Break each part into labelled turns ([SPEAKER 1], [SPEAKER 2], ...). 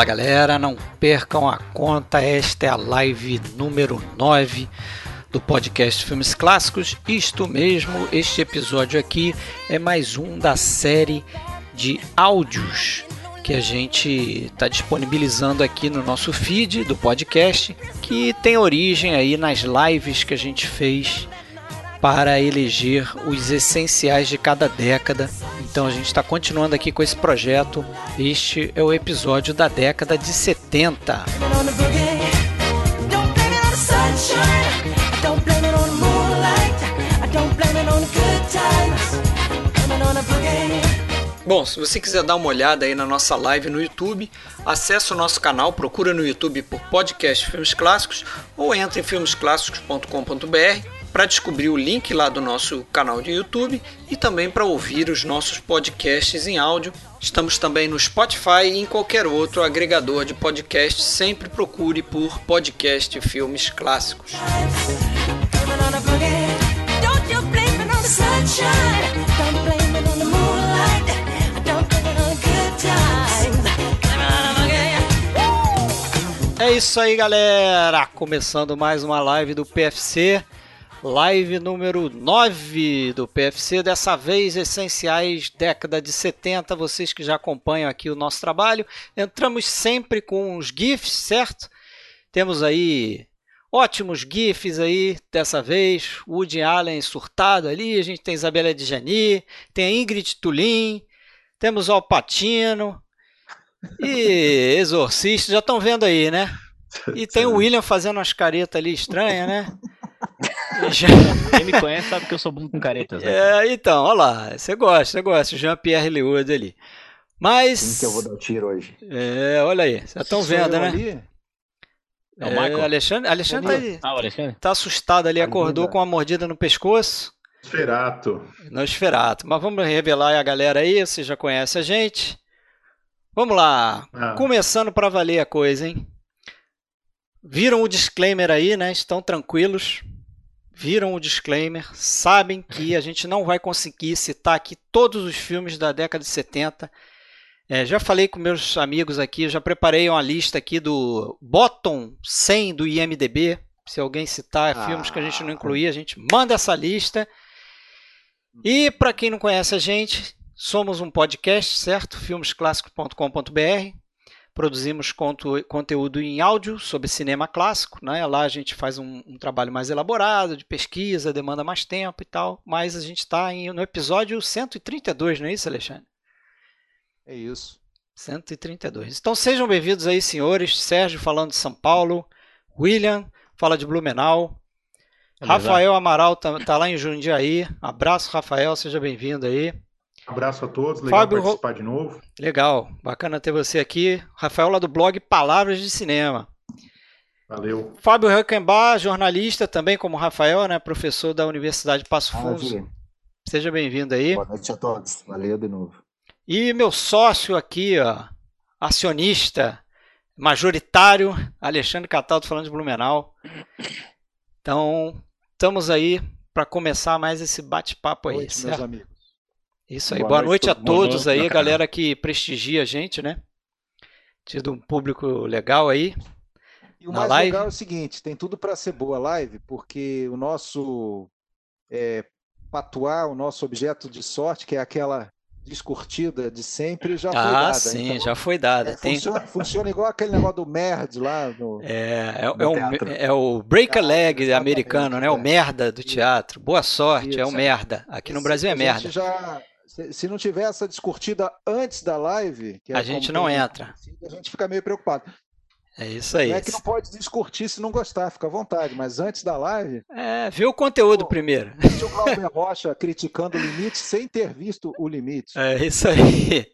[SPEAKER 1] Fala galera, não percam a conta, esta é a live número 9 do podcast Filmes Clássicos. Isto mesmo, este episódio aqui é mais um da série de áudios que a gente está disponibilizando aqui no nosso feed do podcast, que tem origem aí nas lives que a gente fez para eleger os essenciais de cada década. Então a gente está continuando aqui com esse projeto. Este é o episódio da década de 70. Bom, se você quiser dar uma olhada aí na nossa live no YouTube, acesse o nosso canal, procura no YouTube por podcast Filmes Clássicos ou entre em filmesclássicos.com.br para descobrir o link lá do nosso canal de YouTube e também para ouvir os nossos podcasts em áudio. Estamos também no Spotify e em qualquer outro agregador de podcast. Sempre procure por podcast Filmes Clássicos. É isso aí, galera! Começando mais uma live do PFC. Live número 9 do PFC, dessa vez essenciais década de 70, vocês que já acompanham aqui o nosso trabalho. Entramos sempre com os GIFs, certo? Temos aí ótimos GIFs aí dessa vez, Woody Allen surtado ali, a gente tem Isabela Djani, tem a Ingrid Tulin, temos o Alpatino e Exorcista, já estão vendo aí, né? E tem o William fazendo umas caretas ali estranhas, né?
[SPEAKER 2] Quem me conhece sabe que eu sou bom com caretas. Né?
[SPEAKER 1] É, então, olha lá, você gosta, você gosta, Jean-Pierre Leoud ali. Mas.
[SPEAKER 3] Quem que eu vou dar o tiro hoje?
[SPEAKER 1] É, olha aí, já estão vendo, né?
[SPEAKER 2] Ali?
[SPEAKER 1] É, o Michael. Alexandre, Alexandre tá,
[SPEAKER 2] ah, Alexandre
[SPEAKER 1] tá assustado ali, acordou com uma mordida no pescoço.
[SPEAKER 4] Nosferato.
[SPEAKER 1] Nosferato. Mas vamos revelar a galera aí, você já conhece a gente. Vamos lá. Ah. Começando para valer a coisa, hein? Viram o disclaimer aí, né? Estão tranquilos. Viram o disclaimer, sabem que a gente não vai conseguir citar aqui todos os filmes da década de 70. É, já falei com meus amigos aqui, já preparei uma lista aqui do bottom 100 do IMDB. Se alguém citar ah. filmes que a gente não incluir, a gente manda essa lista. E para quem não conhece a gente, somos um podcast, certo? filmesclássicos.com.br. Produzimos conteúdo em áudio sobre cinema clássico. Né? Lá a gente faz um, um, trabalho mais elaborado, de pesquisa, demanda mais tempo e tal. Mas a gente está no episódio 132, não é isso, Alexandre?
[SPEAKER 3] É isso.
[SPEAKER 1] 132. Então sejam bem-vindos aí, senhores. Sérgio falando de São Paulo. William fala de Blumenau. Rafael Amaral tá, tá lá em Jundiaí. Abraço, Rafael. Seja bem-vindo aí.
[SPEAKER 4] Abraço a todos, legal Fábio participar de novo.
[SPEAKER 1] Legal, bacana ter você aqui. Rafael lá do blog Palavras de Cinema.
[SPEAKER 4] Valeu.
[SPEAKER 1] Fábio Huckenbach, jornalista também como Rafael, né, professor da Universidade de Passo Fundo. Seja bem-vindo aí.
[SPEAKER 3] Boa noite a todos. Valeu de novo.
[SPEAKER 1] E meu sócio aqui, ó, acionista majoritário, Alexandre Cataldo falando de Blumenau. Então, estamos aí para começar mais esse bate-papo aí,
[SPEAKER 3] Oi, meus amigos.
[SPEAKER 1] Isso aí. Boa, Boa noite, noite, a todos aí, galera que prestigia a gente, né? Tido um público legal aí.
[SPEAKER 3] E o mais live. legal é o seguinte, tem tudo para ser boa live, porque o nosso é, patuá, o nosso objeto de sorte, que é aquela descurtida de sempre, já
[SPEAKER 1] ah,
[SPEAKER 3] foi dada. Ah,
[SPEAKER 1] sim, então, já foi dada. É,
[SPEAKER 3] tem... funciona, funciona, igual aquele negócio do merd lá no.
[SPEAKER 1] É, é, no é, o, é o break a leg americano, né? O merda do teatro. Boa sorte, Isso, é o merda. Aqui no Brasil é merda.
[SPEAKER 3] Já se não tiver essa discurtida antes da live,
[SPEAKER 1] é a gente não entra.
[SPEAKER 3] A gente fica meio preocupado.
[SPEAKER 1] É isso aí.
[SPEAKER 3] Não é que não pode discutir se não gostar, fica à vontade, mas antes da live.
[SPEAKER 1] É, vê o conteúdo pô, primeiro.
[SPEAKER 3] O Glauber Rocha criticando o limite sem ter visto o limite.
[SPEAKER 1] É isso aí.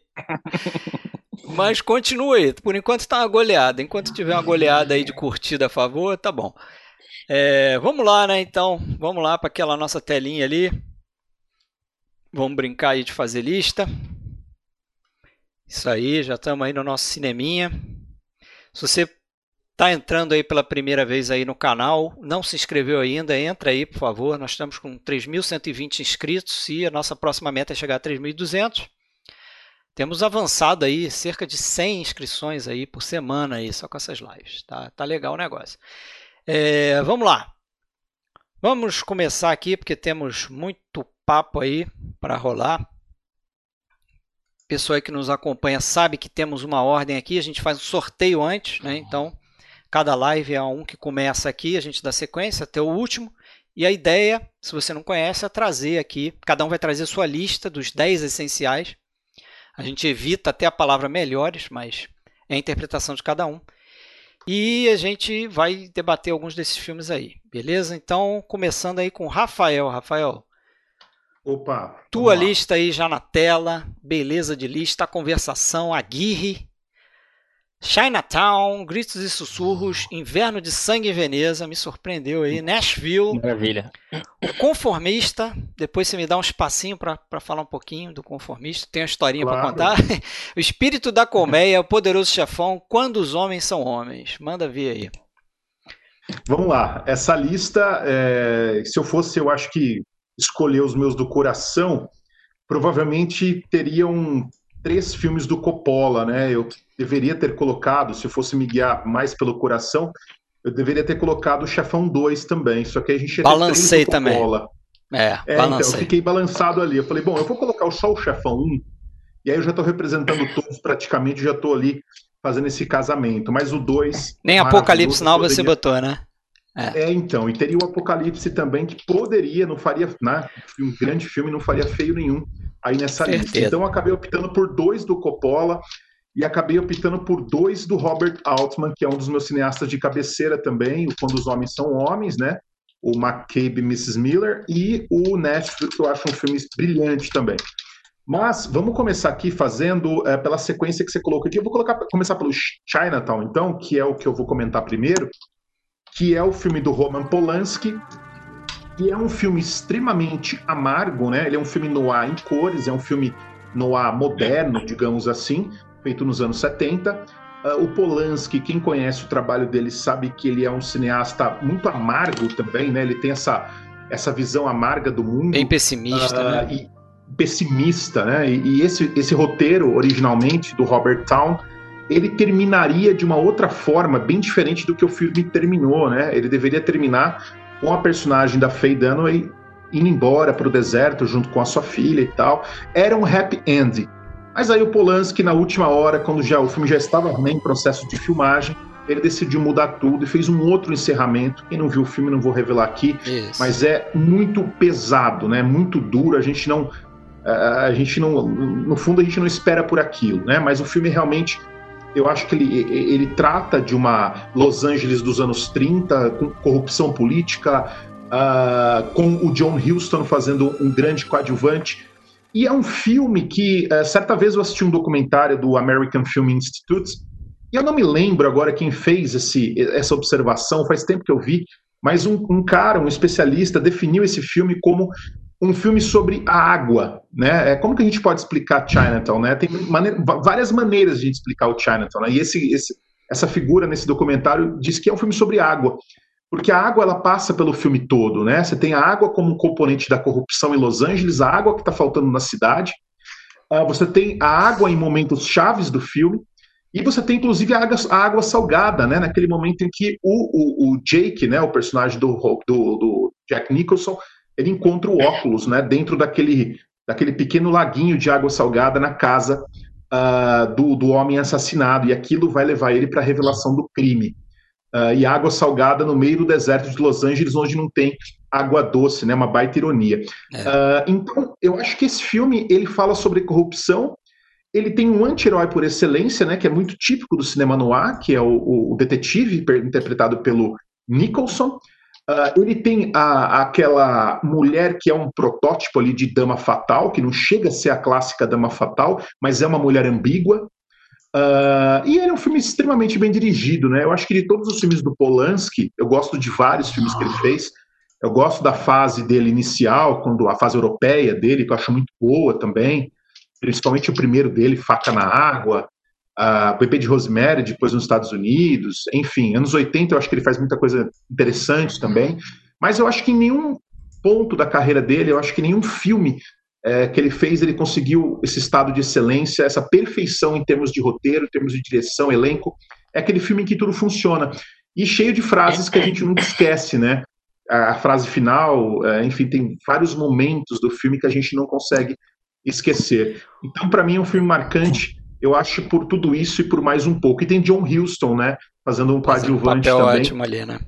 [SPEAKER 1] mas continue, por enquanto está uma goleada. Enquanto tiver uma goleada aí de curtida a favor, tá bom. É, vamos lá, né? Então, vamos lá para aquela nossa telinha ali. Vamos brincar aí de fazer lista. Isso aí, já estamos aí no nosso cineminha. Se você está entrando aí pela primeira vez aí no canal, não se inscreveu ainda, entra aí, por favor. Nós estamos com 3.120 inscritos e a nossa próxima meta é chegar a 3.200. Temos avançado aí cerca de 100 inscrições aí por semana aí, só com essas lives. Tá, tá legal o negócio. É, vamos lá. Vamos começar aqui porque temos muito papo aí para rolar. Pessoa que nos acompanha sabe que temos uma ordem aqui, a gente faz um sorteio antes, né? Então, cada live é um que começa aqui, a gente dá sequência até o último. E a ideia, se você não conhece, é trazer aqui, cada um vai trazer sua lista dos 10 essenciais a gente evita até a palavra melhores, mas é a interpretação de cada um. E a gente vai debater alguns desses filmes aí, beleza? Então, começando aí com Rafael. Rafael.
[SPEAKER 4] Opa.
[SPEAKER 1] Tua lista aí já na tela, beleza de lista, a conversação, Aguirre, Chinatown, Gritos e Sussurros, Inverno de Sangue em Veneza, me surpreendeu aí, Nashville.
[SPEAKER 2] Maravilha.
[SPEAKER 1] O Conformista, depois você me dá um espacinho para falar um pouquinho do Conformista, tem uma historinha claro. para contar. O Espírito da Colmeia, O Poderoso Chefão, Quando os Homens São Homens. Manda vir aí.
[SPEAKER 4] Vamos lá, essa lista, é, se eu fosse, eu acho que escolher os meus do coração, provavelmente teriam três filmes do Coppola, né? Eu deveria ter colocado, se fosse me guiar mais pelo coração, eu deveria ter colocado o Chefão 2 também. Só que a gente
[SPEAKER 1] balancei também.
[SPEAKER 4] É, é então, eu fiquei balançado ali. Eu falei, bom, eu vou colocar só o Chefão 1, e aí eu já estou representando todos praticamente, já estou ali fazendo esse casamento. Mas o 2.
[SPEAKER 1] Nem Apocalipse não poderia... você botou, né?
[SPEAKER 4] É. é. então, e teria o Apocalipse também, que poderia, não faria, né, um grande filme, não faria feio nenhum aí nessa Certeza. lista. Então acabei optando por dois do Coppola e acabei optando por dois do Robert Altman, que é um dos meus cineastas de cabeceira também, o Quando os Homens São Homens, né? O McCabe e Mrs. Miller, e o Nashville, que eu acho um filme brilhante também. Mas vamos começar aqui fazendo é, pela sequência que você colocou aqui. Eu vou colocar, começar pelo Chinatown, então, que é o que eu vou comentar primeiro, que é o filme do Roman Polanski, e é um filme extremamente amargo, né? Ele é um filme noir em cores, é um filme noir moderno, digamos assim, feito nos anos 70. Uh, ah, o Polanski, quem conhece o trabalho dele, sabe que ele é um cineasta muito amargo também, né? Ele tem essa, essa visão amarga do mundo.
[SPEAKER 1] Bem pessimista, uh, né?
[SPEAKER 4] E pessimista, né? E, e, esse, esse roteiro, originalmente, do Robert Town, ele terminaria de uma outra forma, bem diferente do que o filme terminou, né? Ele deveria terminar com a personagem da Faye Dunaway indo embora para o deserto junto com a sua filha e tal. Era um happy end. Mas aí o Polanski, na última hora, quando já o filme já estava em processo de filmagem, ele decidiu mudar tudo e fez um outro encerramento. Quem não viu o filme não vou revelar aqui, Isso. mas é muito pesado, né? Muito duro. A gente não, a gente não, no fundo a gente não espera por aquilo, né? Mas o filme realmente eu acho que ele, ele trata de uma Los Angeles dos anos 30, com corrupção política, uh, com o John Huston fazendo um grande coadjuvante. E é um filme que, uh, certa vez eu assisti um documentário do American Film Institute, e eu não me lembro agora quem fez esse, essa observação, faz tempo que eu vi, mas um, um cara, um especialista, definiu esse filme como um filme sobre a água, né? É, como que a gente pode explicar Chinatown, né? Tem várias maneiras de explicar o Chinatown, né? E esse, esse, essa figura nesse documentário diz que é um filme sobre água, porque a água ela passa pelo filme todo, né? Você tem a água como um componente da corrupção em Los Angeles, a água que está faltando na cidade, uh, você tem a água em momentos chaves do filme, e você tem inclusive a água, a água salgada, né? Naquele momento em que o, o, o Jake, né? O personagem do, do, do Jack Nicholson ele encontra o óculos né, dentro daquele, daquele pequeno laguinho de água salgada na casa uh, do, do homem assassinado, e aquilo vai levar ele para a revelação do crime. Uh, e água salgada no meio do deserto de Los Angeles, onde não tem água doce, né? Uma baita ironia. É. Uh, então, eu acho que esse filme ele fala sobre corrupção. Ele tem um anti-herói por excelência, né? Que é muito típico do cinema noir, que é o, o detetive interpretado pelo Nicholson. Uh, ele tem a, aquela mulher que é um protótipo ali de dama fatal, que não chega a ser a clássica dama fatal, mas é uma mulher ambígua. Uh, e ele é um filme extremamente bem dirigido, né? Eu acho que de todos os filmes do Polanski, eu gosto de vários filmes que ele fez. Eu gosto da fase dele inicial, quando a fase europeia dele, que eu acho muito boa também. Principalmente o primeiro dele, Faca na Água a Bebê de Rosemary, depois nos Estados Unidos, enfim, anos 80 eu acho que ele faz muita coisa interessante também, mas eu acho que em nenhum ponto da carreira dele, eu acho que nenhum filme é, que ele fez, ele conseguiu esse estado de excelência, essa perfeição em termos de roteiro, em termos de direção, elenco. É aquele filme em que tudo funciona. E cheio de frases que a gente nunca esquece, né? A, frase final, é, enfim, tem vários momentos do filme que a gente não consegue esquecer. Então, para mim, é um filme marcante, eu acho, por tudo isso e por mais um pouco. E tem John Huston, né? Fazendo um coadjuvante
[SPEAKER 1] um
[SPEAKER 4] também.
[SPEAKER 1] ótimo ali, né?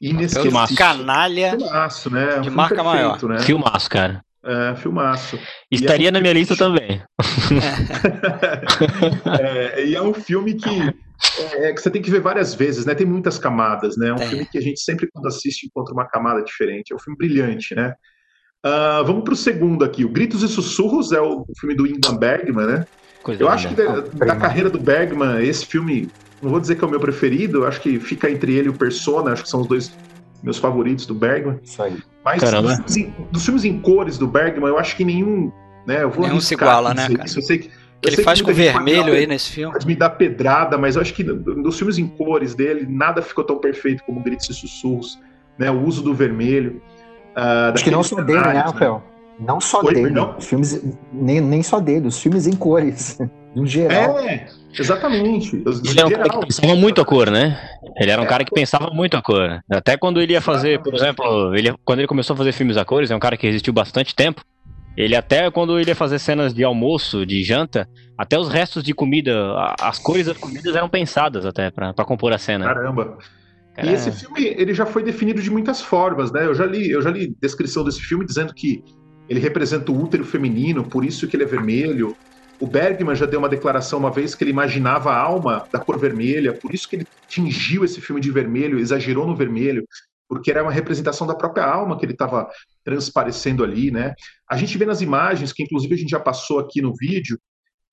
[SPEAKER 4] Inesquecível.
[SPEAKER 1] Canalha
[SPEAKER 4] Filmaço, né?
[SPEAKER 1] Um de marca perfeito, maior.
[SPEAKER 2] Né? Filmaço, cara.
[SPEAKER 4] É, filmaço.
[SPEAKER 2] Estaria é um na minha lista também.
[SPEAKER 4] é, e é um filme que, é, é, que você tem que ver várias vezes, né? Tem muitas camadas, né? É um filme que a gente sempre, quando assiste, encontra uma camada diferente. É um filme brilhante, né? Uh, vamos para o segundo aqui. O Gritos e Sussurros é o filme do Ingmar Bergman, né? Coisa eu acho que da, da, carreira do Bergman, esse filme, não vou dizer que é o meu preferido, acho que fica entre ele e o Persona, acho que são os dois meus favoritos do Bergman.
[SPEAKER 3] Isso aí.
[SPEAKER 4] Mas dos filmes, em, dos filmes, em, cores do Bergman, eu acho que nenhum. Né, eu vou
[SPEAKER 1] nenhum se iguala, né, cara? Isso. Eu sei que, eu ele faz com vermelho aí nesse filme.
[SPEAKER 4] Pode me dar pedrada, mas eu acho que dos filmes em cores dele, nada ficou tão perfeito como Gritos e Sussurros, né? O uso do vermelho.
[SPEAKER 3] Uh, acho que não só dele, né, né? Rafael? Não só Oi, dele. Os filmes, nem, nem só dele, os filmes em cores. No geral.
[SPEAKER 4] É, exatamente.
[SPEAKER 2] Ele é um cara que pensava muito a cor, né? Ele era um é, cara que pensava muito a cor. Até quando ele ia fazer, por exemplo, ele, quando ele começou a fazer filmes a cores, é um cara que resistiu bastante tempo. Ele até quando ele ia fazer cenas de almoço, de janta, até os restos de comida, as cores das comidas eram pensadas até para compor a cena.
[SPEAKER 4] Caramba. E esse filme, ele já foi definido de muitas formas, né? Eu já li, eu já li descrição desse filme dizendo que ele representa o útero feminino, por isso que ele é vermelho. O Bergman já deu uma declaração uma vez que ele imaginava a alma da cor vermelha, por isso que ele tingiu esse filme de vermelho, exagerou no vermelho, porque era uma representação da própria alma que ele estava transparecendo ali, né? A gente vê nas imagens, que inclusive a gente já passou aqui no vídeo,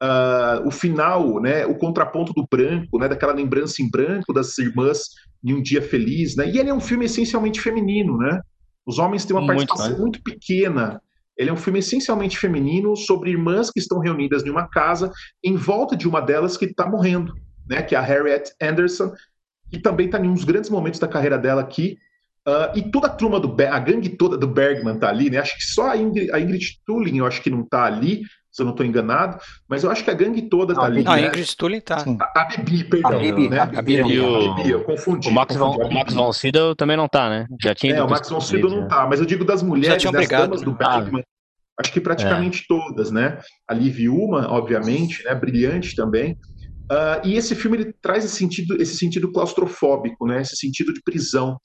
[SPEAKER 4] uh, o final, né? O contraponto do branco, né? Daquela lembrança em branco das irmãs em um dia feliz, né? E ele é um filme essencialmente feminino, né? Os homens têm uma participação muito, muito pequena ele é um filme essencialmente feminino sobre irmãs que estão reunidas em uma casa em volta de uma delas que está morrendo, né? Que é a Harriet Anderson, que também está em uns grandes momentos da carreira dela aqui. Uh, e toda a turma do a gangue toda do Bergman está ali, né? Acho que só a Ingrid, a Ingrid Tulin eu acho que não está ali, se eu não estou enganado, mas eu acho que a gangue toda está ali.
[SPEAKER 1] Não, né? a Ingrid Tulin tá.
[SPEAKER 4] A, a Bibi, perdão. A Bibi,
[SPEAKER 2] né? a Bibi, e o, Bibi, eu confundi. O Max, von, o Max von Sydow também não tá, né?
[SPEAKER 4] Já tinha é, o Max von Sydow não tá, mas eu digo das mulheres, das damas do Bergman, Acho que praticamente é. todas, né? A Liv Uma, obviamente, né? Brilhante também. Uh, e esse filme ele traz esse sentido, esse sentido claustrofóbico, né? Esse sentido de prisão.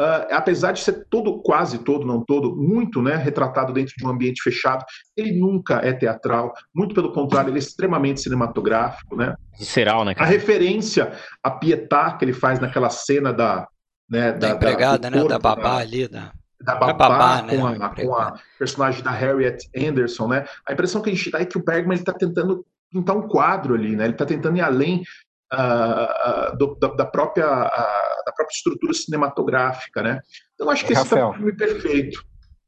[SPEAKER 4] Uh, apesar de ser todo, quase todo, não todo, muito né, retratado dentro de um ambiente fechado, ele nunca é teatral, muito pelo contrário, ele é extremamente cinematográfico. Né?
[SPEAKER 2] Visceral, né?
[SPEAKER 4] Cara? A referência a Pietá que ele faz naquela cena da. Né,
[SPEAKER 1] da, da empregada, da, né? Da babá da, ali. Da
[SPEAKER 4] da babá, babá né? com, a, com, a, personagem da Harriet Anderson, né? A impressão que a gente dá é que o Bergman está tentando pintar um quadro ali, né? Ele está tentando ir além uh, uh, do, da, da, própria, uh, da própria estrutura cinematográfica, né? Então acho que esse é um filme perfeito.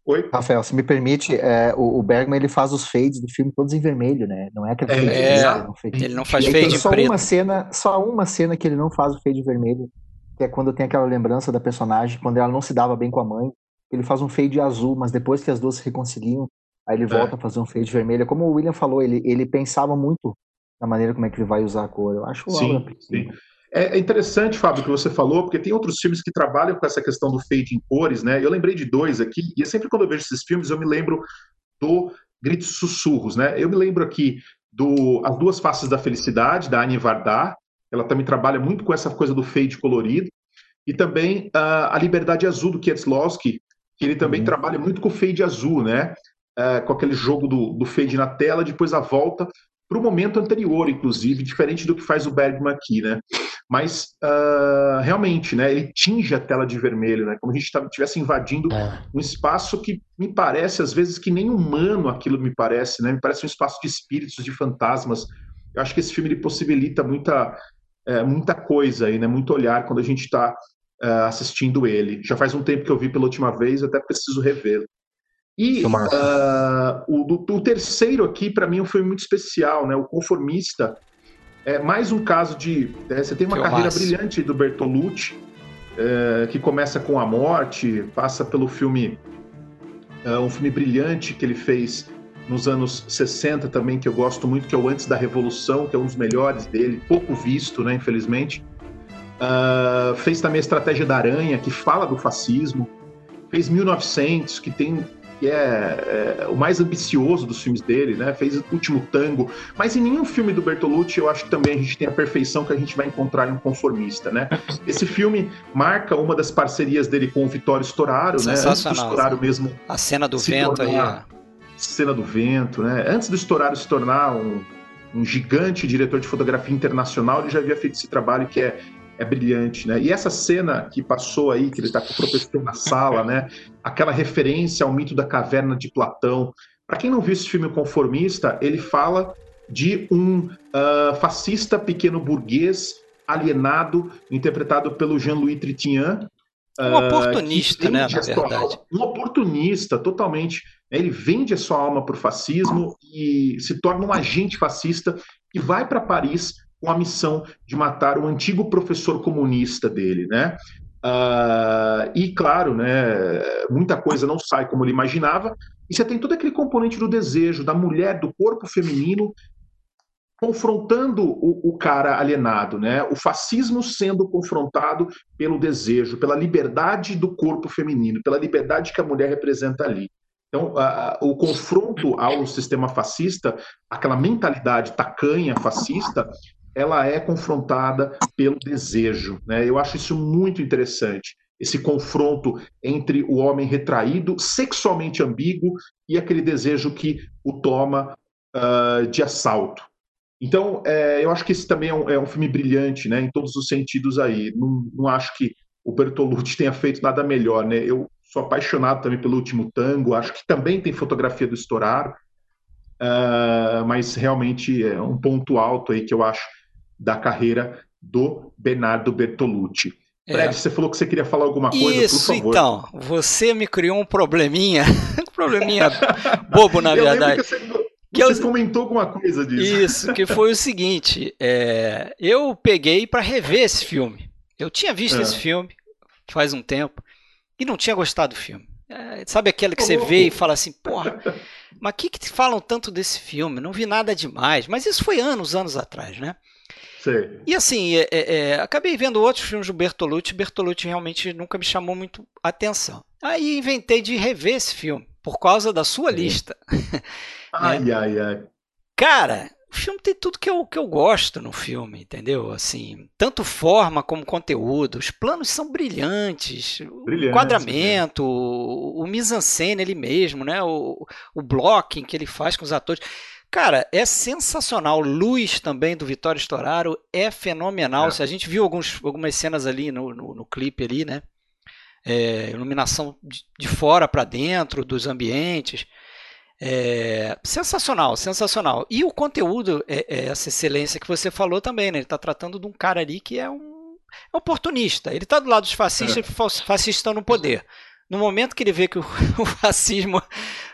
[SPEAKER 3] Oi? Rafael, se me permite, é, o, o, Bergman ele faz os fades do filme todos em vermelho, né? Não é aquele
[SPEAKER 1] é, fade é, ele, não fade. ele não faz fade
[SPEAKER 3] só
[SPEAKER 1] preto.
[SPEAKER 3] Uma cena, só uma cena que ele não faz o fade vermelho, que é quando tem aquela lembrança da personagem, quando ela não se dava bem com a mãe, ele faz um fade azul, mas depois que as duas se reconciliam, aí ele é. volta a fazer um fade vermelho. Como o William falou, ele, ele pensava muito na maneira como é que ele vai usar a cor. Eu acho
[SPEAKER 4] sim, sim. É, é interessante, Fábio, que você falou, porque tem outros filmes que trabalham com essa questão do fade em cores, né? Eu lembrei de dois aqui, e sempre quando eu vejo esses filmes, eu me lembro do Gritos Sussurros, né? Eu me lembro aqui do As Duas Faces da Felicidade, da Annie Vardar, ela também trabalha muito com essa coisa do fade colorido, e também uh, A Liberdade Azul, do Kieslowski, que ele também uhum. trabalha muito com o fade azul, né? É, com aquele jogo do, do fade na tela, depois a volta para o momento anterior, inclusive, diferente do que faz o Bergman aqui, né? Mas uh, realmente, né? Ele tinge a tela de vermelho, né? Como a gente estivesse invadindo é. um espaço que me parece às vezes que nem humano aquilo me parece, né? Me parece um espaço de espíritos, de fantasmas. Eu acho que esse filme ele possibilita muita é, muita coisa aí, né? Muito olhar quando a gente está uh, assistindo ele. Já faz um tempo que eu vi pela última vez, eu até preciso revê-lo. E uh, o, o, terceiro aqui, para mim, é um filme muito especial, né? O Conformista. É mais um caso de. É, você tem uma carreira brilhante do Bertolucci, é, que começa com a morte, passa pelo filme. É, um filme brilhante que ele fez nos anos 60 também, que eu gosto muito, que é o Antes da Revolução, que é um dos melhores dele, pouco visto, né, infelizmente. Uh, fez também a Estratégia da Aranha, que fala do fascismo. Fez 1900, que tem que é, é, o mais ambicioso dos filmes dele, né? Fez o Último Tango, mas em nenhum filme do Bertolucci eu acho que também a gente tem a perfeição que a gente vai encontrar em um conformista, né? Esse filme marca uma das parcerias dele com o Vittorio Storaro, né? Antes do Storaro mesmo.
[SPEAKER 1] A cena do vento tornar, aí.
[SPEAKER 4] Cena do vento, né? Antes do Storaro se tornar um, um gigante diretor de fotografia internacional, ele já havia feito esse trabalho que é é brilhante, né? E essa cena que passou aí, que ele está com o professor na sala, né? Aquela referência ao mito da caverna de Platão. Para quem não viu esse filme conformista, ele fala de um uh, fascista pequeno burguês alienado, interpretado pelo Jean-Louis Trintignant.
[SPEAKER 1] Um uh, oportunista, né, na verdade.
[SPEAKER 4] Alma, um oportunista, totalmente. Ele vende a sua alma para o fascismo e se torna um agente fascista e vai para Paris com a missão de matar o antigo professor comunista dele, né? Uh, e claro, né, muita coisa não sai como ele imaginava, e você tem todo aquele componente do desejo da mulher, do corpo feminino, confrontando o, o, cara alienado, né? O fascismo sendo confrontado pelo desejo, pela liberdade do corpo feminino, pela liberdade que a mulher representa ali. Então, o confronto ao sistema fascista, aquela mentalidade tacanha fascista, ela é confrontada pelo desejo. Né? Eu acho isso muito interessante. Esse confronto entre o homem retraído, sexualmente ambíguo, e aquele desejo que o toma uh, de assalto. Então, é, eu acho que esse também é um, é um, filme brilhante, né, em todos os sentidos aí. Não, não acho que o Bertolucci tenha feito nada melhor, né? Eu sou apaixonado também pelo Último Tango, acho que também tem fotografia do Estourar, uh, mas realmente é um ponto alto aí que eu acho da carreira do Bernardo Bertolucci. É. Fred, você falou que você queria falar alguma coisa,
[SPEAKER 1] Isso, por favor. então. Você me criou um probleminha, um probleminha bobo, na eu verdade.
[SPEAKER 4] Que você, que você eu... comentou alguma coisa disso.
[SPEAKER 1] Isso, que foi o seguinte, é... eu peguei para rever esse filme. Eu tinha visto é. esse filme faz um tempo e não tinha gostado do filme. É, sabe aquele que você vê e fala assim, porra, mas o que, que falam tanto desse filme? Não vi nada demais. Mas isso foi anos, anos atrás, né? E assim, é, é, é, acabei vendo outros filmes do Bertolucci. Bertolucci realmente nunca me chamou muito atenção. Aí inventei de rever esse filme por causa da sua lista.
[SPEAKER 4] Ai, né? ai, ai.
[SPEAKER 1] Cara, o filme tem tudo que eu, que eu gosto no filme, entendeu? Assim, tanto forma como conteúdo. Os planos são brilhantes. Brilhante, o enquadramento, né? o, o mise-en-scène ele mesmo, né? O, o blocking que ele faz com os atores. Cara, é sensacional. Luz também do Vitório Storaro é fenomenal. É. Se a gente viu alguns, algumas cenas ali no, no, no clipe ali, né? É, iluminação de, de fora para dentro dos ambientes. É, sensacional, sensacional. E o conteúdo, é, é, essa excelência que você falou também, né? Ele está tratando de um cara ali que é um é oportunista. Ele está do lado dos fascistas, é. fascistas estão no poder. No momento que ele vê que o, o fascismo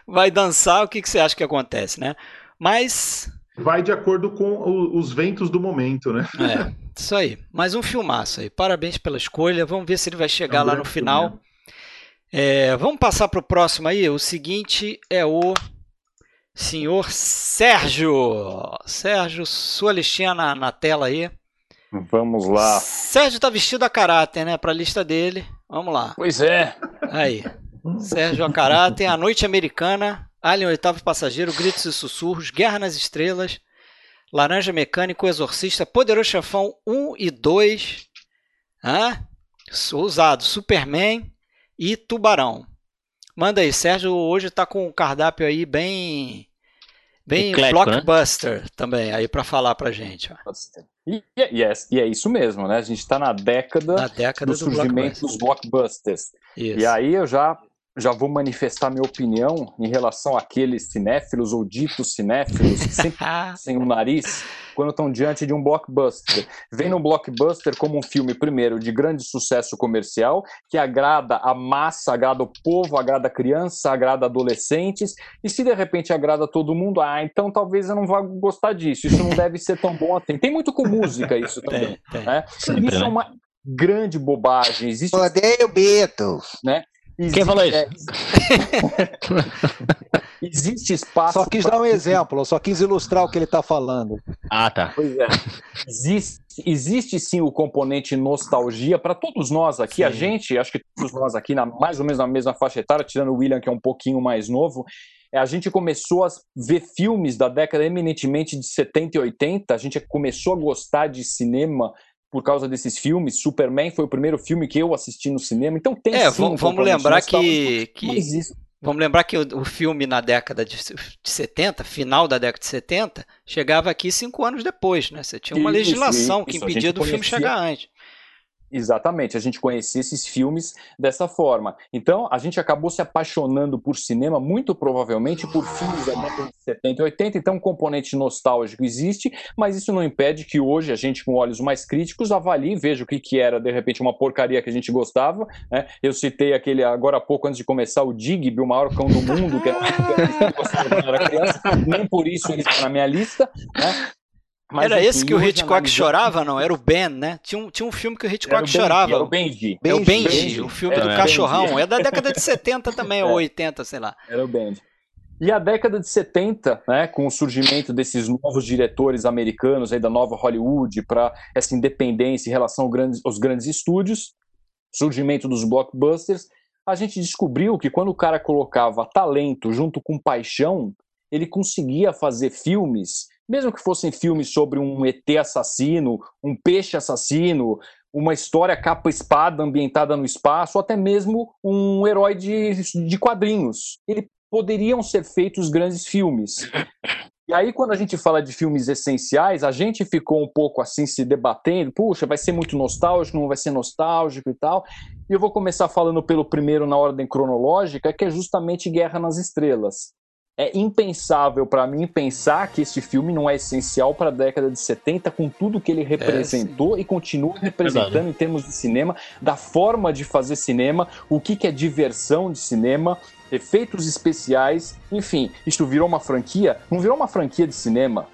[SPEAKER 1] vai dançar, o que, que você acha que acontece, né? Mas.
[SPEAKER 4] Vai de acordo com os ventos do momento, né?
[SPEAKER 1] É, isso aí. Mais um filmaço aí. Parabéns pela escolha. Vamos ver se ele vai chegar é um lá no final. É, vamos passar para o próximo aí. O seguinte é o senhor Sérgio. Sérgio, sua listinha na, na tela aí.
[SPEAKER 5] Vamos lá.
[SPEAKER 1] Sérgio tá vestido a caráter, né? Para a lista dele. Vamos lá.
[SPEAKER 5] Pois é.
[SPEAKER 1] Aí. Sérgio a caráter, A Noite Americana, Alien Oitavo Passageiro, Gritos e Sussurros, Guerra nas Estrelas, Laranja Mecânico, Exorcista, Poderoso Chefão 1 e 2, ah, usado, Superman e Tubarão. Manda aí, Sérgio hoje está com um cardápio aí bem bem Eclético, né? blockbuster né? também aí para falar pra gente.
[SPEAKER 5] E, e, é, e, é, isso mesmo, né? A gente está na década,
[SPEAKER 1] na década
[SPEAKER 5] do, do surgimento blockbuster. dos blockbusters. Isso. E aí eu já já vou manifestar minha opinião em relação àqueles cinéfilos ou ditos cinéfilos sem o um nariz quando estão diante de um blockbuster. Vem no blockbuster como um filme, primeiro, de grande sucesso comercial, que agrada a massa, agrada o povo, agrada a criança, agrada adolescentes, e se de repente agrada todo mundo, ah, então talvez eu não vá gostar disso, isso não deve ser tão bom assim. Tem muito com música isso também. Tem, tem. Né? Sempre, isso é né? é uma grande bobagem. Existe...
[SPEAKER 3] Odeio Beatles.
[SPEAKER 5] Né?
[SPEAKER 1] Existe, Quem falou isso? É,
[SPEAKER 5] existe espaço.
[SPEAKER 3] Só quis dar um exemplo, só quis ilustrar o que ele está falando.
[SPEAKER 2] Ah, tá. Pois é.
[SPEAKER 5] Existe, existe sim o componente nostalgia para todos nós aqui. Sim. A gente, acho que todos nós aqui, na, mais ou menos na mesma faixa etária, tirando o William, que é um pouquinho mais novo, é, a gente começou a ver filmes da década eminentemente de 70 e 80, a gente começou a gostar de cinema por causa desses filmes. Superman foi o primeiro filme que eu assisti no cinema. Então tem
[SPEAKER 1] É, sim, vamos, vamos lembrar que, que vamos lembrar que o, o, filme na década de, de 70, final da década de 70, chegava aqui cinco anos depois, né? Você tinha uma isso, legislação isso, que impedia do filme chegar antes.
[SPEAKER 5] Exatamente, a gente conhecia esses filmes dessa forma. Então, a gente acabou se apaixonando por cinema, muito provavelmente por filmes da década de 70 e 80. Então, um componente nostálgico existe, mas isso não impede que hoje a gente, com olhos mais críticos, avalie e veja o que, que era, de repente, uma porcaria que a gente gostava. Né? Eu citei aquele, agora há pouco, antes de começar, o Digby, o maior cão do mundo, que era quando eu era criança. Nem por isso ele está na minha lista. Né?
[SPEAKER 1] Mas, era esse que o Hitchcock analisando... chorava, não? Era o Ben, né? Tinha um, tinha um filme que o Hitchcock o chorava. Era
[SPEAKER 5] o Benji.
[SPEAKER 1] É o Benji, Benji. o filme era do cachorrão. Benji. É da década de 70 também, é. ou 80, sei lá.
[SPEAKER 5] Era o Benji. E a década de 70, né, com o surgimento desses novos diretores americanos aí da nova Hollywood para essa independência em relação aos grandes, aos grandes estúdios, surgimento dos blockbusters, a gente descobriu que quando o cara colocava talento junto com paixão, ele conseguia fazer filmes mesmo que fossem filmes sobre um ET assassino, um peixe assassino, uma história capa-espada ambientada no espaço, ou até mesmo um herói de, de quadrinhos. Eles poderiam ser feitos grandes filmes. E aí, quando a gente fala de filmes essenciais, a gente ficou um pouco assim se debatendo: puxa, vai ser muito nostálgico, não vai ser nostálgico e tal. E eu vou começar falando pelo primeiro na ordem cronológica, que é justamente Guerra nas Estrelas é impensável para mim pensar que esse filme não é essencial para a década de 70, com tudo que ele representou é, e continua representando Verdade. em termos de cinema, da forma de fazer cinema, o que, que é diversão de cinema, efeitos especiais, enfim, isto virou uma franquia, não virou uma franquia de cinema,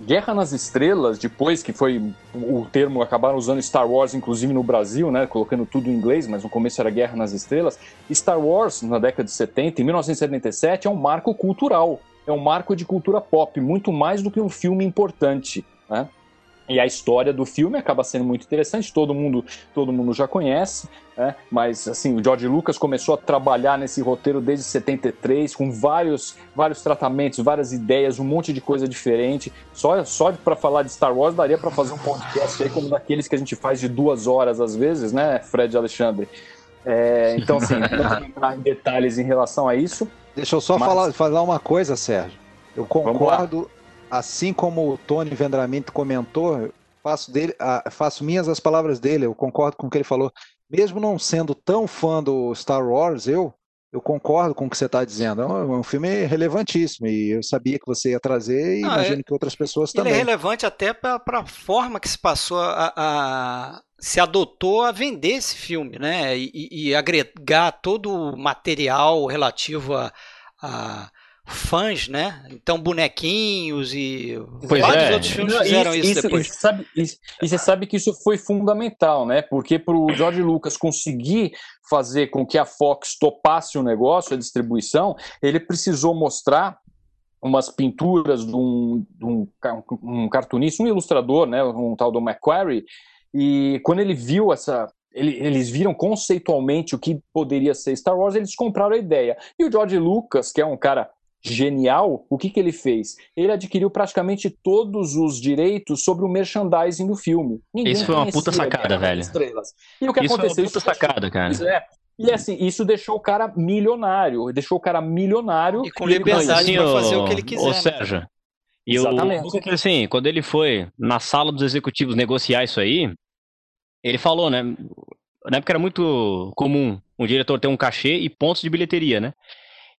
[SPEAKER 5] Guerra nas Estrelas, depois que foi o termo, acabaram usando Star Wars, inclusive no Brasil, né, colocando tudo em inglês, mas no começo era Guerra nas Estrelas. Star Wars, na década de 70, em 1977, é um marco cultural, é um marco de cultura pop, muito mais do que um filme importante. Né? E a história do filme acaba sendo muito interessante, todo mundo, todo mundo já conhece, né? mas assim, o George Lucas começou a trabalhar nesse roteiro desde 73, com vários, vários tratamentos, várias ideias, um monte de coisa diferente. Só, só para falar de Star Wars daria para fazer um podcast aí como daqueles que a gente faz de duas horas às vezes, né, Fred Alexandre? É, então, assim, não entrar em detalhes em relação a isso.
[SPEAKER 3] Deixa eu só mas... falar, falar uma coisa, Sérgio. Eu concordo assim como o Tony Vendramento comentou, faço, dele, faço minhas as palavras dele, eu concordo com o que ele falou. Mesmo não sendo tão fã do Star Wars, eu, eu concordo com o que você está dizendo. É um, é um, filme relevantíssimo e eu sabia que você ia trazer e não, imagino é, que outras pessoas também.
[SPEAKER 1] Ele é relevante até para a forma que se passou a, a, se adotou a vender esse filme, né? E, e agregar todo o material relativo a, a fãs, né? Então, bonequinhos e
[SPEAKER 5] pois vários é. outros filmes fizeram isso, isso depois. Isso, sabe, isso, e você sabe que isso foi fundamental, né? Porque para o George Lucas conseguir fazer com que a Fox topasse o negócio, a distribuição, ele precisou mostrar umas pinturas de um, de um, um cartunista, um ilustrador, né? Um tal do Macquarie, e quando ele viu essa, eles viram conceitualmente o que poderia ser Star Wars, eles compraram a ideia. E o George Lucas, que é um cara genial, o que, que ele fez? Ele adquiriu praticamente todos os direitos sobre o merchandising do filme.
[SPEAKER 2] Ninguém isso foi uma puta sacada, velho. Estrelas.
[SPEAKER 5] E o que
[SPEAKER 2] isso
[SPEAKER 5] aconteceu?
[SPEAKER 2] Foi uma puta sacada, cara.
[SPEAKER 5] É, e assim, isso deixou o cara milionário. Deixou o cara milionário.
[SPEAKER 1] E com liberdade para fazer o que ele quiser. Ô,
[SPEAKER 2] né? Sérgio. E Exatamente. o assim, quando ele foi na sala dos executivos negociar isso aí, ele falou, né? Na época era muito comum um diretor ter um cachê e pontos de bilheteria, né?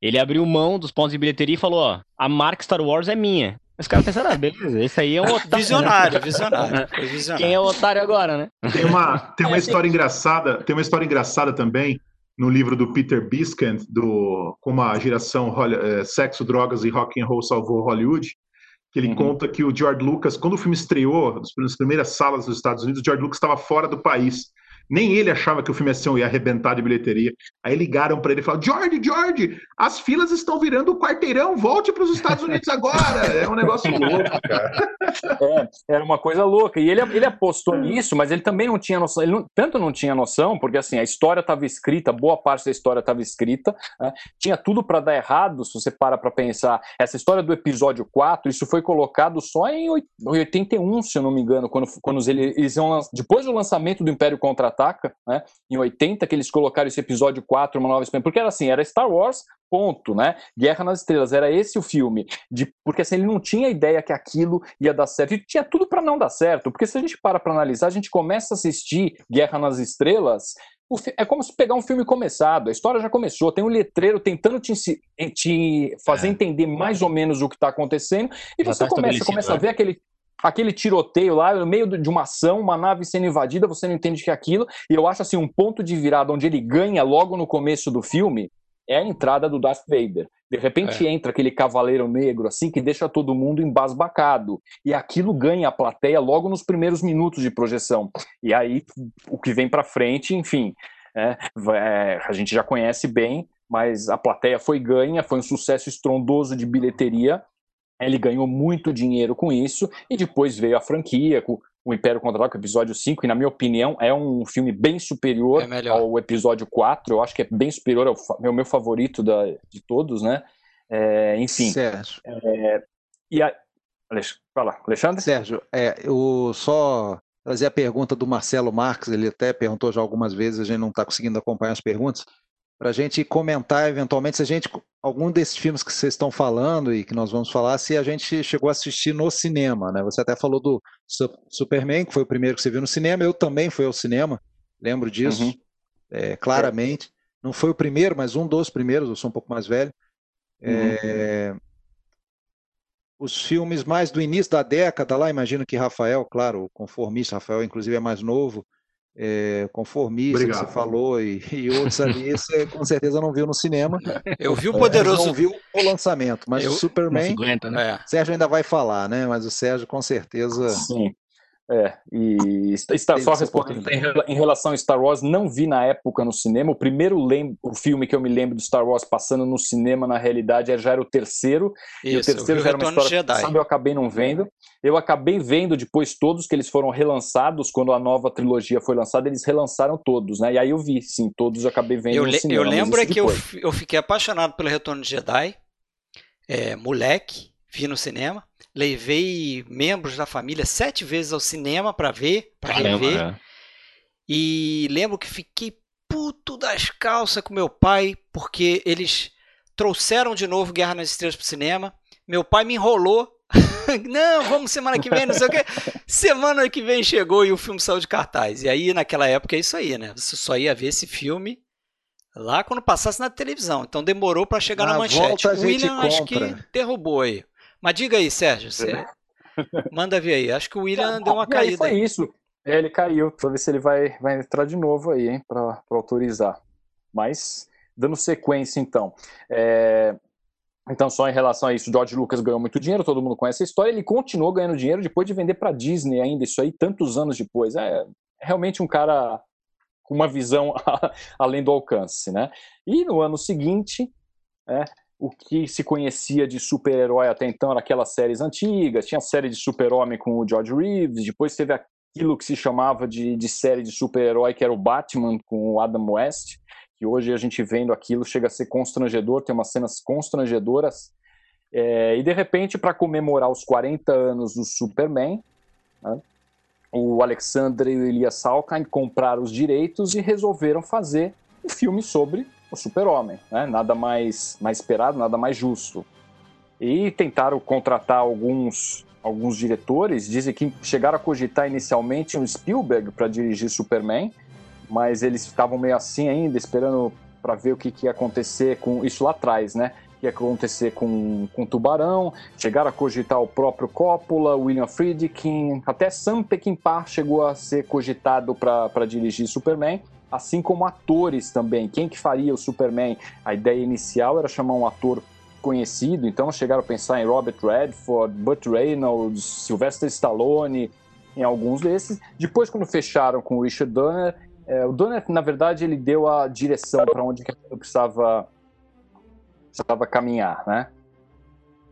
[SPEAKER 2] Ele abriu mão dos pontos de bilheteria e falou: ó, a marca Star Wars é minha. Os caras pensaram, ah, beleza, esse aí é um otário.
[SPEAKER 1] Visionário, né? visionário,
[SPEAKER 2] visionário. Quem é o otário agora, né?
[SPEAKER 4] Tem uma, tem uma história engraçada, tem uma história engraçada também no livro do Peter Biskent, do Como a geração é, Sexo, Drogas e Rock and Roll salvou Hollywood, que ele uhum. conta que o George Lucas, quando o filme estreou, nas primeiras salas dos Estados Unidos, o George Lucas estava fora do país. Nem ele achava que o filme ia arrebentar de bilheteria. Aí ligaram para ele e falaram: George, George, as filas estão virando o quarteirão, volte para os Estados Unidos agora. É um negócio louco, cara.
[SPEAKER 5] É, era uma coisa louca. E ele, ele apostou nisso, mas ele também não tinha noção. Ele não, tanto não tinha noção, porque assim, a história estava escrita, boa parte da história estava escrita, né? tinha tudo para dar errado, se você para para pensar. Essa história do episódio 4, isso foi colocado só em 81, se eu não me engano, quando, quando eles iam. Depois do lançamento do Império Contra-Ataca, né? Em 80, que eles colocaram esse episódio 4, Uma Nova Esperança. Porque era assim, era Star Wars, ponto, né? Guerra nas Estrelas, era esse o filme. De, porque assim, ele não tinha ideia que aquilo ia dar certo. E tinha tudo para não dar certo. Porque se a gente para para analisar, a gente começa a assistir Guerra nas Estrelas é como se pegar um filme começado, a história já começou, tem um letreiro tentando te, te fazer é. entender mais ou menos o que está acontecendo, e já você tá começa, começa a ver aquele, aquele tiroteio lá, no meio de uma ação, uma nave sendo invadida, você não entende que é aquilo, e eu acho assim, um ponto de virada onde ele ganha logo no começo do filme, é a entrada do Darth Vader. De repente é. entra aquele cavaleiro negro assim que deixa todo mundo embasbacado. E aquilo ganha a plateia logo nos primeiros minutos de projeção. E aí o que vem para frente, enfim, é, é, a gente já conhece bem, mas a plateia foi ganha, foi um sucesso estrondoso de bilheteria. Ele ganhou muito dinheiro com isso e depois veio a franquia com o Império Contra-Ataca, episódio 5, e na minha opinião é um filme bem superior é ao episódio 4, eu acho que é bem superior, é o meu favorito da, de todos, né? É, enfim.
[SPEAKER 3] Sérgio.
[SPEAKER 5] É, e a... Fala, Alexandre?
[SPEAKER 3] Sérgio, é, eu só trazer a pergunta do Marcelo Marques, ele até perguntou já algumas vezes, a gente não está conseguindo acompanhar as perguntas, para a gente comentar eventualmente se a gente, algum desses filmes que vocês estão falando e que nós vamos falar, se a gente chegou a assistir no cinema, né? Você até falou do Superman, que foi o primeiro que você viu no cinema, eu também fui ao cinema, lembro disso, uhum. é, claramente. Não foi o primeiro, mas um dos primeiros, eu sou um pouco mais velho. Uhum. É, os filmes mais do início da década, lá imagino que Rafael, claro, o conformista, Rafael inclusive é mais novo, é, conformista Obrigado. que você falou e, e outros ali, você com certeza não viu no cinema.
[SPEAKER 1] Eu vi o Poderoso.
[SPEAKER 3] Não viu o lançamento, mas eu, o Superman. Aguenta, né? É. Sérgio ainda vai falar, né? Mas o Sérgio com certeza.
[SPEAKER 5] Sim. É, e está só respondendo em relação a Star Wars, não vi na época no cinema. O primeiro lem o filme que eu me lembro do Star Wars passando no cinema, na realidade, já era o terceiro. Isso, e o terceiro já era uma história Jedi. eu acabei não vendo. Eu acabei vendo depois todos que eles foram relançados, quando a nova trilogia foi lançada, eles relançaram todos, né? E aí eu vi, sim, todos eu acabei vendo
[SPEAKER 1] eu
[SPEAKER 5] no cinema.
[SPEAKER 1] Eu lembro é que eu, eu fiquei apaixonado pelo Retorno de Jedi, é, moleque, vi no cinema. Levei membros da família sete vezes ao cinema para ver, para rever. É. E lembro que fiquei puto das calças com meu pai, porque eles trouxeram de novo Guerra nas Estrelas pro cinema. Meu pai me enrolou. não, vamos semana que vem, não sei o que. Semana que vem chegou e o filme saiu de cartaz. E aí, naquela época, é isso aí, né? Você só ia ver esse filme lá quando passasse na televisão. Então demorou para chegar na, na manchete. O William acho que derrubou aí. Mas diga aí, Sérgio, você é. manda ver aí. Acho que o William deu uma caída.
[SPEAKER 5] Foi isso. É, ele caiu. Pra ver se ele vai, vai entrar de novo aí, hein, pra, pra autorizar. Mas, dando sequência, então. É... Então, só em relação a isso, George Lucas ganhou muito dinheiro, todo mundo conhece a história. Ele continuou ganhando dinheiro depois de vender para Disney ainda, isso aí, tantos anos depois. É, é realmente um cara com uma visão além do alcance, né? E no ano seguinte, é, o que se conhecia de super-herói até então era aquelas séries antigas, tinha a série de super-homem com o George Reeves, depois teve aquilo que se chamava de, de série de super-herói, que era o Batman com o Adam West, que hoje a gente vendo aquilo chega a ser constrangedor, tem umas cenas constrangedoras. É, e de repente, para comemorar os 40 anos do Superman, né, o Alexander e o Elias Salkind compraram os direitos e resolveram fazer um filme sobre o super-homem, né? nada mais, mais esperado, nada mais justo. E tentaram contratar alguns, alguns diretores, dizem que chegaram a cogitar inicialmente um Spielberg para dirigir Superman, mas eles estavam meio assim ainda, esperando para ver o que, que ia acontecer com isso lá atrás, né? O que ia acontecer com, com Tubarão, chegaram a cogitar o próprio Coppola, William Friedkin, até Sam Peckinpah chegou a ser cogitado para dirigir Superman, assim como atores também. Quem que faria o Superman? A ideia inicial era chamar um ator conhecido, então chegaram a pensar em Robert Redford, Burt Reynolds, Sylvester Stallone, em alguns desses. Depois, quando fecharam com o Richard Donner, É, o Donner, na verdade, ele deu a direção para onde que eu precisava, precisava caminhar, né?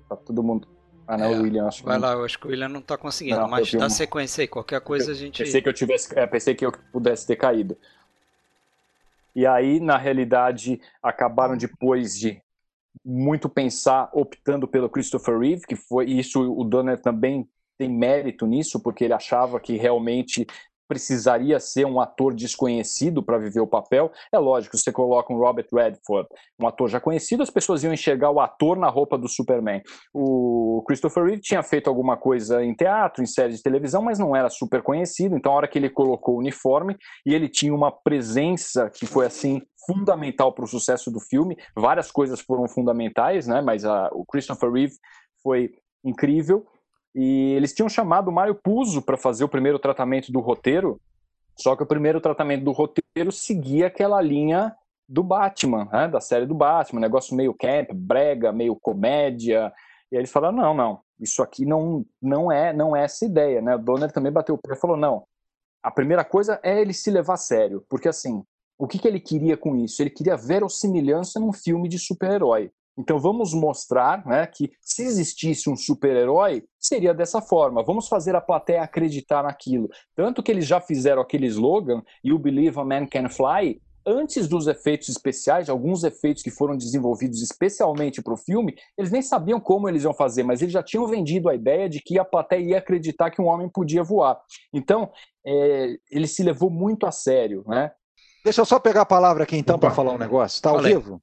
[SPEAKER 5] Tá todo mundo.
[SPEAKER 1] Ah, não, é, o William, acho Vai que... lá, eu acho que o William não tá conseguindo, não, mas dá uma... sequência aí, qualquer coisa a gente.
[SPEAKER 5] Pensei que eu tivesse. É, pensei que eu pudesse ter caído. E aí, na realidade, acabaram depois de muito pensar, optando pelo Christopher Reeve, que foi isso, o Donner também tem mérito nisso, porque ele achava que realmente precisaria ser um ator desconhecido para viver o papel. É lógico, você coloca um Robert Redford, um ator já conhecido, as pessoas iam enxergar o ator na roupa do Superman. O Christopher Reeve tinha feito alguma coisa em teatro, em série de televisão, mas não era super conhecido. Então, a hora que ele colocou o uniforme e ele tinha uma presença que foi assim fundamental para o sucesso do filme. Várias coisas foram fundamentais, né? Mas a, o Christopher Reeve foi incrível. E eles tinham chamado o Mário Puzo para fazer o primeiro tratamento do roteiro, só que o primeiro tratamento do roteiro seguia aquela linha do Batman, né, da série do Batman, negócio meio camp, brega, meio comédia. E aí eles falaram: não, não, isso aqui não, não é não é essa ideia. Né? O Donner também bateu o pé e falou: não, a primeira coisa é ele se levar a sério, porque assim, o que, que ele queria com isso? Ele queria verossimilhança num filme de super-herói. Então vamos mostrar né, que se existisse um super-herói, seria dessa forma. Vamos fazer a plateia acreditar naquilo. Tanto que eles já fizeram aquele slogan, You Believe a Man Can Fly, antes dos efeitos especiais, alguns efeitos que foram desenvolvidos especialmente para o filme, eles nem sabiam como eles iam fazer, mas eles já tinham vendido a ideia de que a plateia ia acreditar que um homem podia voar. Então, é, ele se levou muito a sério, né?
[SPEAKER 3] Deixa eu só pegar a palavra aqui então para falar um negócio. Está ao vivo?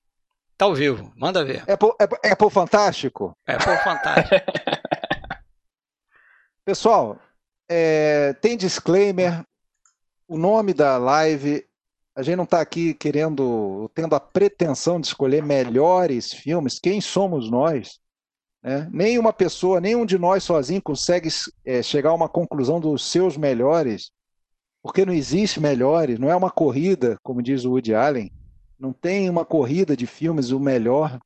[SPEAKER 1] Tá ao vivo, manda ver.
[SPEAKER 3] É por, é, é por Fantástico?
[SPEAKER 1] É por Fantástico.
[SPEAKER 3] Pessoal, é, tem disclaimer. O nome da live, a gente não está aqui querendo, tendo a pretensão de escolher melhores filmes. Quem somos nós? Né? Nenhuma pessoa, nenhum de nós sozinho consegue é, chegar a uma conclusão dos seus melhores, porque não existe melhores, não é uma corrida, como diz o Woody Allen. Não tem uma corrida de filmes o melhor.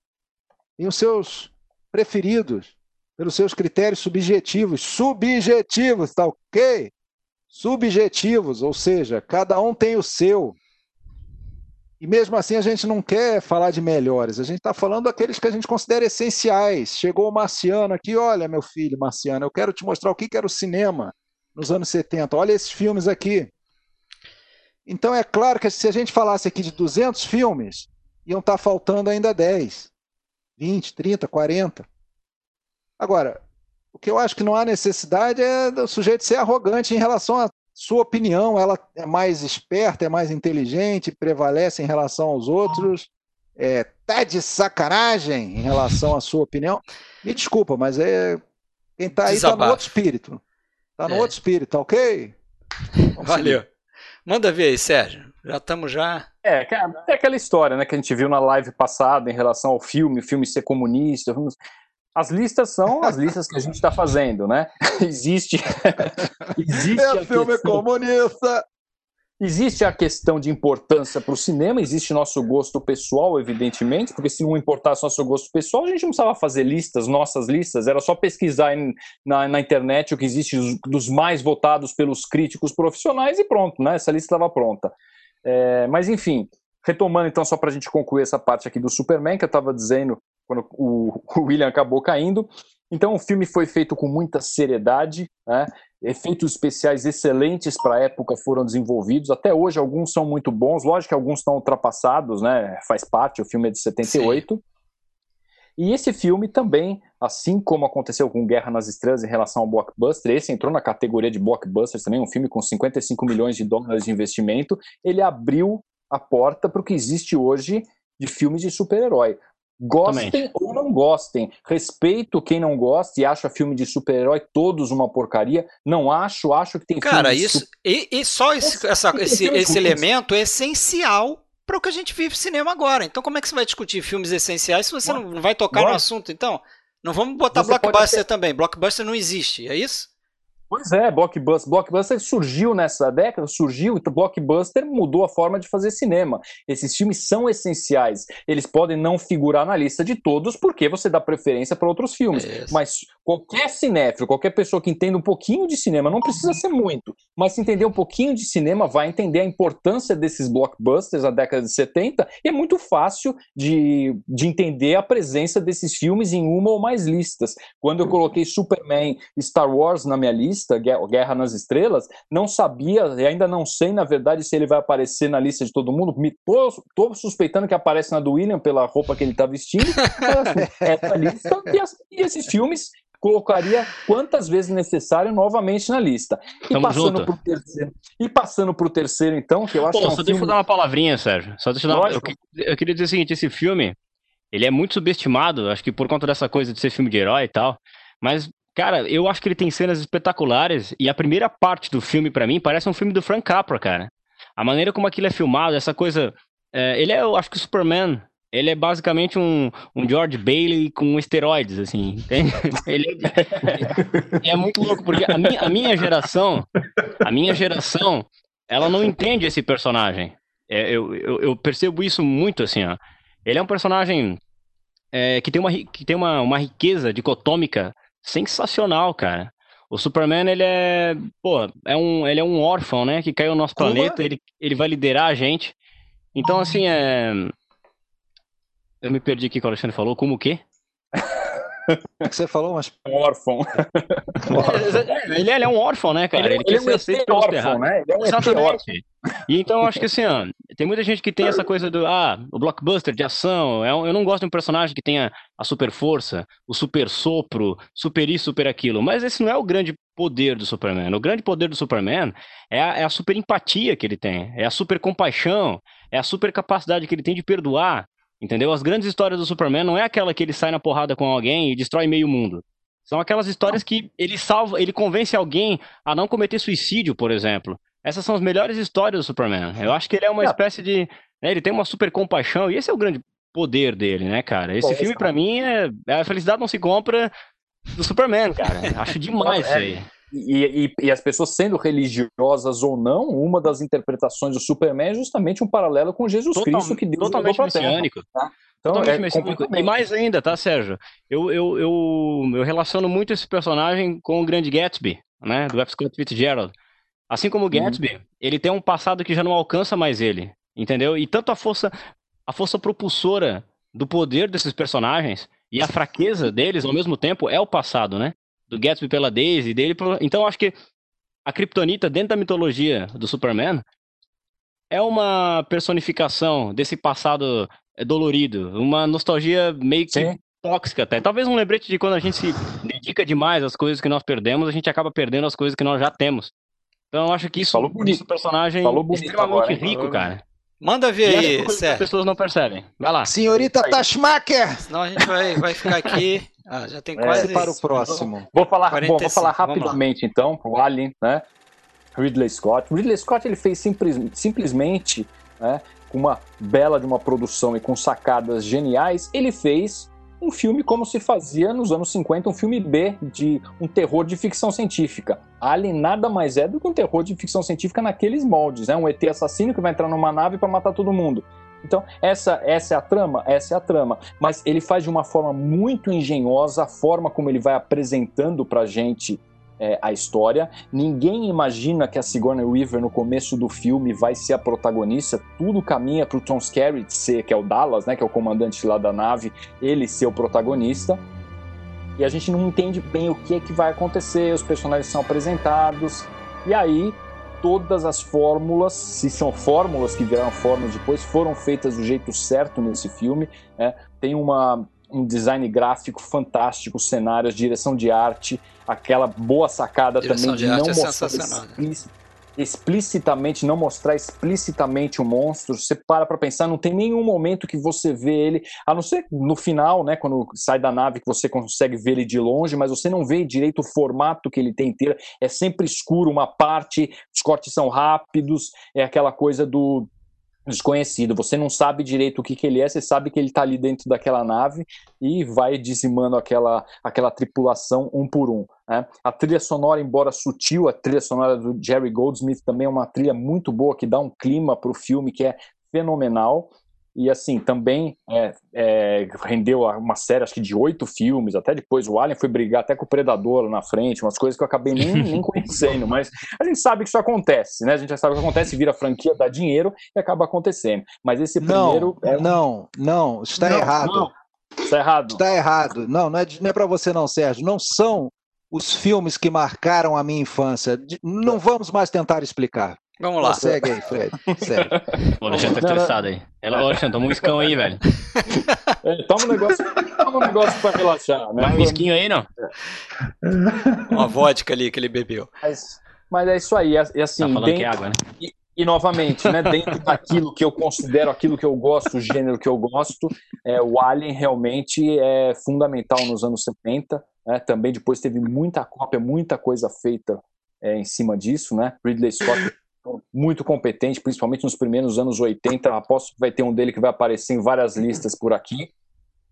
[SPEAKER 3] Tem os seus preferidos, pelos seus critérios subjetivos. Subjetivos, tá ok? Subjetivos, ou seja, cada um tem o seu. E mesmo assim a gente não quer falar de melhores, a gente está falando daqueles que a gente considera essenciais. Chegou o Marciano aqui, olha, meu filho Marciano, eu quero te mostrar o que era o cinema nos anos 70. Olha esses filmes aqui. Então é claro que se a gente falasse aqui de 200 filmes, iam estar tá faltando ainda 10, 20, 30, 40. Agora, o que eu acho que não há necessidade é do sujeito ser arrogante em relação à sua opinião. Ela é mais esperta, é mais inteligente, prevalece em relação aos outros. É, tá de sacanagem em relação à sua opinião. Me desculpa, mas é quem está aí está no outro espírito. Está no é. outro espírito, tá ok?
[SPEAKER 1] Vamos Valeu. Seguir. Manda ver aí, Sérgio. Já estamos já.
[SPEAKER 5] É, é aquela história né, que a gente viu na live passada em relação ao filme, o filme ser comunista. As listas são as listas que a gente está fazendo, né? Existe.
[SPEAKER 3] existe é filme questão... comunista.
[SPEAKER 5] Existe a questão de importância para o cinema, existe nosso gosto pessoal, evidentemente, porque se não importasse nosso gosto pessoal, a gente não precisava fazer listas, nossas listas, era só pesquisar em, na, na, internet o que existe dos, dos, mais votados pelos críticos profissionais e pronto, né? Essa lista estava pronta. É, mas enfim, retomando então, só para a gente concluir essa parte aqui do Superman, que eu estava dizendo quando o, o William acabou caindo. Então o filme foi feito com muita seriedade, né? Efeitos especiais excelentes para a época foram desenvolvidos. Até hoje, alguns são muito bons. Lógico que alguns estão ultrapassados, né? Faz parte, o filme é de 78. Sim. E esse filme também, assim como aconteceu com Guerra nas Estrelas em relação ao blockbuster, esse entrou na categoria de blockbusters também, um filme com 55 milhões de dólares de investimento, ele abriu a porta para o que existe hoje de filmes de super-herói. Gostem não gostem. Respeito quem não gosta e acha filme de super-herói todos uma porcaria. Não acho, acho que tem
[SPEAKER 1] Cara, isso. Super... E, e, só esse, essa, esse, esse elemento é essencial para o que a gente vive cinema agora. Então, como é que você vai discutir filmes essenciais se você não vai tocar no assunto? Então, não vamos botar você blockbuster também. Blockbuster não existe, é isso?
[SPEAKER 5] Pois é, Blockbuster, Blockbuster surgiu nessa década, surgiu, então Blockbuster mudou a forma de fazer cinema. Esses filmes são essenciais. Eles podem não figurar na lista de todos porque você dá preferência para outros filmes. Isso. Mas qualquer cinéfilo, qualquer pessoa que entenda um pouquinho de cinema, não precisa ser muito, mas se entender um pouquinho de cinema, vai entender a importância desses blockbusters da década de 70 e é muito fácil de, de entender a presença desses filmes em uma ou mais listas. Quando eu coloquei Superman Star Wars na minha lista, Guerra nas Estrelas, não sabia e ainda não sei, na verdade, se ele vai aparecer na lista de todo mundo. Me tô, tô suspeitando que aparece na do William pela roupa que ele está vestindo. Mas, assim, essa lista e, as, e esses filmes colocaria quantas vezes necessário novamente na lista. E Tamo passando para o terceiro. E passando terceiro, então, que eu acho Pô, que é um
[SPEAKER 2] só filme... deixa eu dar uma palavrinha, Sérgio. Só deixa eu dar uma... eu, eu, queria dizer o seguinte: esse filme ele é muito subestimado, acho que por conta dessa coisa de ser filme de herói e tal. Mas, cara, eu acho que ele tem cenas espetaculares. E a primeira parte do filme, para mim, parece um filme do Frank Capra, cara. A maneira como aquilo é filmado, essa coisa. É, ele é, eu acho que o Superman ele é basicamente um, um George Bailey com esteroides, assim, entende? Ele é, é muito louco, porque a minha, a minha geração, a minha geração, ela não entende esse personagem. É, eu, eu, eu, percebo isso muito, assim, ó. Ele é um personagem é, que tem, uma, que tem uma, uma riqueza dicotômica sensacional, cara. O Superman, ele é, pô, é um, ele é um órfão, né, que caiu no nosso Como planeta, ele, ele vai liderar a gente. Então, assim, é eu me perdi aqui que o Alexandre falou. Como o quê?
[SPEAKER 3] O que você falou, mas.
[SPEAKER 5] Órfão.
[SPEAKER 2] É, ele, ele, é um órfão, né, cara? Ele, ele, ele quer ser órfão, né? Ele é um Exatamente. E então eu acho que assim, ó, tem muita gente que tem essa coisa do ah, o blockbuster de ação. É eu não gosto de um personagem que tenha a super força, o super sopro, super isso, super aquilo. Mas esse não é o grande poder do Superman. O grande poder do Superman é a, é a super empatia que ele tem, é a super compaixão, é a super capacidade que ele tem de perdoar, Entendeu? As grandes histórias do Superman não é aquela que ele sai na porrada com alguém e destrói meio mundo. São aquelas histórias que ele salva, ele convence alguém a não cometer suicídio, por exemplo. Essas são as melhores histórias do Superman. Eu acho que ele é uma espécie de. Né, ele tem uma super compaixão, e esse é o grande poder dele, né, cara? Esse Pô, filme, para mim, é. A felicidade não se compra do Superman, cara. Acho demais é, isso aí.
[SPEAKER 5] E, e, e, as pessoas sendo religiosas ou não, uma das interpretações do Superman é justamente um paralelo com Jesus Total, Cristo que Deus
[SPEAKER 2] totalmente messiânico. Tá? Então, totalmente é messiânico. E mais ainda, tá, Sérgio? Eu, eu, eu, eu relaciono muito esse personagem com o grande Gatsby, né, do F. Scott Fitzgerald. Assim como o uhum. Gatsby, uhum. ele tem um passado que já não alcança mais ele, entendeu? E tanto a força, a força propulsora do poder desses personagens e a fraqueza deles ao mesmo tempo é o passado, né? Do Gatsby pela Daisy, dele pela... Então acho que a Kryptonita dentro da mitologia do Superman é uma personificação desse passado é, dolorido, uma nostalgia meio que Sim. tóxica até. Talvez um lembrete de quando a gente se dedica demais às coisas que nós perdemos, a gente acaba perdendo as coisas que nós já temos. Então eu acho que isso, Falou bonito. personagem Falou bonito extremamente agora, rico, Falou cara.
[SPEAKER 1] Manda ver aí,
[SPEAKER 2] As pessoas não percebem. Vai lá.
[SPEAKER 3] Senhorita Tashmaker!
[SPEAKER 1] Senão a gente vai, vai ficar aqui ah, já tem é, quase.
[SPEAKER 3] É, para o próximo.
[SPEAKER 5] Vou falar, bom, vou falar rapidamente então pro Alien, né? Ridley Scott. Ridley Scott ele fez simples, simplesmente, né, com uma bela de uma produção e com sacadas geniais, ele fez um filme como se fazia nos anos 50, um filme B de um terror de ficção científica. Alien nada mais é do que um terror de ficção científica naqueles moldes, né? Um ET assassino que vai entrar numa nave para matar todo mundo. Então, essa, essa é a trama? Essa é a trama. Mas ele faz de uma forma muito engenhosa a forma como ele vai apresentando pra gente é, a história. Ninguém imagina que a Sigourney Weaver no começo do filme vai ser a protagonista. Tudo caminha para o Tom Skerritt ser, que é o Dallas, né, que é o comandante lá da nave, ele ser o protagonista. E a gente não entende bem o que é que vai acontecer. Os personagens são apresentados e aí todas as fórmulas, se são fórmulas que viraram fórmulas depois, foram feitas do jeito certo nesse filme. Né? Tem uma, um design gráfico fantástico, cenários, direção de arte, aquela boa sacada direção também de, de não é mostrar explicitamente, não mostrar explicitamente o monstro, você para pra pensar, não tem nenhum momento que você vê ele, a não ser no final, né, quando sai da nave que você consegue ver ele de longe, mas você não vê direito o formato que ele tem inteiro, é sempre escuro uma parte, os cortes são rápidos, é aquela coisa do desconhecido. Você não sabe direito o que, que ele é, você sabe que ele está ali dentro daquela nave e vai dizimando aquela, aquela tripulação um por um. Né? A trilha sonora, embora sutil, a trilha sonora do Jerry Goldsmith também é uma trilha muito boa que dá um clima para o filme que é fenomenal. E assim, também é, é, rendeu uma série, acho que de oito filmes, até depois o Alien foi brigar até com o Predador lá na frente, umas coisas que eu acabei nem, nem conhecendo, mas a gente sabe que isso acontece, né? A gente já sabe que acontece, vira franquia, dá dinheiro e acaba acontecendo. Mas esse primeiro.
[SPEAKER 6] Não, é... não, não, está não, errado. Não.
[SPEAKER 5] Está errado.
[SPEAKER 6] Está errado. Não, não é, não é para você não, Sérgio. Não são os filmes que marcaram a minha infância. Não vamos mais tentar explicar.
[SPEAKER 1] Vamos lá.
[SPEAKER 6] Segue aí, Fred. Segue.
[SPEAKER 2] O Alexandre tá estressado aí. Ela, Alexandre, toma um escão aí, velho.
[SPEAKER 5] É, toma um negócio, toma um negócio pra relaxar, né?
[SPEAKER 2] Um esquinho aí, não?
[SPEAKER 1] Uma vodka ali que ele bebeu.
[SPEAKER 5] Mas, mas é isso aí. E assim,
[SPEAKER 2] tá falando dentro, que é água, né?
[SPEAKER 5] E, e, novamente, né, dentro daquilo que eu considero, aquilo que eu gosto, o gênero que eu gosto, é, o Alien realmente é fundamental nos anos 70. Né? Também depois teve muita cópia, muita coisa feita é, em cima disso, né? Ridley Scott muito competente, principalmente nos primeiros anos 80. Aposto que vai ter um dele que vai aparecer em várias listas por aqui.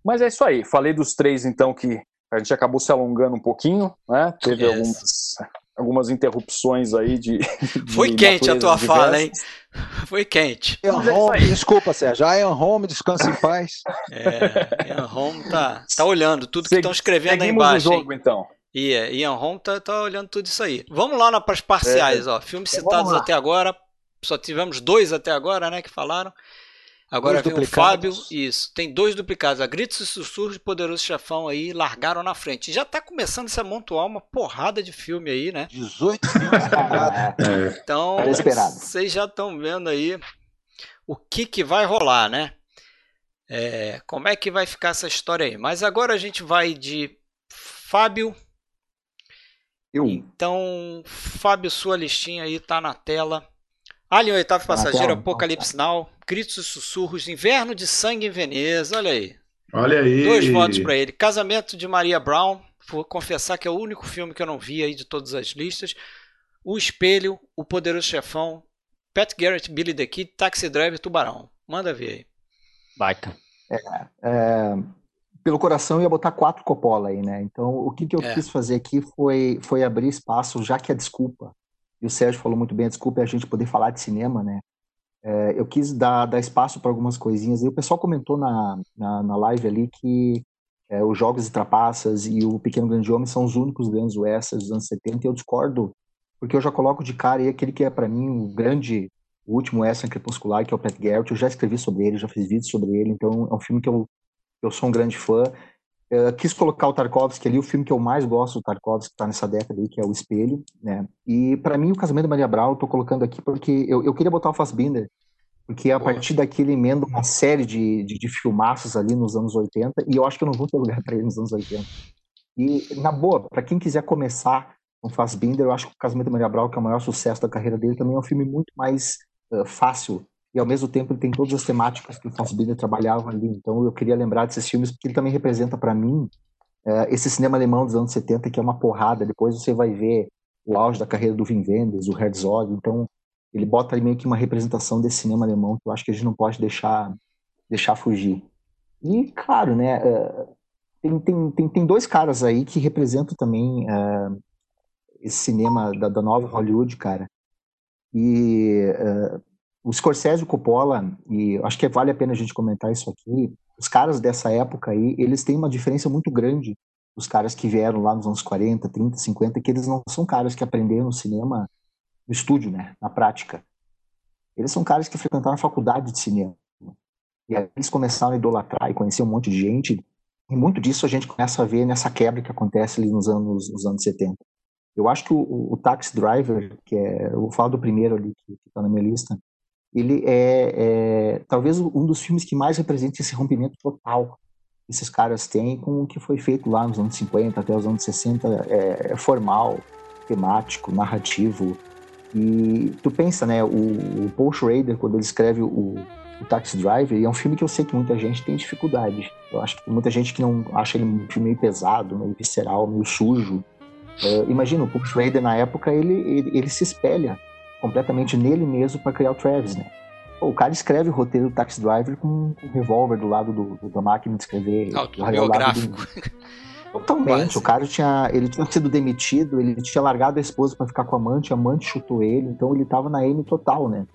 [SPEAKER 5] Mas é isso aí. Falei dos três, então, que a gente acabou se alongando um pouquinho, né? Teve yes. algumas, algumas interrupções aí de.
[SPEAKER 1] Foi de quente a tua fala, hein? Foi quente.
[SPEAKER 6] Ian Home, desculpa, Sérgio. Ian Home, descanse em paz.
[SPEAKER 1] É, Ian Home tá, tá olhando tudo que estão escrevendo aí embaixo.
[SPEAKER 5] O jogo, hein? então.
[SPEAKER 1] E é, Ian Holm tá, tá, olhando tudo isso aí. Vamos lá para as parciais, é, ó. Filmes citados até agora. Só tivemos dois até agora, né? Que falaram. Agora vem o Fábio. Isso. Tem dois duplicados. A Gritos e Sussurros de Poderoso Chefão aí largaram na frente. Já tá começando a se amontoar uma porrada de filme aí, né?
[SPEAKER 6] 18 filmes
[SPEAKER 1] é. Então, vocês já estão vendo aí o que, que vai rolar, né? É, como é que vai ficar essa história aí? Mas agora a gente vai de Fábio
[SPEAKER 6] eu.
[SPEAKER 1] Então, Fábio, sua listinha aí tá na tela. Alien, oitavo passageiro, Apocalipse Now, Gritos e Sussurros, Inverno de Sangue em Veneza, olha aí.
[SPEAKER 4] Olha aí.
[SPEAKER 1] Dois votos para ele. Casamento de Maria Brown, vou confessar que é o único filme que eu não vi aí de todas as listas. O Espelho, O Poderoso Chefão, Pat Garrett, Billy the Kid, Taxi Driver, Tubarão. Manda ver aí.
[SPEAKER 2] Baita.
[SPEAKER 6] É, é, pelo coração ia botar quatro Coppola aí, né? Então, o que, que eu é. quis fazer aqui foi, foi abrir espaço, já que a desculpa, e o Sérgio falou muito bem, a desculpa é a gente poder falar de cinema, né? É, eu quis dar, dar espaço para algumas coisinhas. E o pessoal comentou na, na, na live ali que é, os Jogos de Trapaças e o Pequeno Grande Homem são os únicos grandes westerns dos anos 70, e eu discordo, porque eu já coloco de cara aí aquele que é para mim o grande, o último western crepuscular, que é o Pat Garrett. Eu já escrevi sobre ele, já fiz vídeos sobre ele, então é um filme que eu eu sou um grande fã. Eu quis colocar o Tarkovsky ali, o filme que eu mais gosto do Tarkovsky, que está nessa década aí, que é O Espelho, né? E para mim, o Casamento da Maria Brown, eu tô colocando aqui porque eu, eu queria botar o Fassbinder, porque a partir daqui ele emenda uma série de, de, de filmaços ali nos anos 80, e eu acho que eu não vou ter lugar para ele nos anos 80. E, na boa, para quem quiser começar com Fassbinder, eu acho que o Casamento da Maria Brown, que é o maior sucesso da carreira dele, também é um filme muito mais uh, fácil e ao mesmo tempo ele tem todas as temáticas que o Fassbinder trabalhava ali. Então eu queria lembrar desses filmes porque ele também representa para mim é, esse cinema alemão dos anos 70 que é uma porrada. Depois você vai ver o auge da carreira do Wim Wenders, do Herzog. Então ele bota ali meio que uma representação desse cinema alemão que eu acho que a gente não pode deixar deixar fugir. E claro, né? É, tem, tem, tem, tem dois caras aí que representam também é, esse cinema da, da nova Hollywood, cara. E o Scorsese o Coppola, e acho que vale a pena a gente comentar isso aqui, os caras dessa época aí, eles têm uma diferença muito grande dos caras que vieram lá nos anos 40, 30, 50, que eles não são caras que aprenderam cinema no estúdio, né, na prática. Eles são caras que frequentaram a faculdade de cinema. E aí eles começaram a idolatrar e conhecer um monte de gente, e muito disso a gente começa a ver nessa quebra que acontece ali nos anos, nos anos 70. Eu acho que o, o, o Taxi Driver, que é, eu vou falar do primeiro ali que está na minha lista, ele é, é, talvez um dos filmes que mais representa esse rompimento total que esses caras têm com o que foi feito lá nos anos 50 até os anos 60, é, é formal, temático, narrativo. E tu pensa, né, o, o Paul Schrader, quando ele escreve o, o Taxi Driver, é um filme que eu sei que muita gente tem dificuldade. Eu acho que muita gente que não acha ele um filme meio pesado, meio visceral, meio sujo. Uh, imagina, o Paul Schrader na época, ele, ele, ele se espelha completamente nele mesmo para criar o Travis, né? Pô, o cara escreve o roteiro do Taxi Driver com um revólver do lado do, da máquina de escrever.
[SPEAKER 1] Autobiográfico.
[SPEAKER 6] Totalmente. O cara tinha, ele tinha sido demitido, ele tinha largado a esposa para ficar com a amante, a amante chutou ele, então ele tava na M total, né?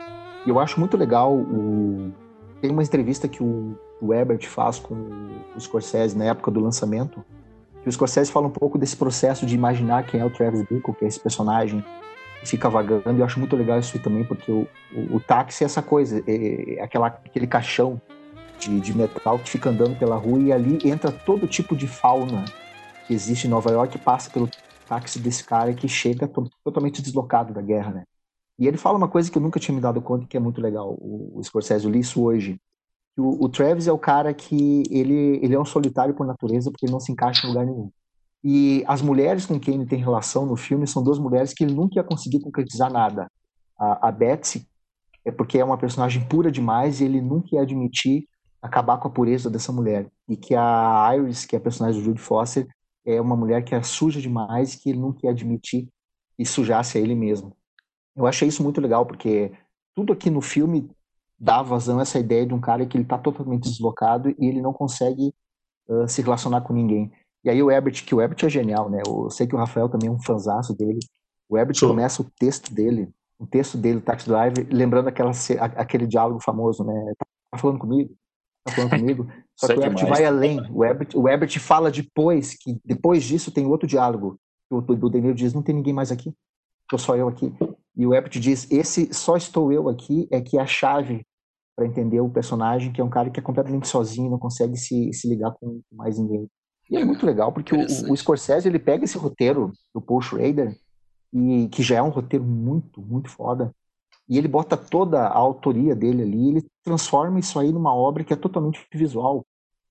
[SPEAKER 6] E eu acho muito legal o, tem uma entrevista que o, o Ebert faz com o Scorsese na época do lançamento, que o Scorsese fala um pouco desse processo de imaginar quem é o Travis Bickle, que é esse personagem fica vagando. E eu acho muito legal isso também, porque o, o, o táxi é essa coisa, é, é aquela, aquele caixão de, de, metal que fica andando pela rua e ali entra todo tipo de fauna que existe em Nova York, passa pelo táxi desse cara que chega totalmente deslocado da guerra, né? E ele fala uma coisa que eu nunca tinha me dado conta que é muito legal. O, o Scorsese, eu li isso hoje. O, o, Travis é o cara que ele, ele é um solitário por natureza porque ele não se encaixa em lugar nenhum. E as mulheres com quem ele tem relação no filme são duas mulheres que ele nunca ia conseguir concretizar nada. A, a Betsy é porque é uma personagem pura demais e ele nunca ia admitir acabar com a pureza dessa mulher. E que a Iris, que é a personagem do Jude Foster, é uma mulher que é suja demais e que ele nunca ia admitir e sujasse a ele mesmo. Eu achei isso muito legal, porque tudo aqui no filme dá vazão a essa ideia de um cara que ele está totalmente deslocado e ele não consegue uh, se relacionar com ninguém. E aí o Herbert, que o Herbert é genial, né? Eu sei que o Rafael também é um fanzaço dele. O Herbert Sim. começa o texto dele, o texto dele, Taxi Driver, lembrando aquela, aquele diálogo famoso, né? Tá falando comigo? Tá falando comigo? Só que o Herbert vai além. O Herbert, o Herbert fala depois, que depois disso tem outro diálogo. O, o Daniel diz, não tem ninguém mais aqui. Tô só eu aqui. E o Herbert diz, esse só estou eu aqui é que é a chave para entender o personagem, que é um cara que é completamente sozinho, não consegue se, se ligar com mais ninguém. E é muito legal, porque o, o, Scorsese ele pega esse roteiro do Paul Schrader, e, que já é um roteiro muito, muito foda, e ele bota toda a autoria dele ali, ele transforma isso aí numa obra que é totalmente visual.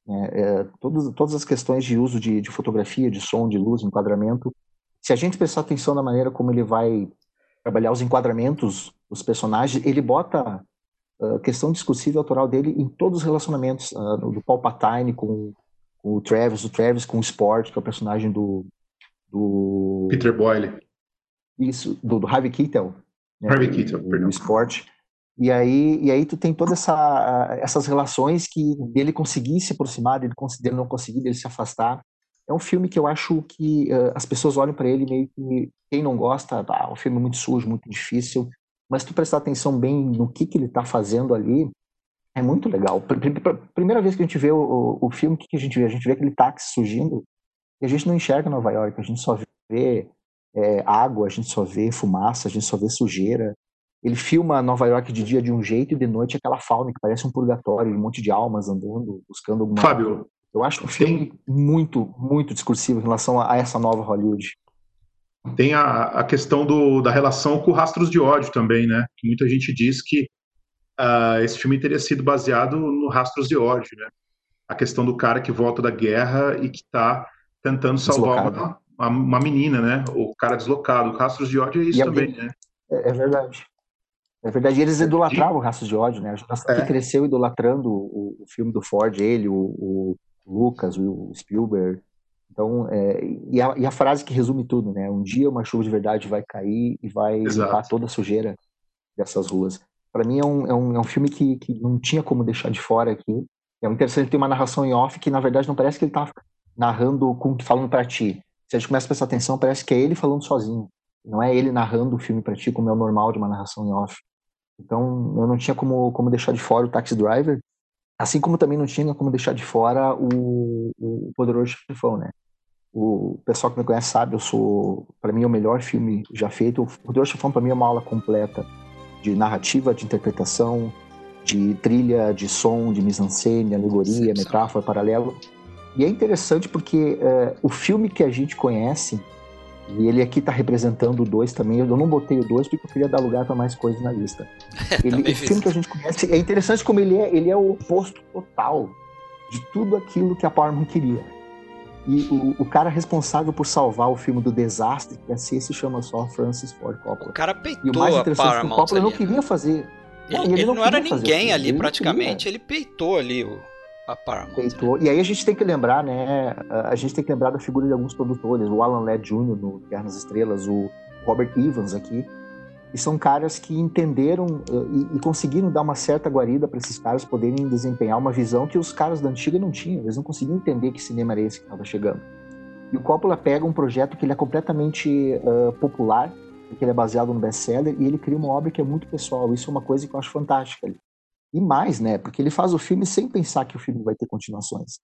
[SPEAKER 6] É, é, todas, todas as questões de uso de, de fotografia, de som, de luz, enquadramento. Se a gente prestar atenção na maneira como ele vai trabalhar os enquadramentos dos personagens, ele bota a uh, questão discursiva e autoral dele em todos os relacionamentos, uh, do Paul Patine com, com, o Travis, o Travis com o Sport, que é o personagem do... do...
[SPEAKER 4] Peter Boyle.
[SPEAKER 6] Isso, do, do Harvey Keitel.
[SPEAKER 4] Né, Harvey Keitel,
[SPEAKER 6] do, perdão. Do Sport. E aí, e aí tu tem todas essa, essas relações que dele conseguir se aproximar, dele, dele não conseguir, dele se afastar. É um filme que eu acho que uh, as pessoas olham para ele meio que quem não gosta, é um filme muito sujo, muito difícil. Mas se tu prestar atenção bem no que, que ele está fazendo ali, é muito legal. Primeira vez que a gente vê o, o filme, o que, que a gente vê? A gente vê aquele táxi surgindo e a gente não enxerga Nova York, a gente só vê é, água, a gente só vê fumaça, a gente só vê sujeira. Ele filma Nova York de dia de um jeito e de noite aquela fauna que parece um purgatório, um monte de almas andando, buscando alguma
[SPEAKER 4] Fábio,
[SPEAKER 6] eu acho um filme tem... muito, muito discursivo em relação a, essa nova Hollywood.
[SPEAKER 4] Tem a, a questão do, da relação com Rastros de Ódio também, né? Muita gente diz que uh, esse filme teria sido baseado no Rastros de Ódio, né? A questão do cara que volta da guerra e que está tentando salvar uma, uma, uma, menina, né? O cara deslocado. Rastros de Ódio é isso e também, né?
[SPEAKER 6] É, é, verdade. É verdade, eles idolatravam Rastros de Ódio, né? A gente é. cresceu idolatrando o, o, filme do Ford, ele, o, o Lucas, o Spielberg. Então, é, e, a, e, a, frase que resume tudo, né? Um dia uma chuva de verdade vai cair e vai Exato. limpar toda a sujeira dessas ruas. Para mim é um, é, um, é um filme que, que não tinha como deixar de fora aqui. É interessante ter uma narração em off que, na verdade, não parece que ele tá narrando, com, falando para ti. Se a gente começa a prestar atenção, parece que é ele falando sozinho. Não é ele narrando o filme para ti, como é o normal de uma narração em off. Então, eu não tinha como, como deixar de fora o Taxi Driver, Assim como também não tinha como deixar de fora o, o Poderoso Chefão, né? O pessoal que me conhece sabe, eu sou, para mim, o melhor filme já feito. O Poderoso Chefão, para mim, é uma aula completa de narrativa, de interpretação, de trilha, de som, de mise-en-scène, alegoria, Sim, metáfora, paralelo. E é interessante porque é, o filme que a gente conhece e ele aqui está representando o 2 também. Eu não botei o 2 porque eu queria dar lugar para mais coisas na lista. Ele, o filme que a gente conhece é interessante como ele é, ele é o oposto total de tudo aquilo que a Paramount queria. E o, o, cara responsável por salvar o filme do desastre, que assim se chama só Francis Ford Coppola.
[SPEAKER 1] O cara peitou e o mais interessante a
[SPEAKER 6] é que o Coppola ali, não queria fazer.
[SPEAKER 1] Ele, não, ele, ele não, não era ninguém ali ele praticamente, ele peitou ali o a Paramount.
[SPEAKER 6] Feitou. Né? E aí a gente tem que lembrar, né? A gente tem que lembrar da figura de alguns produtores, o Alan Ladd Jr. no Guerra nas Estrelas, o Robert Evans aqui. E são caras que entenderam uh, e, e, conseguiram dar uma certa guarida para esses caras poderem desempenhar uma visão que os caras da antiga não tinham. Eles não conseguiam entender que cinema era esse que estava chegando. E o Coppola pega um projeto que ele é completamente uh, popular, porque ele é baseado no best-seller, e ele cria uma obra que é muito pessoal. Isso é uma coisa que eu acho fantástica. E mais, né? Porque ele faz o filme sem pensar que o filme vai ter continuações.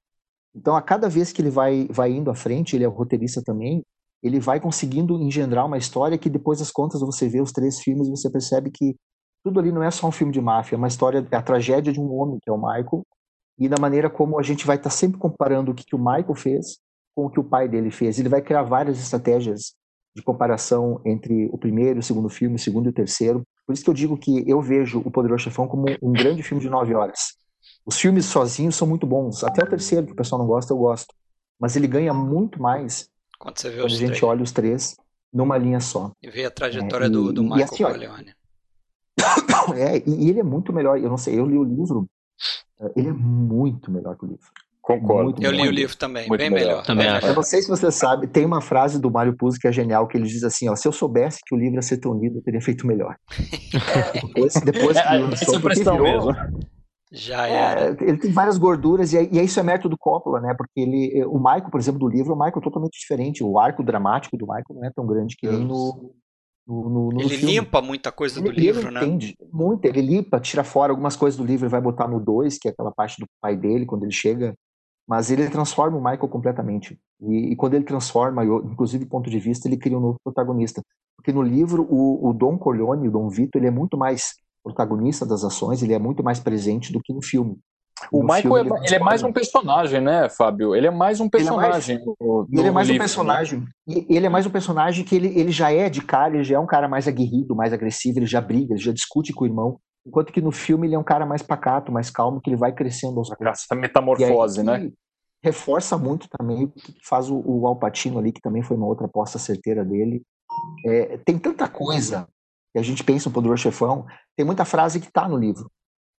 [SPEAKER 6] Então, a cada vez que ele vai, vai indo à frente, ele é roteirista também, ele vai conseguindo engendrar uma história que depois das contas você vê os três filmes e você percebe que tudo ali não é só um filme de máfia, é uma história, é a tragédia de um homem, que é o Michael, e da maneira como a gente vai estar tá sempre comparando o que, que o Michael fez com o que o pai dele fez. Ele vai criar várias estratégias de comparação entre o primeiro, o segundo filme, o segundo e o terceiro. Por isso que eu digo que eu vejo o Poderoso Chefão como um grande filme de nove horas. Os filmes sozinhos são muito bons. Até o terceiro, que o pessoal não gosta, eu gosto. Mas ele ganha muito mais
[SPEAKER 1] quando, você vê
[SPEAKER 6] quando a gente três. olha os três numa linha só.
[SPEAKER 1] E vê a trajetória é, do, do Michael assim, Corleone.
[SPEAKER 6] É, e ele é muito melhor. Eu não sei, eu li o livro. É, ele é muito melhor que o livro.
[SPEAKER 5] Concordo.
[SPEAKER 1] Muito eu li o livro também, Muito bem melhor. melhor.
[SPEAKER 2] Também
[SPEAKER 1] acho.
[SPEAKER 6] Eu não sei se você sabe, tem uma frase do Mário Puzo que é genial, que ele diz assim, ó, se eu soubesse que o livro ia ser tão lido, eu teria feito melhor. depois, depois que
[SPEAKER 2] é, lançou, porque virou, mesmo.
[SPEAKER 1] Já é,
[SPEAKER 6] ele tem várias gorduras e, e isso é mérito do Coppola, né? Porque ele, o Michael, por exemplo, do livro, o Michael é totalmente diferente. O arco dramático do Michael não é tão grande que nem no, no, no, no
[SPEAKER 1] ele
[SPEAKER 6] filme.
[SPEAKER 1] limpa muita coisa do ele, livro,
[SPEAKER 6] ele
[SPEAKER 1] né? Entende
[SPEAKER 6] muito, ele limpa, tira fora algumas coisas do livro e vai botar no 2, que é aquela parte do pai dele, quando ele chega mas ele transforma o Michael completamente. E, e quando ele transforma, eu, inclusive do ponto de vista, ele cria um novo protagonista. Porque no livro, o, o Dom Corleone, o Dom Vito, ele é muito mais protagonista das ações, ele é muito mais presente do que no filme.
[SPEAKER 5] O no Michael filme, é, ele, ele, é mais um personagem, né, Fábio? Ele é mais um personagem.
[SPEAKER 6] Ele é mais, no, ele é mais livro, um né? personagem. Né? Ele é mais um personagem que ele, ele já é de cara, ele já é um cara mais aguerrido, mais agressivo, ele já briga, ele já discute com o irmão. Enquanto que no filme ele é um cara mais pacato, mais calmo, que ele vai crescendo aos.
[SPEAKER 5] Essa metamorfose, aí, né?
[SPEAKER 6] Reforça muito também o que faz o, o Alpatino ali, que também foi uma outra aposta certeira dele. É, tem tanta coisa que a gente pensa no Poderoso Chefão, tem muita frase que está no livro.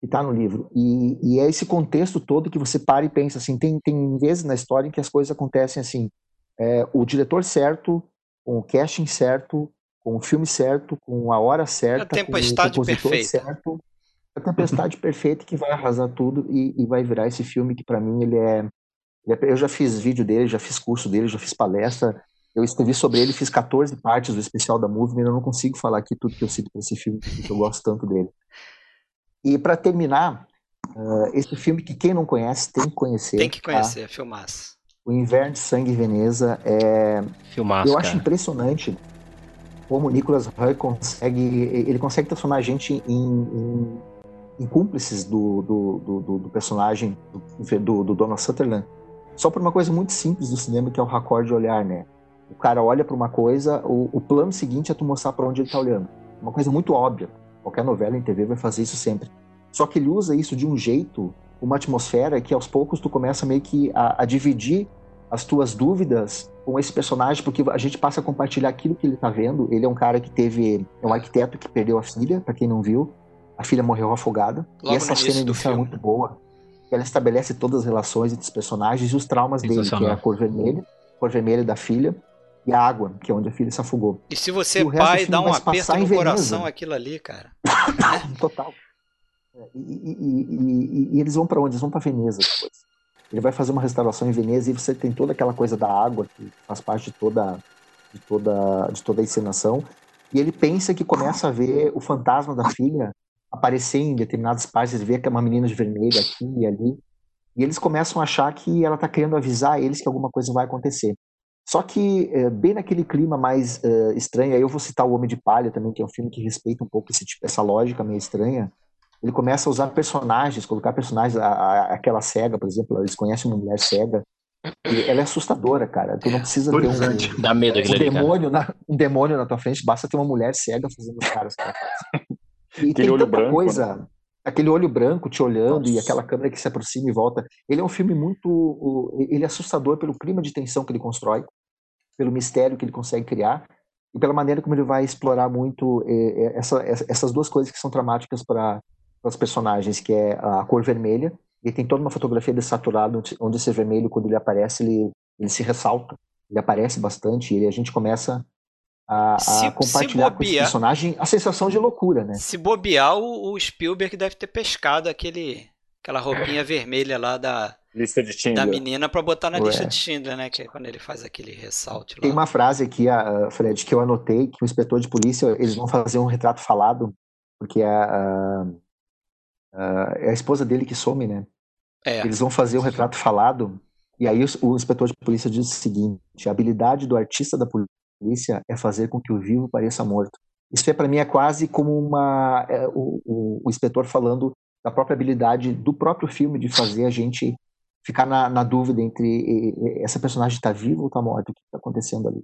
[SPEAKER 6] Que está no livro. E, e, é esse contexto todo que você para e pensa assim. Tem, tem vezes na história em que as coisas acontecem assim. É, o diretor certo, com o casting certo, com o filme certo, com a hora certa,
[SPEAKER 1] a tempestade
[SPEAKER 6] com o compositor
[SPEAKER 1] perfeita.
[SPEAKER 6] certo. A tempestade perfeita que vai arrasar tudo e, e vai virar esse filme que para mim ele é, ele é, Eu já fiz vídeo dele, já fiz curso dele, já fiz palestra. Eu escrevi sobre ele, fiz 14 partes do especial da Movie, eu não consigo falar aqui tudo que eu cito para esse filme, porque eu gosto tanto dele. E para terminar, uh, esse filme que quem não conhece tem que conhecer.
[SPEAKER 1] Tem que conhecer, tá? filmaço.
[SPEAKER 6] O Inverno de Sangue em Veneza é.
[SPEAKER 2] Filmaço,
[SPEAKER 6] eu
[SPEAKER 2] cara.
[SPEAKER 6] acho impressionante como o Nicholas Roy consegue, ele consegue transformar a gente em, em, em cúmplices do, do, do, do personagem do, do, Donald Sutherland, só por uma coisa muito simples do cinema que é o raccord de olhar, né? O cara olha para uma coisa, o, o, plano seguinte é tu mostrar para onde ele está olhando. Uma coisa muito óbvia. Qualquer novela em TV vai fazer isso sempre. Só que ele usa isso de um jeito, uma atmosfera que aos poucos tu começa meio que a, a dividir as tuas dúvidas com esse personagem, porque a gente passa a compartilhar aquilo que ele tá vendo. Ele é um cara que teve. É um arquiteto que perdeu a filha, para quem não viu. A filha morreu afogada.
[SPEAKER 1] Logo
[SPEAKER 6] e essa cena inicial é muito boa. Ela estabelece todas as relações entre os personagens e os traumas dele, que é a cor vermelha, a cor vermelha da filha, e a água, que é onde a filha se afogou.
[SPEAKER 1] E se você é pai, dá um aperto no coração aquilo ali, cara.
[SPEAKER 6] Total. É, e, e, e, e, eles vão para onde? Eles vão para Veneza depois. Ele vai fazer uma restauração em Veneza e você tem toda aquela coisa da água que faz parte de toda, de toda, de toda a encenação. E ele pensa que começa a ver o fantasma da filha aparecer em determinadas partes, ele vê que é uma menina de vermelho aqui e ali. E eles começam a achar que ela está querendo avisar eles que alguma coisa vai acontecer. Só que, é, bem naquele clima mais uh, estranho, aí eu vou citar O Homem de Palha também, que é um filme que respeita um pouco esse, tipo, essa lógica meio estranha ele começa a usar personagens, colocar personagens, a, a, aquela cega, por exemplo, eles conhecem uma mulher cega, ela é assustadora, cara. Tu não precisa ter um,
[SPEAKER 2] Dá medo
[SPEAKER 6] um demônio, na, um demônio na tua frente, basta ter uma mulher cega fazendo os caras. E aquele tem olho tanta branco, coisa, né? Aquele olho branco te olhando Nossa. e aquela câmera que se aproxima e volta. Ele é um filme muito, ele é assustador pelo clima de tensão que ele constrói, pelo mistério que ele consegue criar e pela maneira como ele vai explorar muito eh, eh, essa, essas duas coisas que são dramáticas para os personagens, que é a cor vermelha, e tem toda uma fotografia desaturada, onde esse vermelho, quando ele aparece, ele, ele se ressalta, ele aparece bastante, e a gente começa a, a se, compartilhar se bobear, com esse personagem a sensação de loucura, né?
[SPEAKER 1] Se bobear, o, o Spielberg deve ter pescado aquele, aquela roupinha vermelha lá da,
[SPEAKER 5] lista de Tinder.
[SPEAKER 1] da menina para botar na Ué. lista de Tinder, né? Que é quando ele faz aquele ressalto.
[SPEAKER 6] Tem uma frase aqui, Fred, que eu anotei, que o inspetor de polícia, eles vão fazer um retrato falado, porque a, Uh, é a esposa dele que some, né? É. Eles vão fazer o um retrato falado, e aí o, o, inspetor de polícia diz o seguinte: a habilidade do artista da polícia é fazer com que o vivo pareça morto. Isso é para mim é quase como uma é, o, o, o, inspetor falando da própria habilidade do próprio filme de fazer a gente ficar na, na dúvida entre essa personagem está viva ou está morta, o que está acontecendo ali.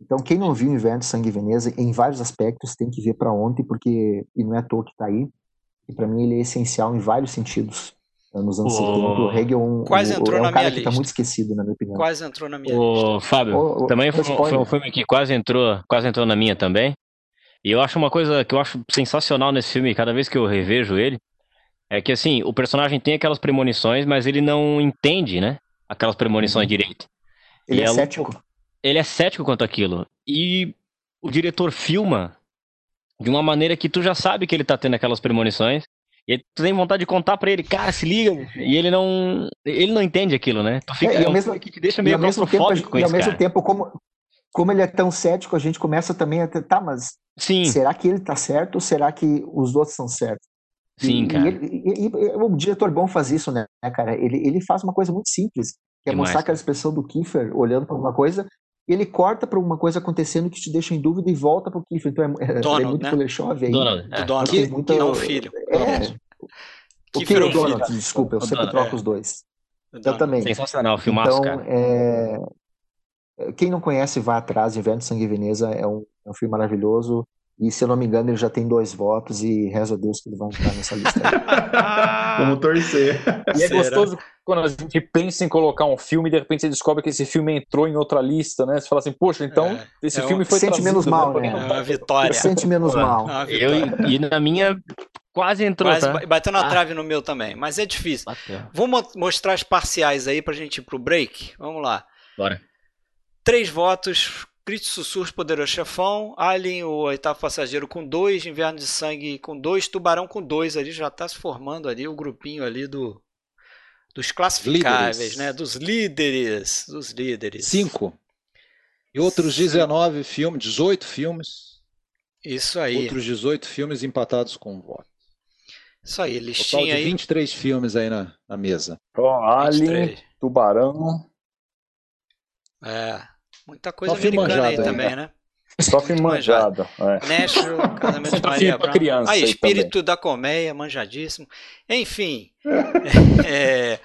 [SPEAKER 6] Então, quem não viu Inverno de Sangue e Veneza, em vários aspectos, tem que ver para ontem, porque, e não é à toa que está aí, e para mim ele é essencial em vários sentidos. Nos anos oh. 70, o Hegel é um,
[SPEAKER 1] Quase entrou
[SPEAKER 6] é um
[SPEAKER 1] na
[SPEAKER 6] cara
[SPEAKER 1] minha
[SPEAKER 6] que
[SPEAKER 1] está
[SPEAKER 6] muito esquecido, na minha opinião.
[SPEAKER 1] Quase entrou na minha
[SPEAKER 2] lista. Fábio, oh, também foi, foi, um filme que quase entrou, quase entrou na minha também. E eu acho uma coisa que eu acho sensacional nesse filme, cada vez que eu revejo ele, é que assim, o personagem tem aquelas premonições, mas ele não entende, né? Aquelas premonições uhum. direito.
[SPEAKER 6] Ele e é, é cético.
[SPEAKER 2] Ele é cético quanto aquilo. E o diretor filma de uma maneira que tu já sabe que ele tá tendo aquelas premonições. E tu tem vontade de contar para ele, cara, se liga. E ele não. Ele não entende aquilo, né? Tu
[SPEAKER 6] fica. É, é um mesmo, que te deixa meio claustrofóbico com isso. E ao mesmo cara. tempo, como, como ele é tão cético, a gente começa também a. Tá, mas. Sim. Será que ele tá certo ou será que os outros são certos?
[SPEAKER 2] Sim, e, cara.
[SPEAKER 6] E, e, e, o diretor bom faz isso, né, cara? Ele, ele faz uma coisa muito simples, que é mostrar aquela expressão do Kiefer olhando para alguma coisa ele corta para uma coisa acontecendo que te deixa em dúvida e volta para o Kiefer. Então é, Donald, é muito né? Kuleshov aí.
[SPEAKER 1] Donald, é. Donald. Que, muita,
[SPEAKER 6] não
[SPEAKER 1] o filho.
[SPEAKER 6] É, o que é o Donald, filho. desculpa, eu o sempre Donald, troco é. os dois. Eu também.
[SPEAKER 2] Sensacional, filmaço,
[SPEAKER 6] então,
[SPEAKER 2] cara.
[SPEAKER 6] É... Quem não conhece, vá atrás. Inverno de Sangue e Veneza é um, é um filme maravilhoso. E se eu não me engano, ele já tem dois votos e reza a Deus que ele vai entrar nessa lista.
[SPEAKER 4] Vamos torcer.
[SPEAKER 5] E é gostoso quando a gente pensa em colocar um filme e de repente você descobre que esse filme entrou em outra lista, né? Você fala assim, poxa, então é, esse é filme um... foi
[SPEAKER 6] Sente trazido, menos mal, né?
[SPEAKER 1] É uma vitória.
[SPEAKER 6] Sente menos mal.
[SPEAKER 2] É eu, e na minha quase entrou, quase, tá?
[SPEAKER 1] Bateu na ah. trave no meu também, mas é difícil. Bateu. Vou mostrar as parciais aí pra gente ir pro break. Vamos lá.
[SPEAKER 2] Bora.
[SPEAKER 1] Três votos, Crit Sussurros, Poderoso Chefão, Alien, o Oitavo Passageiro com dois, Inverno de Sangue com dois, Tubarão com dois, ali já está se formando ali o grupinho ali do dos classificáveis, líderes. né? Dos líderes, dos líderes.
[SPEAKER 3] Cinco. E outros 19 filmes, 18 filmes.
[SPEAKER 1] Isso aí.
[SPEAKER 3] Outros 18 filmes empatados com voto.
[SPEAKER 1] Isso aí, listinha Total de
[SPEAKER 3] 23 aí. filmes aí na, na mesa.
[SPEAKER 5] Oh, Alien, Tubarão.
[SPEAKER 1] É. Muita coisa Só americana aí, também, né?
[SPEAKER 5] Só filme manjado.
[SPEAKER 1] É. Nashville, Casamento de Maria Brown. Criança aí, Espírito aí da Colmeia, manjadíssimo. Enfim. é,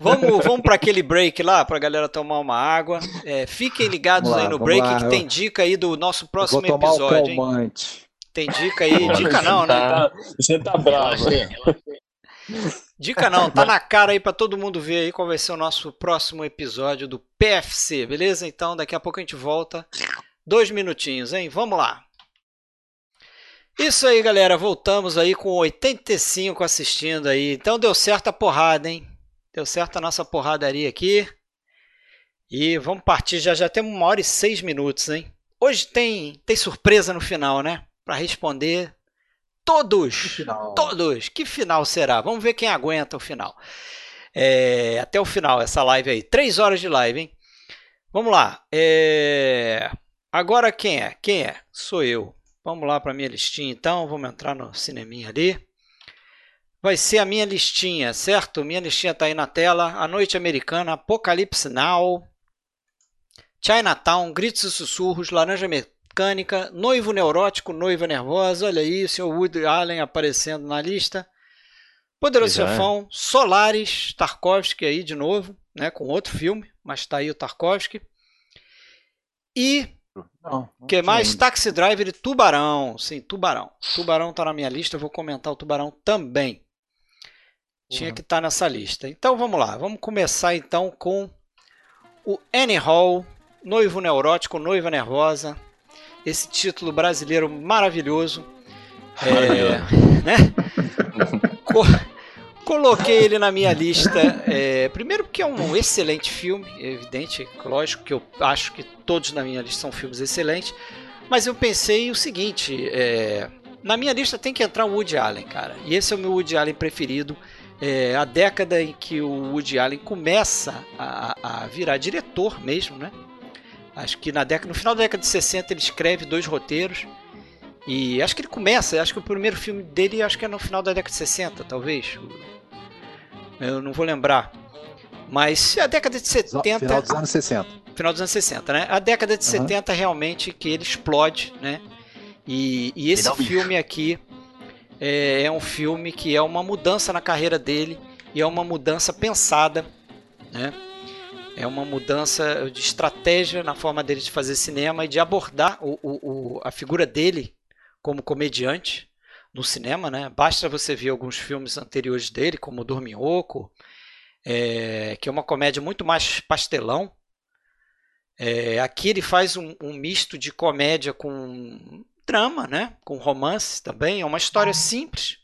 [SPEAKER 1] vamos vamos para aquele break lá, para a galera tomar uma água. É, fiquem ligados lá, aí no break, lá, que tem dica aí do nosso próximo episódio. Hein? Tem dica aí. Dica não, né?
[SPEAKER 5] Você tá bravo, hein?
[SPEAKER 1] Dica não, tá na cara aí para todo mundo ver aí qual vai ser o nosso próximo episódio do PFC, beleza? Então daqui a pouco a gente volta. Dois minutinhos, hein? Vamos lá. Isso aí, galera. Voltamos aí com 85 assistindo aí. Então deu certo a porrada, hein? Deu certo a nossa porradaria aqui. E vamos partir. Já já temos uma hora e seis minutos, hein? Hoje tem, tem surpresa no final, né? Para responder Todos! Todos! Que final será? Vamos ver quem aguenta o final. É, até o final, essa live aí. Três horas de live, hein? Vamos lá. É... Agora quem é? Quem é? Sou eu. Vamos lá para minha listinha então. Vamos entrar no cineminha ali. Vai ser a minha listinha, certo? Minha listinha está aí na tela. A Noite Americana, Apocalipse Now, Chinatown, Gritos e Sussurros, Laranja mecânica, noivo neurótico, noiva nervosa, olha aí, o senhor Woody Allen aparecendo na lista. Poderoso é. Chefão, Solaris, Tarkovsky aí de novo, né, com outro filme, mas está aí o Tarkovsky. E não, não que mais? Ainda. Taxi Driver e Tubarão. Sim, Tubarão. Tubarão está na minha lista, eu vou comentar o Tubarão também. Tinha que estar tá nessa lista. Então vamos lá, vamos começar então com o Annie Hall, Noivo Neurótico, Noiva Nervosa, esse título brasileiro maravilhoso. É, né? Co coloquei ele na minha lista. É, primeiro porque é um excelente filme, é evidente, lógico que eu acho que todos na minha lista são filmes excelentes. Mas eu pensei o seguinte: é, na minha lista tem que entrar o Woody Allen, cara. E esse é o meu Woody Allen preferido. É a década em que o Woody Allen começa a, a virar diretor mesmo, né? Acho que na década, no final da década de 60 ele escreve dois roteiros E acho que ele começa, acho que o primeiro filme dele acho que é no final da década de 60, talvez. Eu não vou lembrar. Mas a década de 70.
[SPEAKER 3] Final dos anos 60.
[SPEAKER 1] Final dos anos 60, né? A década de uhum. 70 realmente que ele explode, né? E, e esse filme aqui é, é, um filme que é uma mudança na carreira dele e é uma mudança pensada, né? É uma mudança de estratégia na forma dele de fazer cinema e de abordar o, o, o a figura dele como comediante no cinema, né? Basta você ver alguns filmes anteriores dele, como Dorminhoco, é, que é uma comédia muito mais pastelão. É, aqui ele faz um, um, misto de comédia com drama, né? Com romance também. É uma história simples.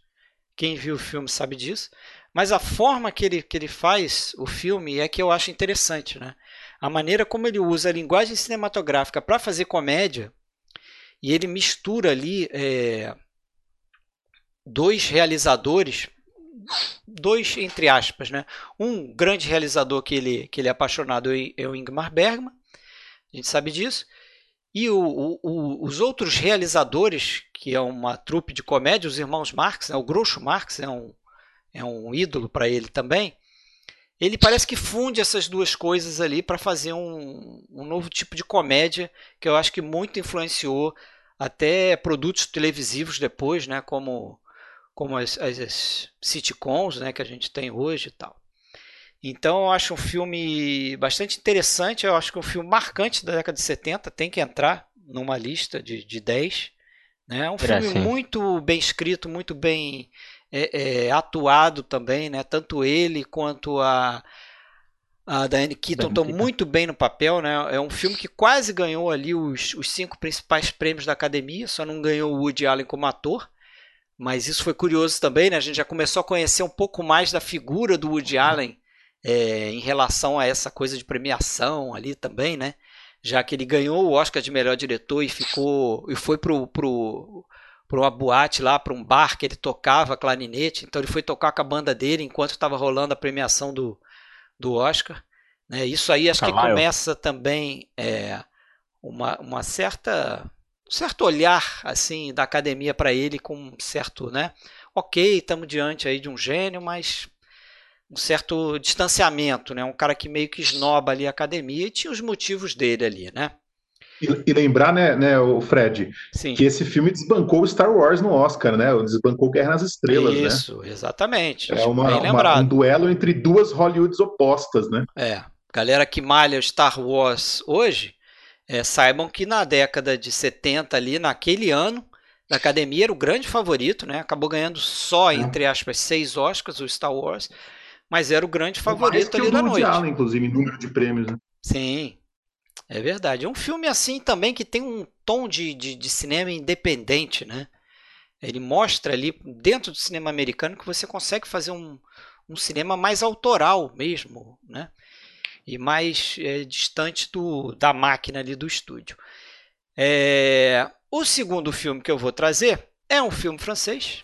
[SPEAKER 1] Quem viu o filme sabe disso. Mas a forma que ele, que ele faz o filme é que eu acho interessante, né? A maneira como ele usa a linguagem cinematográfica para fazer comédia e ele mistura ali é, dois realizadores, dois entre aspas, né? Um grande realizador que ele, que ele é apaixonado é o Ingmar Bergman, a gente sabe disso. E o, o, o, os outros realizadores, que é uma trupe de comédia, os irmãos Marx, né? o Groucho Marx é um, é um ídolo para ele também. Ele parece que funde essas duas coisas ali para fazer um, um novo tipo de comédia que eu acho que muito influenciou até produtos televisivos depois, né, como, como as, as, as sitcoms né, que a gente tem hoje e tal. Então eu acho um filme bastante interessante, eu acho que é um filme marcante da década de 70, tem que entrar numa lista de, de 10. Né? É um filme muito bem escrito, muito bem é, é, atuado também, né? tanto ele quanto a, a Diane Keaton estão muito bem no papel, né? É um filme que quase ganhou ali os, os cinco principais prêmios da academia, só não ganhou o Woody Allen como ator. Mas isso foi curioso também, né? A gente já começou a conhecer um pouco mais da figura do Woody Allen é, em relação a essa coisa de premiação ali também, né? Já que ele ganhou o Oscar de melhor diretor e ficou e foi pro, pro, pro uma boate lá, para um bar que ele tocava clarinete. Então ele foi tocar com a banda dele enquanto estava rolando a premiação do, do Oscar. Né? Isso aí acho Caralho. que começa também é, uma, uma certa um certo olhar assim da academia para ele com um certo, né? Ok, estamos diante aí de um gênio, mas um certo distanciamento, né? Um cara que meio que esnoba ali a academia e tinha os motivos dele ali, né?
[SPEAKER 4] E, e lembrar, né, né, o Fred, Sim. que esse filme desbancou Star Wars no Oscar, né? Desbancou Guerra nas Estrelas,
[SPEAKER 1] Isso, né? Isso, exatamente.
[SPEAKER 4] É uma, uma, um duelo entre duas Hollywoods opostas, né?
[SPEAKER 1] É. Galera que malha Star Wars hoje, é, saibam que na década de 70 ali, naquele ano, da academia era o grande favorito, né? Acabou ganhando só, é. entre aspas, seis Oscars, o Star Wars, mas era o grande favorito ali da noite.
[SPEAKER 4] Allen, inclusive, em número de prêmios, né?
[SPEAKER 1] Sim, é verdade. É um filme assim também que tem um tom de, de, de, cinema independente, né? Ele mostra ali, dentro do cinema americano, que você consegue fazer um, um cinema mais autoral mesmo, né? E mais é, distante do, da máquina ali do estúdio. É, o segundo filme que eu vou trazer é um filme francês.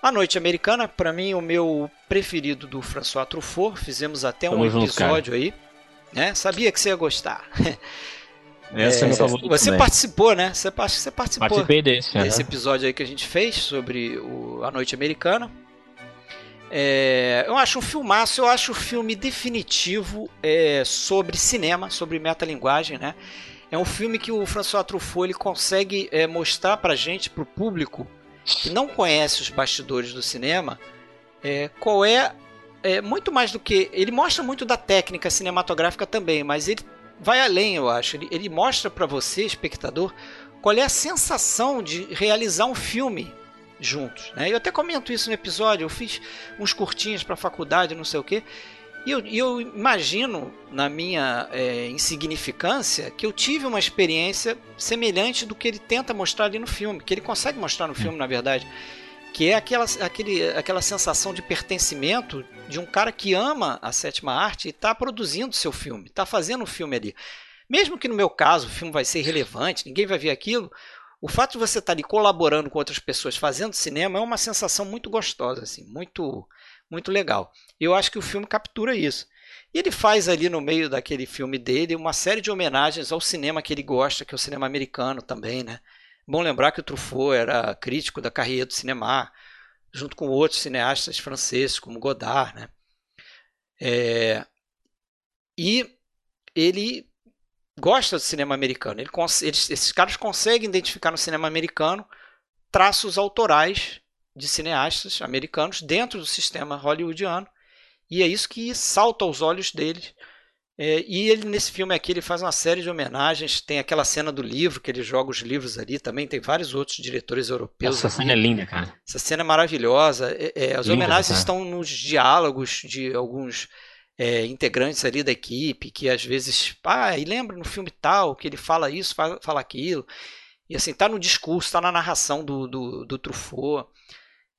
[SPEAKER 1] A Noite Americana, para mim, o meu preferido do François Truffaut. Fizemos até um episódio aí. Né? Sabia que você ia gostar.
[SPEAKER 2] Essa é, é
[SPEAKER 1] favorito você também. participou, né? Você, você participou
[SPEAKER 2] Participei desse,
[SPEAKER 1] desse episódio aí que a gente fez sobre o, a Noite Americana. É, eu acho um filmaço, eu acho o filme definitivo é, sobre cinema, sobre metalinguagem, né? É um filme que o François Truffaut ele consegue é, mostrar pra gente, pro público que não conhece os bastidores do cinema, é, qual é é, muito mais do que. Ele mostra muito da técnica cinematográfica também, mas ele vai além, eu acho. Ele, ele mostra para você, espectador, qual é a sensação de realizar um filme juntos. Né? Eu até comento isso no episódio. Eu fiz uns curtinhos para faculdade, não sei o quê. E eu, eu imagino, na minha é, insignificância, que eu tive uma experiência semelhante do que ele tenta mostrar ali no filme, que ele consegue mostrar no filme, na verdade que é aquela, aquele, aquela sensação de pertencimento de um cara que ama a sétima arte e está produzindo seu filme, está fazendo um filme ali. Mesmo que no meu caso o filme vai ser irrelevante, ninguém vai ver aquilo, o fato de você estar tá ali colaborando com outras pessoas fazendo cinema é uma sensação muito gostosa, assim, muito, muito legal. Eu acho que o filme captura isso. E ele faz ali no meio daquele filme dele uma série de homenagens ao cinema que ele gosta, que é o cinema americano também, né? Bom lembrar que o Truffaut era crítico da carreira do cinema, junto com outros cineastas franceses, como Godard. Né? É, e ele gosta do cinema americano. Ele, eles, esses caras conseguem identificar no cinema americano traços autorais de cineastas americanos dentro do sistema hollywoodiano. E é isso que salta aos olhos deles é, e ele nesse filme aqui ele faz uma série de homenagens. Tem aquela cena do livro que ele joga os livros ali. Também tem vários outros diretores europeus.
[SPEAKER 2] Essa cena é linda, cara.
[SPEAKER 1] Essa cena é maravilhosa. É, é, as linda, homenagens cara. estão nos diálogos de alguns é, integrantes ali da equipe que às vezes, ah, e lembra no filme tal que ele fala isso, fala, fala aquilo. E assim tá no discurso, tá na narração do, do, do Truffaut.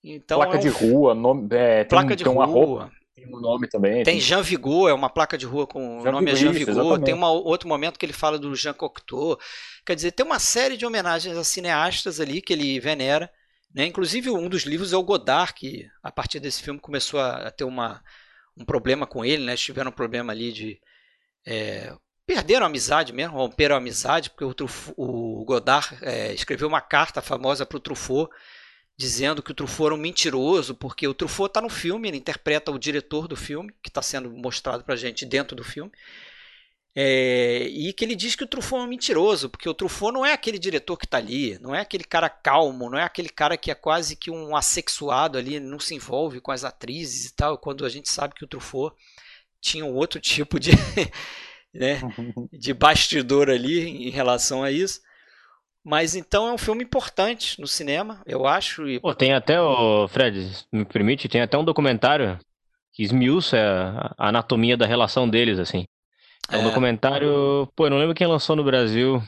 [SPEAKER 5] Então, placa é um... de rua, nome, é,
[SPEAKER 1] placa tem, de tem rua.
[SPEAKER 5] Tem um nome também.
[SPEAKER 1] Tem, Jean Vigo, é uma placa de rua com o nome é Jean Vigo. Tem um outro momento que ele fala do Jean Cocteau. Quer dizer, tem uma série de homenagens a cineastas ali que ele venera. Né? Inclusive, um dos livros é o Godard, que a partir desse filme começou a ter uma, um problema com ele. Né? Eles tiveram um problema ali de. É, perderam a amizade mesmo, romperam a amizade, porque o, Truffaut, o Godard é, escreveu uma carta famosa para o Truffaut dizendo que o Truffaut era um mentiroso, porque o Truffaut está no filme, ele interpreta o diretor do filme, que está sendo mostrado para a gente dentro do filme, é, e que ele diz que o Truffaut é um mentiroso, porque o Truffaut não é aquele diretor que está ali, não é aquele cara calmo, não é aquele cara que é quase que um assexuado ali, não se envolve com as atrizes e tal, quando a gente sabe que o Truffaut tinha um outro tipo de, né, de bastidor ali em relação a isso. Mas então é um filme importante no cinema, eu acho. E...
[SPEAKER 2] Pô, tem até, o Fred, me permite, tem até um documentário que esmiuça a anatomia da relação deles, assim. É um é. documentário, pô, eu não lembro quem lançou no Brasil,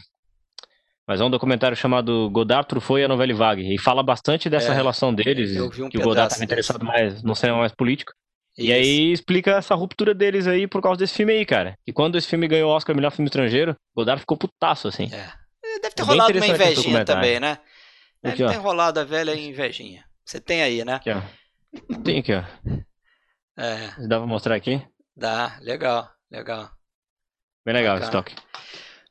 [SPEAKER 2] mas é um documentário chamado Godard, Truffaut e a Novelle Vague. E fala bastante dessa é, relação deles, um que o Godard estava interessado mais no cinema mais político. Isso. E aí explica essa ruptura deles aí por causa desse filme aí, cara. E quando esse filme ganhou o Oscar Melhor Filme Estrangeiro, Godard ficou putaço, assim.
[SPEAKER 1] É. Deve ter é rolado uma invejinha também, né? Deve aqui, ter rolado a velha invejinha. Você tem aí, né?
[SPEAKER 2] Aqui, ó. Tem aqui, ó. É. Dá pra mostrar aqui?
[SPEAKER 1] Dá, legal, legal.
[SPEAKER 2] Bem legal esse toque.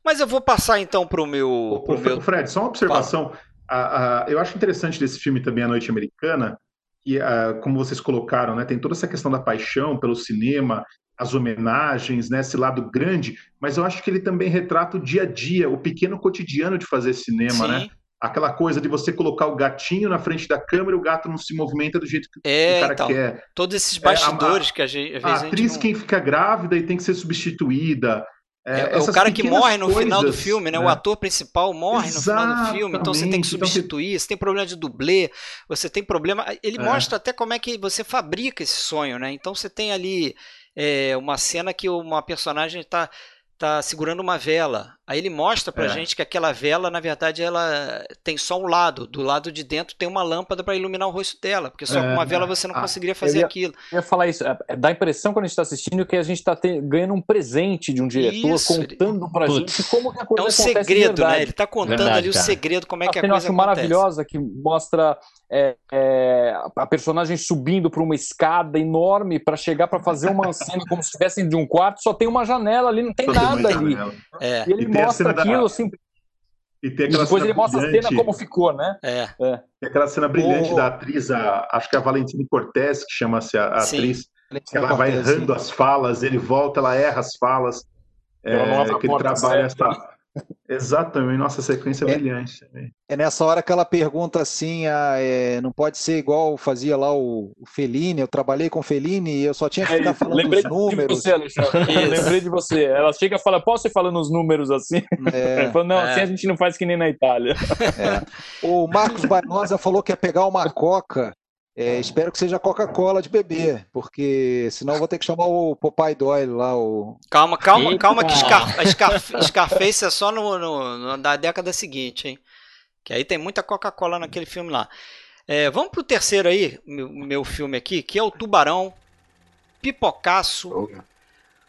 [SPEAKER 1] Mas eu vou passar então pro meu. Pro
[SPEAKER 4] meu... Fred, só uma observação. A, a, eu acho interessante desse filme também, A Noite Americana, e como vocês colocaram, né, tem toda essa questão da paixão pelo cinema, as homenagens, né, esse lado grande, mas eu acho que ele também retrata o dia a dia, o pequeno cotidiano de fazer cinema, né? Sim. né? Aquela coisa de você colocar o gatinho na frente da câmera e o gato não se movimenta do jeito que é, o cara então, quer.
[SPEAKER 1] Todos esses bastidores é, a, que a gente.
[SPEAKER 4] A, a atriz não... quem fica grávida e tem que ser substituída.
[SPEAKER 1] É, é o cara que morre no coisas, final do filme, né? né? O ator principal morre Exatamente. no final do filme, então você tem que então substituir. Então, você tem problema de dublê, você tem problema. Ele é. mostra até como é que você fabrica esse sonho, né? Então você tem ali é, uma cena que uma personagem está tá segurando uma vela. Aí ele mostra pra é. gente que aquela vela, na verdade, ela tem só um lado. Do lado de dentro tem uma lâmpada para iluminar o rosto dela, porque só é, com uma vela você não ah, conseguiria fazer
[SPEAKER 5] eu ia,
[SPEAKER 1] aquilo.
[SPEAKER 5] Eu ia falar isso. É, é, dá a impressão quando a gente está assistindo que a gente está ganhando um presente de um diretor, isso, contando pra Putz. gente como que a coisa
[SPEAKER 1] É um segredo, né? Ele está contando verdade, ali cara. o segredo, como é que a, a coisa acontece.
[SPEAKER 5] maravilhosa que mostra é, é, a personagem subindo por uma escada enorme para chegar para fazer uma cena como se estivessem de um quarto, só tem uma janela ali, não tem nada ali. É. E ele e mostra aquilo da... assim.
[SPEAKER 4] E, tem aquela e depois ele mostra a cena
[SPEAKER 5] como ficou, né?
[SPEAKER 1] É.
[SPEAKER 4] é. Tem aquela cena brilhante da atriz, a, acho que é a Valentina Cortez, que chama-se a, a atriz, que ela vai errando as falas, ele volta, ela erra as falas. É, que ele trabalha essa Exatamente, nossa sequência é, brilhante.
[SPEAKER 3] É nessa hora que ela pergunta assim: ah, é, não pode ser igual fazia lá o, o Fellini, eu trabalhei com o Fellini e eu só tinha que é ficar é, falando lembrei dos números.
[SPEAKER 5] De você, Alexandre. lembrei de você. Ela chega e fala: posso ir falando os números assim? É, não, assim a gente não faz que nem na Itália.
[SPEAKER 3] O Marcos Barnosa falou que ia pegar uma coca é, espero que seja Coca-Cola de beber, porque senão eu vou ter que chamar o Popeye Doyle lá. O...
[SPEAKER 1] Calma, calma, Eita. calma, que Scar, Scar, Scarface é só no, no, no, da década seguinte, hein? Que aí tem muita Coca-Cola naquele filme lá. É, vamos pro terceiro aí, meu, meu filme aqui, que é o Tubarão, pipocaço,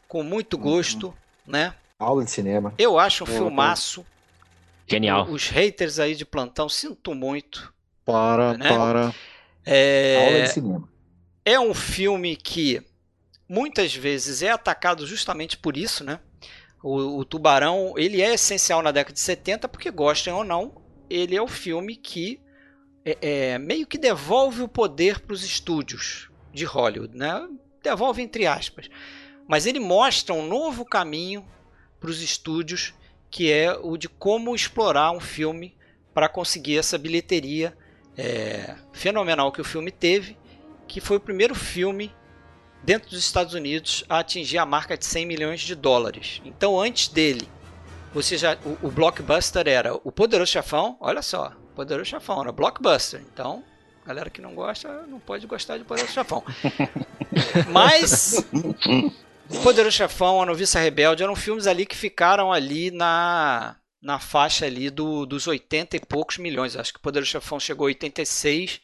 [SPEAKER 1] com muito gosto, né?
[SPEAKER 6] Aula de cinema.
[SPEAKER 1] Eu acho um filmaço.
[SPEAKER 2] Genial.
[SPEAKER 1] Os haters aí de plantão, sinto muito.
[SPEAKER 3] Para, né? para.
[SPEAKER 1] É, Aula de cinema. É um filme que muitas vezes é atacado justamente por isso, né? O, o, Tubarão, ele é essencial na década de 70 porque gostem ou não, ele é o filme que é, é, meio que devolve o poder para os estúdios de Hollywood, né? Devolve entre aspas. Mas ele mostra um novo caminho para os estúdios, que é o de como explorar um filme para conseguir essa bilheteria é, fenomenal que o filme teve, que foi o primeiro filme dentro dos Estados Unidos a atingir a marca de 100 milhões de dólares. Então, antes dele, você já, o, o blockbuster era o Poderoso Chefão, olha só, Poderoso Chefão era blockbuster. Então, galera que não gosta, não pode gostar de Poderoso Chefão. Mas Poderoso Chefão, A Noviça Rebelde eram filmes ali que ficaram ali na na faixa ali do, dos 80 e poucos milhões. Acho que o Poderoso Chefão chegou a 86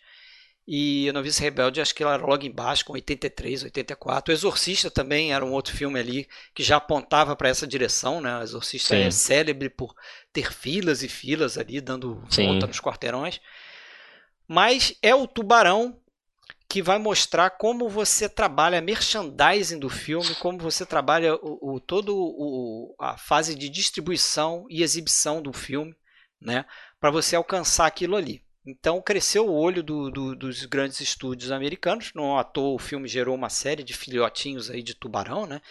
[SPEAKER 1] e a Novice Rebelde acho que ela era logo embaixo com 83, 84. O Exorcista também era um outro filme ali que já apontava para essa direção, né? O Exorcista Sim. é célebre por ter filas e filas ali dando Sim. volta nos quarteirões. Mas é o Tubarão que vai mostrar como você trabalha merchandising do filme, como você trabalha o, o todo o, a fase de distribuição e exibição do filme, né, para você alcançar aquilo ali. Então cresceu o olho do, do, dos grandes estúdios americanos. Não à toa o filme gerou uma série de filhotinhos aí de tubarão, né?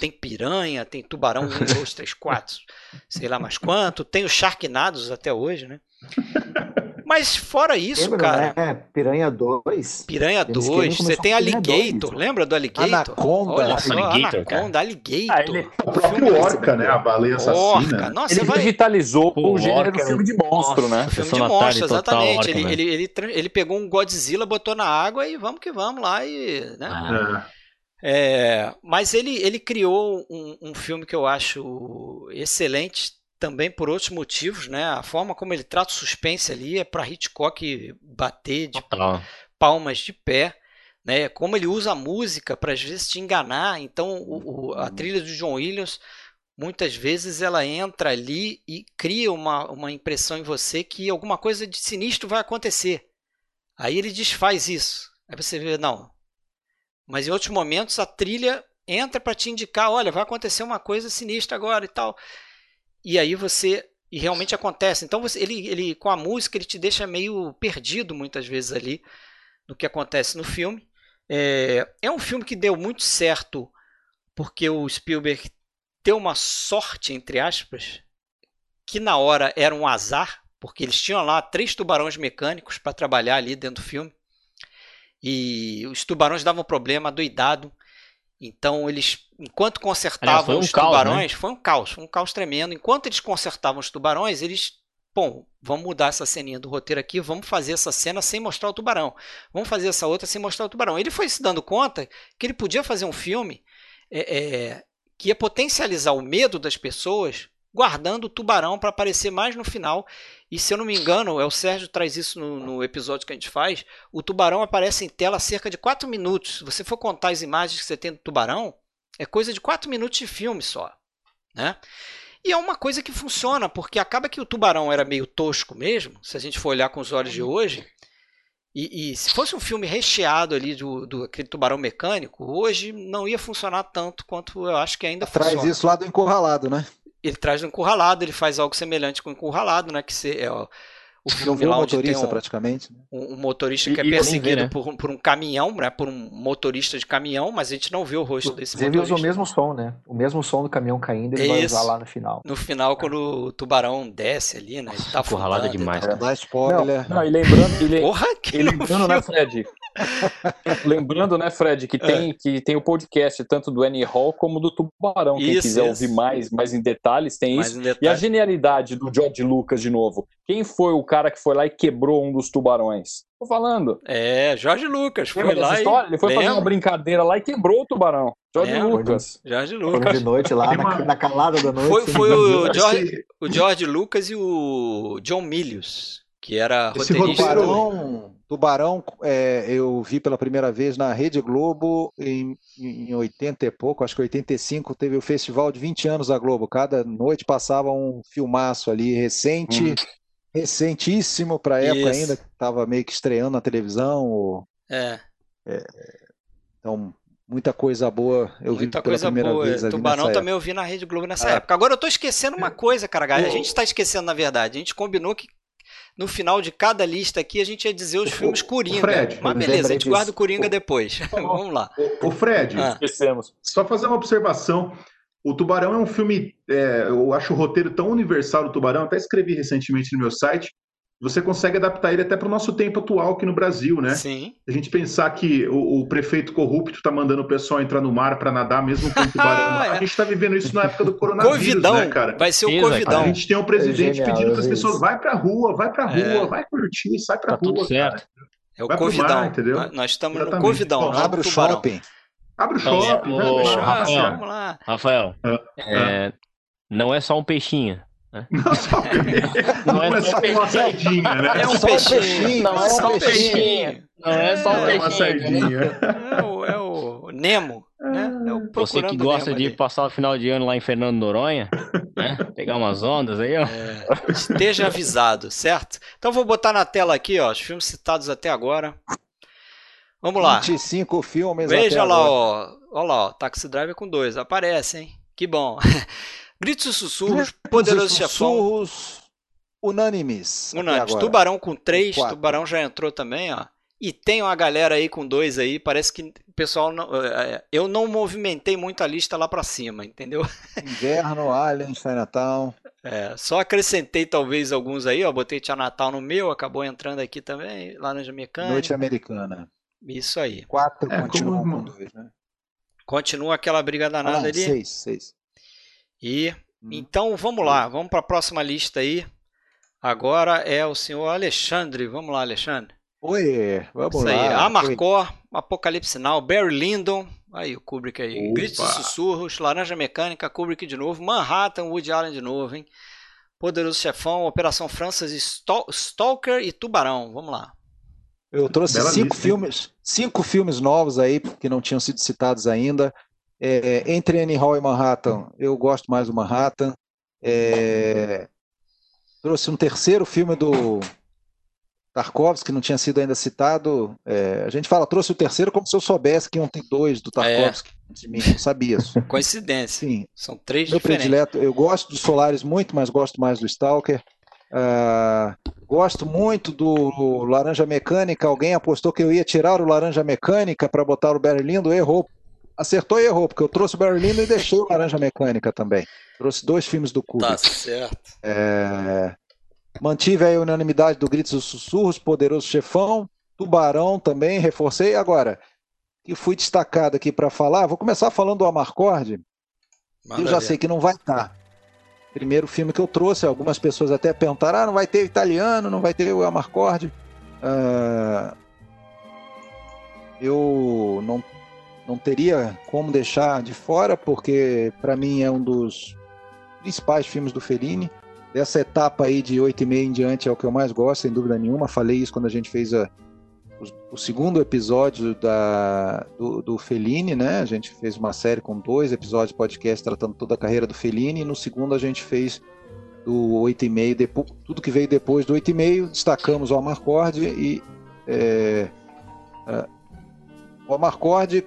[SPEAKER 1] Tem piranha, tem tubarão 1, 2, 3, 4, sei lá mais quanto. Tem os Sharknados até hoje, né? Mas fora isso, lembra, cara.
[SPEAKER 6] É, Piranha 2.
[SPEAKER 1] Piranha 2. Você tem Alligator. Lembra do Alligator?
[SPEAKER 3] Anaconda.
[SPEAKER 1] Olha só, Alligator, Anaconda, Alligator. Ah,
[SPEAKER 4] ele... O próprio Orca, né? A baleia assassina.
[SPEAKER 5] Nossa, ele vai... digitalizou o gênero do filme de monstro, né?
[SPEAKER 1] O filme de monstro, exatamente. Orca, ele, né? ele, ele, ele, pegou um Godzilla, botou na água e vamos que vamos lá e. Né? Ah. É, mas ele, ele criou um, um filme que eu acho excelente também por outros motivos, né? A forma como ele trata o suspense ali é para Hitchcock bater de palmas de pé, né? Como ele usa a música para às vezes te enganar. Então, o, o, a trilha do John Williams muitas vezes ela entra ali e cria uma, uma impressão em você que alguma coisa de sinistro vai acontecer. Aí ele desfaz isso. Aí você vê, não. Mas em outros momentos a trilha entra para te indicar, olha, vai acontecer uma coisa sinistra agora e tal e aí você e realmente acontece. Então você, ele, ele com a música ele te deixa meio perdido muitas vezes ali no que acontece no filme. É, é um filme que deu muito certo porque o Spielberg deu uma sorte entre aspas que na hora era um azar porque eles tinham lá três tubarões mecânicos para trabalhar ali dentro do filme e os tubarões davam problema doidado então eles, enquanto consertavam Aliás, um os caos, né? tubarões, né? foi um caos, foi um caos tremendo. Enquanto eles consertavam os tubarões, eles, bom, vamos mudar essa ceninha do roteiro aqui, vamos fazer essa cena sem mostrar o tubarão, vamos fazer essa outra sem mostrar o tubarão. Ele foi se dando conta que ele podia fazer um filme é, é, que ia potencializar o medo das pessoas, guardando o tubarão para aparecer mais no final e se eu não me engano, é o Sérgio traz isso no, no, episódio que a gente faz. O tubarão aparece em tela cerca de 4 minutos. Se você for contar as imagens que você tem do tubarão, é coisa de 4 minutos de filme só. Né? E é uma coisa que funciona, porque acaba que o tubarão era meio tosco mesmo, se a gente for olhar com os olhos de hoje. E, e se fosse um filme recheado ali do, do aquele tubarão mecânico, hoje não ia funcionar tanto quanto eu acho que ainda
[SPEAKER 3] Traz
[SPEAKER 1] funciona.
[SPEAKER 3] Traz isso lá do encurralado, né?
[SPEAKER 1] Ele traz um encurralado, ele faz algo semelhante com o encurralado, né? Que se, é, ó,
[SPEAKER 3] o filme lá onde tem um, praticamente. Né?
[SPEAKER 1] Um, um, motorista que é perseguido vi, né? por, por, um caminhão, né? Por um motorista de caminhão, mas a gente não vê o rosto desse
[SPEAKER 6] Você
[SPEAKER 1] motorista.
[SPEAKER 6] usa o mesmo som, né? O mesmo som do caminhão caindo, ele Isso. vai usar lá no final.
[SPEAKER 1] No final, quando o tubarão desce ali, né? Ele tá
[SPEAKER 2] Encurralado demais. Tá...
[SPEAKER 3] Dá spoiler.
[SPEAKER 5] Não, não, e lembrando... E Porra, que e lembrando, né, Fred? lembrando, né, Fred, que tem, é. que tem o podcast tanto do Annie Hall como do Tubarão. Quem isso, quiser isso. ouvir mais, mais em detalhes, tem mais isso. E a genialidade do George Lucas, de novo. Quem foi o cara que foi lá e quebrou um dos tubarões? Tô falando.
[SPEAKER 1] É, Jorge Lucas. Foi lá
[SPEAKER 5] história? Ele foi Lembra? fazer uma brincadeira lá e quebrou o tubarão. Jorge Lembra? Lucas.
[SPEAKER 1] Jorge Lucas.
[SPEAKER 6] de noite lá, na, na, calada da noite.
[SPEAKER 1] Foi, foi o, George, o George Lucas e o John Milius, que era Esse roteirista.
[SPEAKER 3] Tubarão, tubarão é, eu vi pela primeira vez na Rede Globo em, em 80 e pouco, acho que 85, teve o festival de 20 anos da Globo. Cada noite passava um filmaço ali recente. Hum recentíssimo para a época ainda, que estava meio que estreando na televisão. Ou...
[SPEAKER 1] É.
[SPEAKER 3] é. Então, muita coisa boa eu muita vi pela coisa primeira boa. vez.
[SPEAKER 1] Tubarão também eu vi na Rede Globo nessa é. época. Agora eu tô esquecendo uma coisa, cara. A gente está esquecendo, na verdade. A gente combinou que no final de cada lista aqui a gente ia dizer os filmes Coringa.
[SPEAKER 4] Fred,
[SPEAKER 1] Mas beleza, a gente guarda o Coringa depois. Vamos lá.
[SPEAKER 4] O, Fred, ah. esquecemos. Só fazer uma observação. O Tubarão é um filme, é, eu acho o roteiro tão universal do Tubarão, até escrevi recentemente no meu site, você consegue adaptar ele até para o nosso tempo atual aqui no Brasil, né?
[SPEAKER 1] Sim.
[SPEAKER 4] A gente pensar que o, o prefeito corrupto está mandando o pessoal entrar no mar para nadar, mesmo com o tubarão. é. A gente está vivendo isso na época do coronavírus, Covidão. né, cara?
[SPEAKER 1] Vai ser o Covidão.
[SPEAKER 4] A gente tem um presidente é genial, pedindo para as pessoas, vai para a rua, vai para a rua, é. vai curtir, sai para a tá rua,
[SPEAKER 1] certo. É o vai Covidão. Mar, entendeu? Nós estamos Exatamente. no Covidão. Bom,
[SPEAKER 3] abre o shopping.
[SPEAKER 4] Abre o shopping. Ô,
[SPEAKER 2] Rafael, vamos lá. Rafael, ah, é, não é só um peixinho. Né? Não, só,
[SPEAKER 4] não, é, só uma sardinha, né?
[SPEAKER 1] É um peixinho. Não é só um peixinho.
[SPEAKER 2] Não é só um peixinho.
[SPEAKER 4] É uma sardinha.
[SPEAKER 1] É o, é o Nemo. Né? É o
[SPEAKER 2] Você que gosta de ali. passar o final de ano lá em Fernando Noronha, né? pegar umas ondas aí, ó. É,
[SPEAKER 1] esteja avisado, certo? Então vou botar na tela aqui, ó, os filmes citados até agora. Vamos lá.
[SPEAKER 3] 25 filmes
[SPEAKER 1] Veja lá, agora. ó. Olha lá, ó. Taxi Driver com dois. Aparece, hein? Que bom. Gritos e sussurros, poderoso chefão. Sussurros
[SPEAKER 3] unânimes.
[SPEAKER 1] Unânimes. Tubarão com três, Tubarão já entrou também, ó. E tem uma galera aí com dois aí, parece que o pessoal não, é, é, eu não movimentei muito a lista lá para cima, entendeu?
[SPEAKER 3] Inverno, Alien, Natal.
[SPEAKER 1] É, só acrescentei talvez alguns aí, ó, botei Tia Natal no meu, acabou entrando aqui também, Laranja Mecânica.
[SPEAKER 3] Noite Americana.
[SPEAKER 1] Isso aí.
[SPEAKER 3] Quatro é, continuam com dois, né?
[SPEAKER 1] Continua aquela briga danada ah, ali.
[SPEAKER 3] Seis, seis.
[SPEAKER 1] E hum. então vamos lá, vamos para a próxima lista aí. Agora é o senhor Alexandre. Vamos lá, Alexandre.
[SPEAKER 3] Oi, vamos Isso
[SPEAKER 1] lá.
[SPEAKER 3] Aí.
[SPEAKER 1] Amarcor, Apocalipse Now, Barry Lyndon, aí o Kubrick aí, Opa. Gritos e Sussurros, Laranja Mecânica, Kubrick de novo, Manhattan, Woody Allen de novo, hein? Poderoso Chefão, Operação Francis, Stalker e Tubarão. Vamos lá.
[SPEAKER 3] Eu trouxe Bela cinco lista, filmes, cinco filmes novos aí que não tinham sido citados ainda. É, entre Annie Hall e Manhattan, eu gosto mais do Manhattan. É, trouxe um terceiro filme do Tarkovsky, que não tinha sido ainda citado. É, a gente fala, trouxe o terceiro como se eu soubesse que ter dois do Tarkovsky é. de mim, não sabia isso.
[SPEAKER 1] Coincidência. Sim. São três
[SPEAKER 3] Meu
[SPEAKER 1] diferentes.
[SPEAKER 3] predileto, eu gosto dos Solares muito, mas gosto mais do Stalker. Uh, gosto muito do Laranja Mecânica. Alguém apostou que eu ia tirar o Laranja Mecânica para botar o Barry Lindo, errou acertou e errou, porque eu trouxe o Berlino e deixei o Laranja Mecânica também. Trouxe dois filmes do Kubrick.
[SPEAKER 1] Tá certo.
[SPEAKER 3] É... Mantive a unanimidade do Gritos e Sussurros, Poderoso Chefão, Tubarão também, reforcei. Agora, que fui destacado aqui para falar, vou começar falando do Amarcord. eu já sei que não vai estar. Primeiro filme que eu trouxe, algumas pessoas até perguntaram: ah, não vai ter italiano, não vai ter o Amarcord. Uh... Eu não não teria como deixar de fora, porque para mim é um dos principais filmes do Fellini. Dessa etapa aí de 8 e meia em diante é o que eu mais gosto, sem dúvida nenhuma. Falei isso quando a gente fez a, o, o, segundo episódio da, do, do Fellini, né? A gente fez uma série com dois episódios de podcast tratando toda a carreira do Fellini. E no segundo a gente fez do 8 e meio, tudo que veio depois do 8 e meio, destacamos o Amarcord e é, é, o Amarcord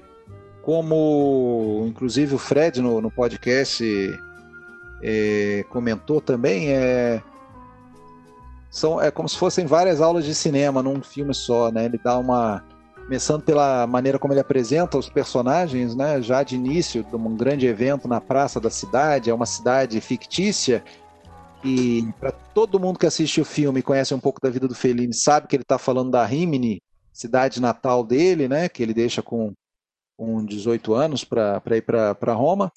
[SPEAKER 3] como inclusive o Fred no, no podcast é, comentou também, é, são, é como se fossem várias aulas de cinema num filme só, né? Ele dá uma. Começando pela maneira como ele apresenta os personagens, né? Já de início, de um grande evento na praça da cidade, é uma cidade fictícia. E para todo mundo que assiste o filme conhece um pouco da vida do Fellini, sabe que ele está falando da Rimini, cidade natal dele, né? Que ele deixa com com 18 anos para ir para Roma.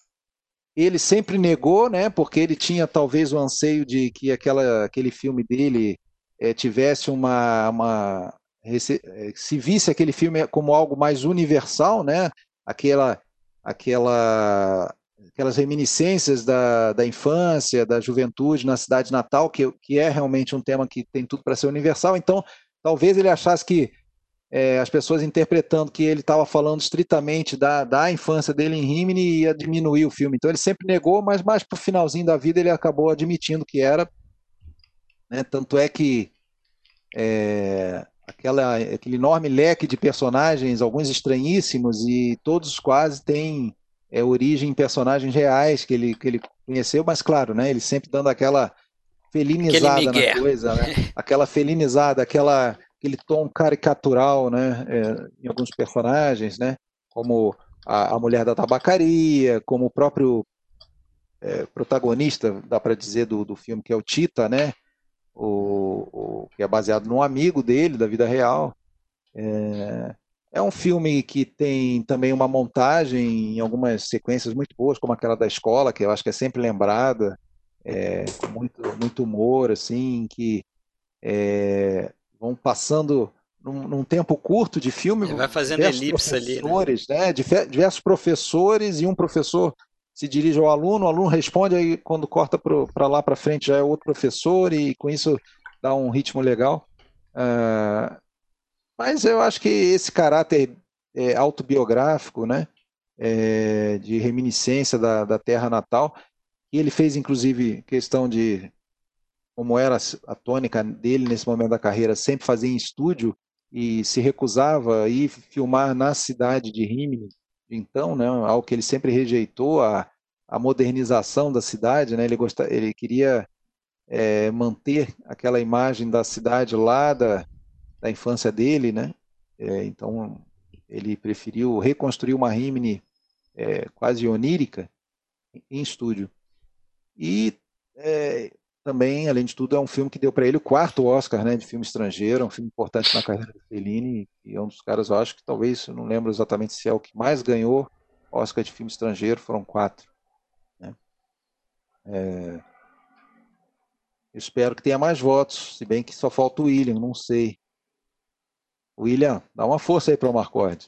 [SPEAKER 3] Ele sempre negou, né, porque ele tinha talvez o anseio de que aquela, aquele filme dele é, tivesse uma, uma eh, se visse aquele filme como algo mais universal, né, aquela, aquela, aquelas reminiscências da, da infância, da juventude na cidade natal, que, que é realmente um tema que tem tudo para ser universal. Então, talvez ele achasse que é, as pessoas interpretando que ele estava falando estritamente da, da infância dele em Rimini ia diminuir o filme. Então ele sempre negou, mas mais para o finalzinho da vida ele acabou admitindo que era. Né? Tanto é que é, aquela, aquele enorme leque de personagens, alguns estranhíssimos, e todos quase têm é, origem em personagens reais que ele, que ele conheceu, mas claro, né, ele sempre dando aquela felinizada na coisa, né? Aquela felinizada, aquela, aquele tom caricatural, né? É, em alguns personagens, né? Como a, a mulher da tabacaria, como o próprio é, protagonista, dá para dizer, do, do filme, que é o Tita, né? O, o, que é baseado num amigo dele, da vida real. É, é um filme que tem também uma montagem em algumas sequências muito boas, como aquela da escola, que eu acho que é sempre lembrada, é, muito, muito humor, assim, que é, vão passando num, num, tempo curto de filme. Ele
[SPEAKER 1] vai fazendo elipse ali.
[SPEAKER 3] Né? né? Diversos professores e um professor se dirige ao aluno, o aluno responde, aí quando corta para lá para frente já é outro professor e com isso dá um ritmo legal. Uh, mas eu acho que esse caráter é, autobiográfico, né, é, de reminiscência da, da terra natal, e ele fez inclusive questão de, como era a tônica dele nesse momento da carreira, sempre fazer em estúdio e se recusava a ir filmar na cidade de Rimini, então, né, algo que ele sempre rejeitou, a, a modernização da cidade, né, ele, gostar, ele queria é, manter aquela imagem da cidade lá da, da infância dele, né? É, então ele preferiu reconstruir uma Rimini é, quase onírica em estúdio. E é, também, além de tudo, é um filme que deu para ele o quarto Oscar né, de filme estrangeiro, é um filme importante na carreira do Fellini, e é um dos caras, eu acho que talvez, eu não lembro exatamente se é o que mais ganhou Oscar de filme estrangeiro, foram quatro. Né? É, espero que tenha mais votos, se bem que só falta o William, não sei. William, dá uma força aí para o Marcord.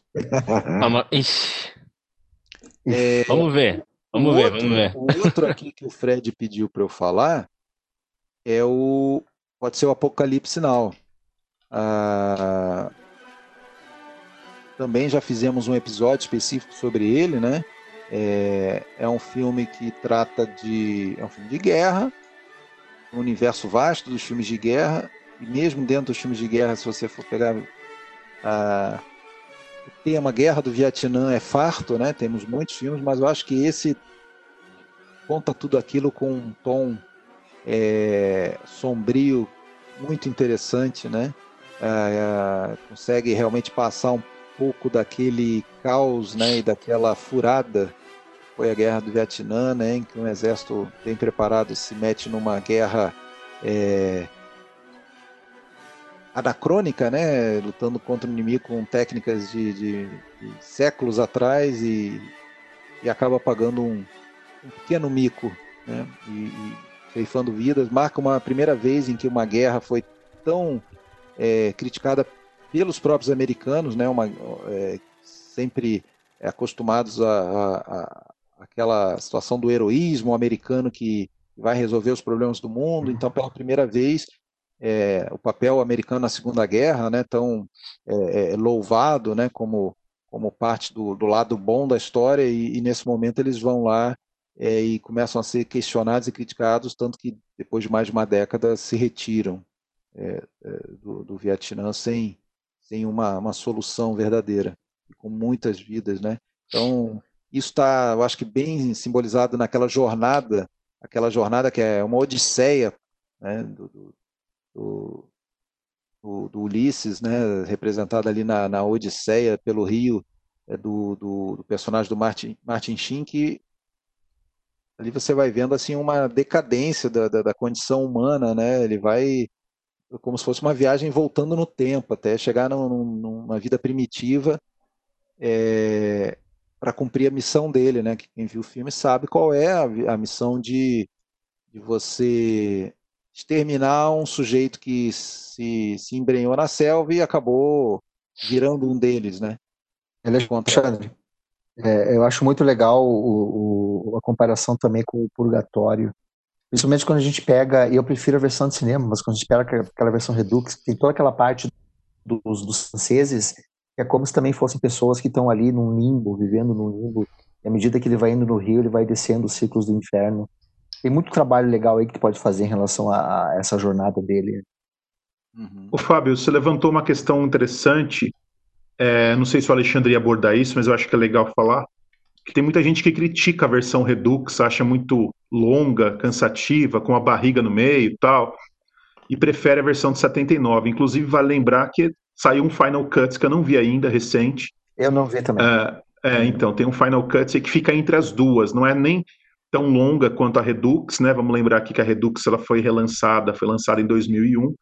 [SPEAKER 2] é, vamos ver. Vamos ver,
[SPEAKER 3] outro,
[SPEAKER 2] vamos ver.
[SPEAKER 3] O outro aqui que o Fred pediu para eu falar é o. Pode ser o Apocalipse Now. Ah, também já fizemos um episódio específico sobre ele, né? É, é um filme que trata de. É um filme de guerra, um universo vasto dos filmes de guerra, e mesmo dentro dos filmes de guerra, se você for pegar ah, o tema Guerra do Vietnã é farto, né? Temos muitos filmes, mas eu acho que esse conta tudo aquilo com um tom é, sombrio muito interessante, né? Ah, consegue realmente passar um pouco daquele caos, né? E daquela furada foi a Guerra do Vietnã, né? Em que um exército bem preparado se mete numa guerra é, anacrônica, né? Lutando contra o inimigo com técnicas de, de, de séculos atrás e, e acaba pagando um, um pequeno mico, né? E, e ceifando vidas. Marca uma primeira vez em que uma guerra foi tão é, criticada pelos próprios americanos, né? Uma, é, sempre acostumados a, a, a, aquela situação do heroísmo americano que vai resolver os problemas do mundo. Então, pela primeira vez, é, o papel americano na Segunda Guerra, né, tão é, é, louvado, né, como como parte do, do lado bom da história e, e nesse momento eles vão lá é, e começam a ser questionados e criticados, tanto que depois de mais de uma década se retiram é, é, do, do, Vietnã sem sem uma, uma solução verdadeira com muitas vidas, né? Então isso está, eu acho que bem simbolizado naquela jornada, aquela jornada que é uma odisseia né, do, do, do, do, Ulisses, né, representado ali na, na Odisseia pelo rio, é, do, do, personagem do Martin, Martin Sheen, que ali você vai vendo assim uma decadência da, da, da, condição humana, né? Ele vai como se fosse uma viagem voltando no tempo até chegar num, numa vida primitiva é, para cumprir a missão dele, né? Quem viu o filme sabe qual é a, a missão de, de você exterminar um sujeito que se, se embrenhou na selva e acabou virando um deles, né?
[SPEAKER 6] Alexandre, é, eu acho muito legal o, o, a comparação também com o Purgatório. Principalmente quando a gente pega, e eu prefiro a versão de cinema, mas quando a gente pega aquela versão Redux, tem toda aquela parte dos, dos franceses, que é como se também fossem pessoas que estão ali num limbo, vivendo num limbo. E à medida que ele vai indo no rio, ele vai descendo os ciclos do inferno. Tem muito trabalho legal aí que tu pode fazer em relação a, a essa jornada dele.
[SPEAKER 4] Uhum. O Fábio, você levantou uma questão interessante. É, não sei se o Alexandre ia abordar isso, mas eu acho que é legal falar. que tem muita gente que critica a versão Redux, acha muito longa, cansativa, com a barriga no meio e tal, e prefere a versão de 79. Inclusive, vale lembrar que saiu um Final Cut que eu não vi ainda, recente.
[SPEAKER 6] Eu não vi também.
[SPEAKER 4] É, é então, tem um Final Cut que fica entre as duas, não é nem tão longa quanto a Redux, né? Vamos lembrar aqui que a Redux ela foi relançada, foi lançada em 2001.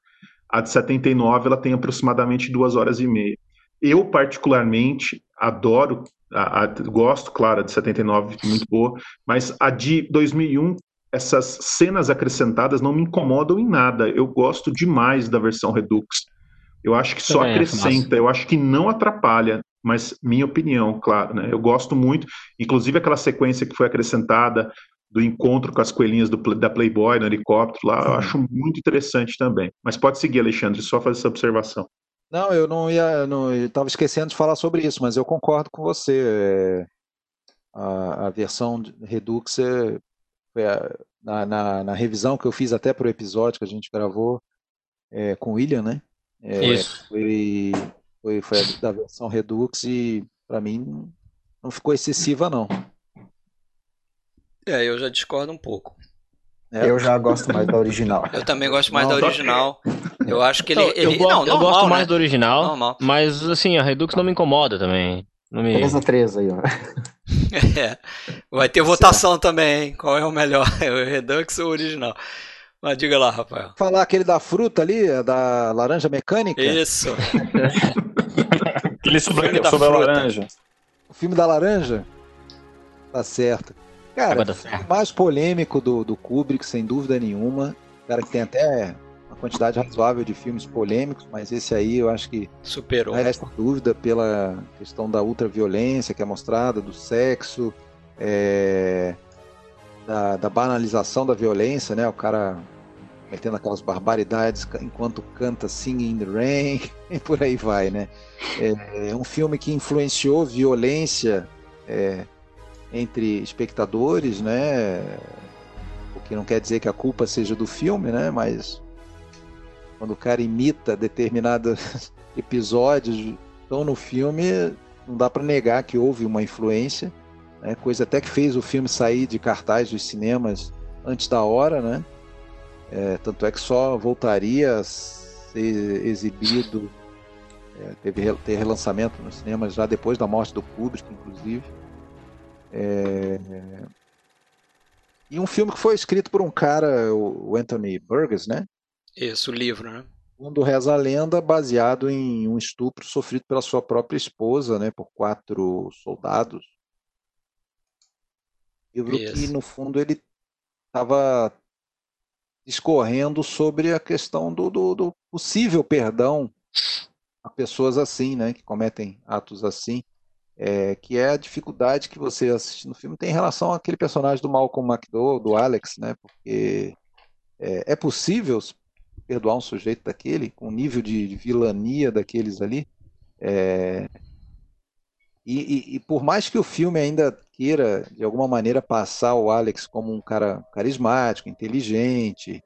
[SPEAKER 4] A de 79 ela tem aproximadamente duas horas e meia. Eu, particularmente, adoro, a, a, gosto, claro, a de 79, muito boa, mas a de 2001, essas cenas acrescentadas não me incomodam em nada. Eu gosto demais da versão Redux. Eu acho que só Também acrescenta, eu acho que não atrapalha, mas minha opinião, claro, né? Eu gosto muito, inclusive aquela sequência que foi acrescentada do encontro com as coelhinhas do, da Playboy no helicóptero lá, eu acho muito interessante também. Mas pode seguir, Alexandre, só fazer essa observação.
[SPEAKER 3] Não, eu não ia, não, estava esquecendo de falar sobre isso, mas eu concordo com você. É, a, a, versão Redux é, a, na, na, na, revisão que eu fiz até para o episódio que a gente gravou é, com o William, né?
[SPEAKER 1] É, isso.
[SPEAKER 3] Foi, foi, foi a da versão Redux e para mim não ficou excessiva não.
[SPEAKER 1] É, eu já discordo um pouco.
[SPEAKER 6] É. Eu já gosto mais da original.
[SPEAKER 1] Eu também gosto mais não, da original. Eu acho que ele.
[SPEAKER 2] Não,
[SPEAKER 1] ele
[SPEAKER 2] eu, não, normal, eu gosto né? mais do original. Normal. Mas assim, a Redux não me incomoda também. Não me...
[SPEAKER 6] 3 a 3 aí, ó.
[SPEAKER 1] É. Vai ter votação certo. também, hein? Qual é o melhor? É o Redux ou o original? Mas diga lá, Rafael.
[SPEAKER 3] Falar aquele da fruta ali, da laranja mecânica?
[SPEAKER 1] Isso.
[SPEAKER 5] aquele sobre, sobre a laranja.
[SPEAKER 3] O filme da laranja? Tá certo. Cara, o mais polêmico do, do Kubrick, sem dúvida nenhuma. Cara que tem até uma quantidade razoável de filmes polêmicos, mas esse aí eu acho que
[SPEAKER 1] superou.
[SPEAKER 3] Não resta dúvida pela questão da ultraviolência que é mostrada, do sexo, é, da, da, banalização da violência, né? O cara metendo aquelas barbaridades enquanto canta Singing in the Rain e por aí vai, né? É, é um filme que influenciou violência é, entre espectadores, né? O que não quer dizer que a culpa seja do filme, né? Mas quando o cara imita determinados episódios estão no filme, não dá para negar que houve uma influência, né? coisa até que fez o filme sair de cartaz dos cinemas antes da hora, né? É, tanto é que só voltaria a ser exibido, é, teve ter relançamento nos cinemas já depois da morte do Kubrick, inclusive. É... E um filme que foi escrito por um cara, o Anthony Burgess, né?
[SPEAKER 1] Isso, o livro, né?
[SPEAKER 3] Quando reza a lenda, baseado em um estupro sofrido pela sua própria esposa, né, por quatro soldados. Livro Isso. que, no fundo, ele estava discorrendo sobre a questão do, do, do, possível perdão a pessoas assim, né, que cometem atos assim é, que é a dificuldade que você assiste no filme tem em relação àquele personagem do Malcolm McDowell, do Alex, né? Porque é, é possível perdoar um sujeito daquele, com o nível de, de vilania daqueles ali. É, e, e, e, por mais que o filme ainda queira, de alguma maneira, passar o Alex como um cara carismático, inteligente,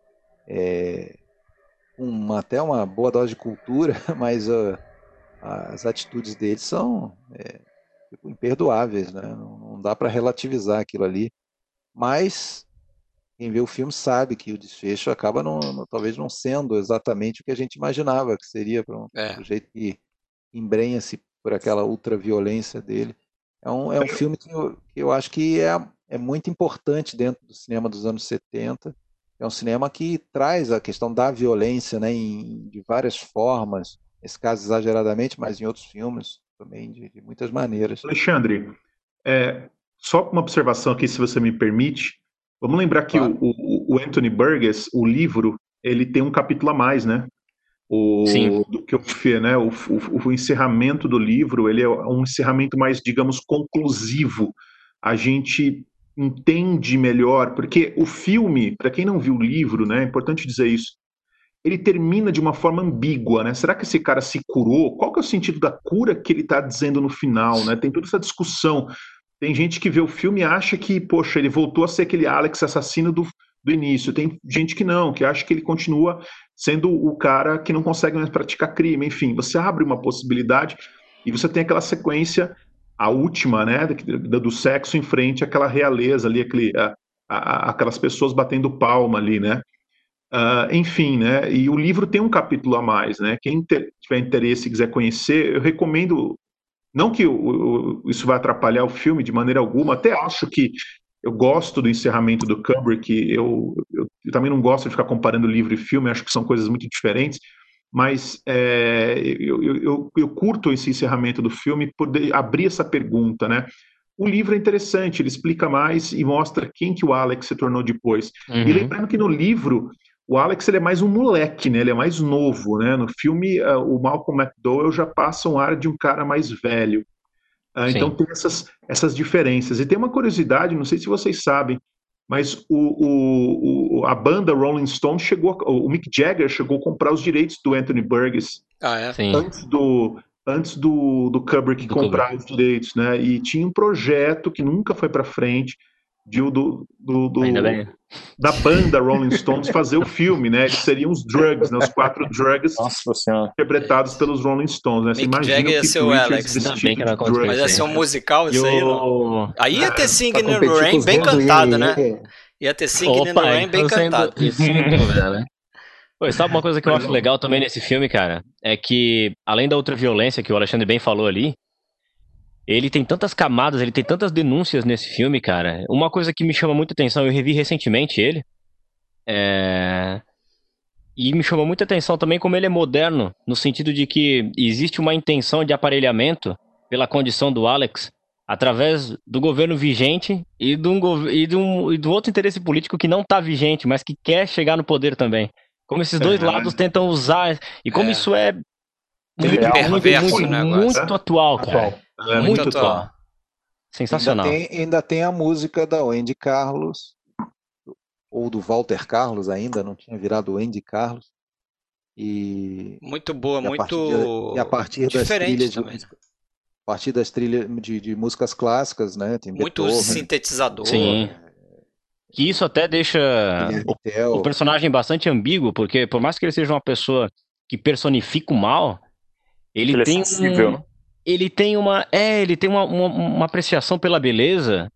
[SPEAKER 3] é, uma, até uma boa dose de cultura, mas uh, as atitudes dele são é, tipo, imperdoáveis, né? Não, dá para relativizar aquilo ali. Mas quem vê o filme sabe que o desfecho acaba não, não, talvez não sendo exatamente o que a gente imaginava que seria para um é. sujeito que embrenha-se por aquela ultraviolência dele. É um, é um filme que eu, que eu acho que é, é muito importante dentro do cinema dos anos 70. É um cinema que traz a questão da violência né, em, de várias formas, nesse caso exageradamente, mas em outros filmes também de, de muitas maneiras.
[SPEAKER 4] Alexandre, é, só uma observação aqui, se você me permite. Vamos lembrar que claro. o, o, Anthony Burgess, o livro, ele tem um capítulo a mais, né? O, Sim. Do que o né? O, o, o encerramento do livro, ele é um encerramento mais, digamos, conclusivo. A gente entende melhor, porque o filme, para quem não viu o livro, né, é importante dizer isso, ele termina de uma forma ambígua, né? Será que esse cara se curou? Qual que é o sentido da cura que ele está dizendo no final, né? Tem toda essa discussão. Tem gente que vê o filme e acha que, poxa, ele voltou a ser aquele Alex assassino do, do início. Tem gente que não, que acha que ele continua sendo o cara que não consegue mais praticar crime. Enfim, você abre uma possibilidade e você tem aquela sequência a última, né, do, do sexo em frente àquela realeza ali, aquele, a, a, aquelas pessoas batendo palma ali, né? Uh, enfim, né? E o livro tem um capítulo a mais, né? Quem ter, tiver interesse e quiser conhecer, eu recomendo. Não que o, o, isso vai atrapalhar o filme de maneira alguma, até acho que eu gosto do encerramento do Kubrick, eu, eu, eu, também não gosto de ficar comparando livro e filme, acho que são coisas muito diferentes, mas é, eu, eu, eu, curto esse encerramento do filme por abrir essa pergunta, né? O livro é interessante, ele explica mais e mostra quem que o Alex se tornou depois. Uhum. E lembrando que no livro o Alex ele é mais um moleque, né? Ele é mais novo, né? No filme uh, o Malcolm McDowell já passa um ar de um cara mais velho. Uh, então tem essas, essas diferenças. E tem uma curiosidade, não sei se vocês sabem, mas o, o, a banda Rolling Stone chegou, o Mick Jagger chegou a comprar os direitos do Anthony Burgess
[SPEAKER 1] ah, é?
[SPEAKER 4] antes do antes do, do Kubrick do comprar Kubrick. os direitos, né? E tinha um projeto que nunca foi para frente do, do, do da banda Rolling Stones fazer o filme, né? Eles seriam os drugs, né? Os quatro drugs interpretados pelos Rolling Stones, né?
[SPEAKER 1] Você Mick Jagger ia ser o Alex. Também que era Mas ia ser um musical isso aí, não? Aí ia ter Singing in the Rain bem cantado, né? Ia ter Singing in the Rain bem cantado. Isso,
[SPEAKER 2] né? Pô, sabe uma coisa que eu acho legal também nesse filme, cara? É que, além da outra violência que o Alexandre bem falou ali, ele tem tantas camadas, ele tem tantas denúncias nesse filme, cara. Uma coisa que me chama muita atenção, eu revi recentemente ele. É... E me chamou muita atenção também como ele é moderno, no sentido de que existe uma intenção de aparelhamento pela condição do Alex através do governo vigente e de um, e de um, e do outro interesse político que não está vigente, mas que quer chegar no poder também. Como esses dois lados tentam usar. E como é. isso é muito, é muito, muito, muito atual, cara.
[SPEAKER 1] É muito, muito atual. atual.
[SPEAKER 2] Sensacional.
[SPEAKER 3] Ainda tem, ainda tem, a música da Wendy Carlos, ou do Walter Carlos ainda, não tinha virado Wendy Carlos. E,
[SPEAKER 1] muito boa,
[SPEAKER 3] e
[SPEAKER 1] muito
[SPEAKER 3] de, e a partir das trilhas de, a partir das trilhas de, de músicas clássicas, né? Tem
[SPEAKER 1] muito Beethoven, sintetizador.
[SPEAKER 2] Sim. Que isso até deixa o, o, personagem bastante ambíguo, porque por mais que ele seja uma pessoa que personifica o mal, ele, ele é tem é sensível, um, né? Ele tem uma. É, ele tem uma, uma, uma, apreciação pela beleza.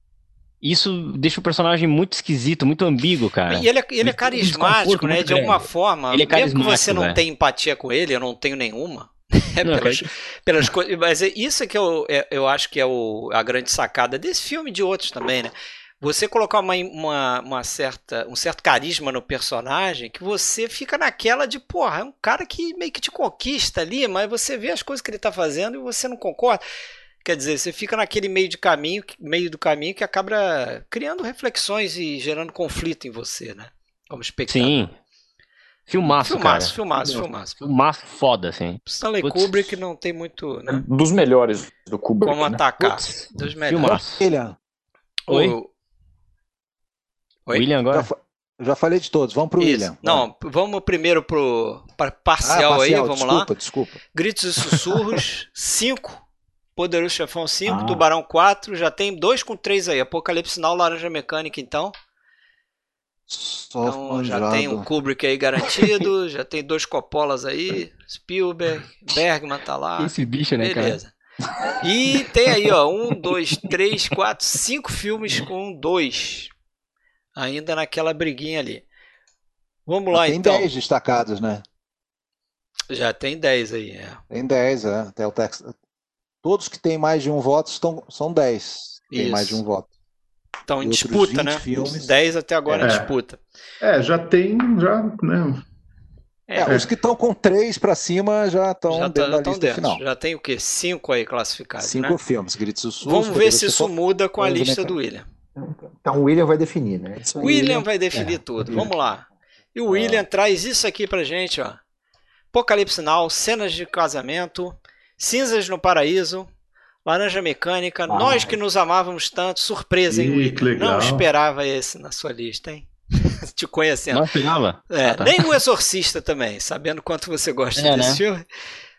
[SPEAKER 2] Isso deixa o personagem muito esquisito, muito ambíguo, cara.
[SPEAKER 1] E ele é, ele é carismático, né? De alguma forma. Ele é mesmo que você não tenha empatia com ele, eu não tenho nenhuma. É não, pelas, pelas coisas. Mas é isso que eu, é, eu acho que é o, a grande sacada desse filme e de outros também, né? Você colocar uma, uma, uma, certa, um certo carisma no personagem que você fica naquela de, porra, é um cara que meio que te conquista ali, mas você vê as coisas que ele está fazendo e você não concorda. Quer dizer, você fica naquele meio de caminho, meio do caminho que acaba criando reflexões e gerando conflito em você, né? Como espectador. Sim.
[SPEAKER 2] Filmaço, filmaço, cara.
[SPEAKER 1] Filmaço, filmaço.
[SPEAKER 2] Filmaço foda, assim.
[SPEAKER 1] Stanley Putz. Kubrick não tem muito. Né?
[SPEAKER 5] Dos melhores do Kubrick.
[SPEAKER 1] Como
[SPEAKER 5] né?
[SPEAKER 1] atacar. Putz. Dos melhores.
[SPEAKER 3] Filmaço.
[SPEAKER 2] Oi? O, Oi? William agora?
[SPEAKER 3] Já, já, falei de todos, vamos pro Isso. William.
[SPEAKER 1] Não, vamos primeiro pro pra parcial, ah, parcial, aí, vamos
[SPEAKER 3] desculpa,
[SPEAKER 1] lá.
[SPEAKER 3] Desculpa,
[SPEAKER 1] Gritos e Sussurros, 5. Poderoso Chefão 5, ah. Tubarão 4, já tem 2 com 3 aí. Apocalipse Now, Laranja Mecânica, então.
[SPEAKER 3] Só então
[SPEAKER 1] já tem um Kubrick aí garantido, já tem dois Coppolas aí, Spielberg, Bergman tá lá.
[SPEAKER 2] Esse bicho, né,
[SPEAKER 1] Beleza. cara? E tem aí, ó, um, dois, três, quatro, cinco filmes com dois ainda naquela briguinha ali. Vamos lá,
[SPEAKER 3] tem
[SPEAKER 1] então.
[SPEAKER 3] Tem 10 destacados, né?
[SPEAKER 1] Já tem 10 aí, é.
[SPEAKER 3] Tem 10, é. Até o tex... Todos que têm mais de um voto estão, são 10. Tem mais de um voto.
[SPEAKER 1] Estão em disputa, né? Filmes... 10 até agora é. em disputa.
[SPEAKER 4] É, já tem, já, né?
[SPEAKER 3] É, é, os que estão com 3 para cima já estão
[SPEAKER 1] já dentro tá, da lista dentro. final. Já tem o quê? 5 aí classificados,
[SPEAKER 3] 5
[SPEAKER 1] né?
[SPEAKER 3] filmes, Gritos Sul.
[SPEAKER 1] Vamos ver se isso muda com a lista do William.
[SPEAKER 6] Então o William vai definir, né?
[SPEAKER 1] Isso William vai definir é. tudo. Vamos lá. E o William ah. traz isso aqui pra gente, ó. Apocalipse Now, cenas de casamento, cinzas no paraíso, laranja mecânica, ah. nós que nos amávamos tanto, surpresa, hein, William? Não esperava esse na sua lista, hein? Te conhecendo.
[SPEAKER 2] Não esperava?
[SPEAKER 1] É, ah, tá. Nem o Exorcista também, sabendo quanto você gosta é, desse né? filme.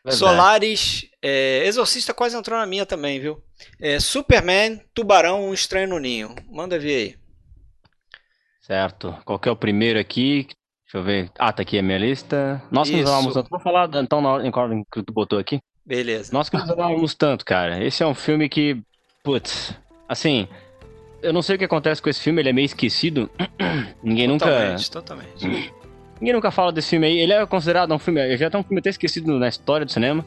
[SPEAKER 1] Verdade. Solaris, é, Exorcista quase entrou na minha também, viu? É, Superman, Tubarão, Um Estranho no Ninho. Manda ver aí.
[SPEAKER 2] Certo. Qual que é o primeiro aqui? Deixa eu ver. Ah, tá aqui a minha lista. Nós que nos amamos tanto. Vou falar então na ordem que tu botou aqui.
[SPEAKER 1] Beleza.
[SPEAKER 2] Nós que nos amamos tanto, cara. Esse é um filme que Putz, assim, eu não sei o que acontece com esse filme, ele é meio esquecido. Ninguém
[SPEAKER 1] totalmente,
[SPEAKER 2] nunca.
[SPEAKER 1] Totalmente,
[SPEAKER 2] Ninguém nunca fala desse filme aí. Ele é considerado um filme. Já tá um filme até esquecido na história do cinema.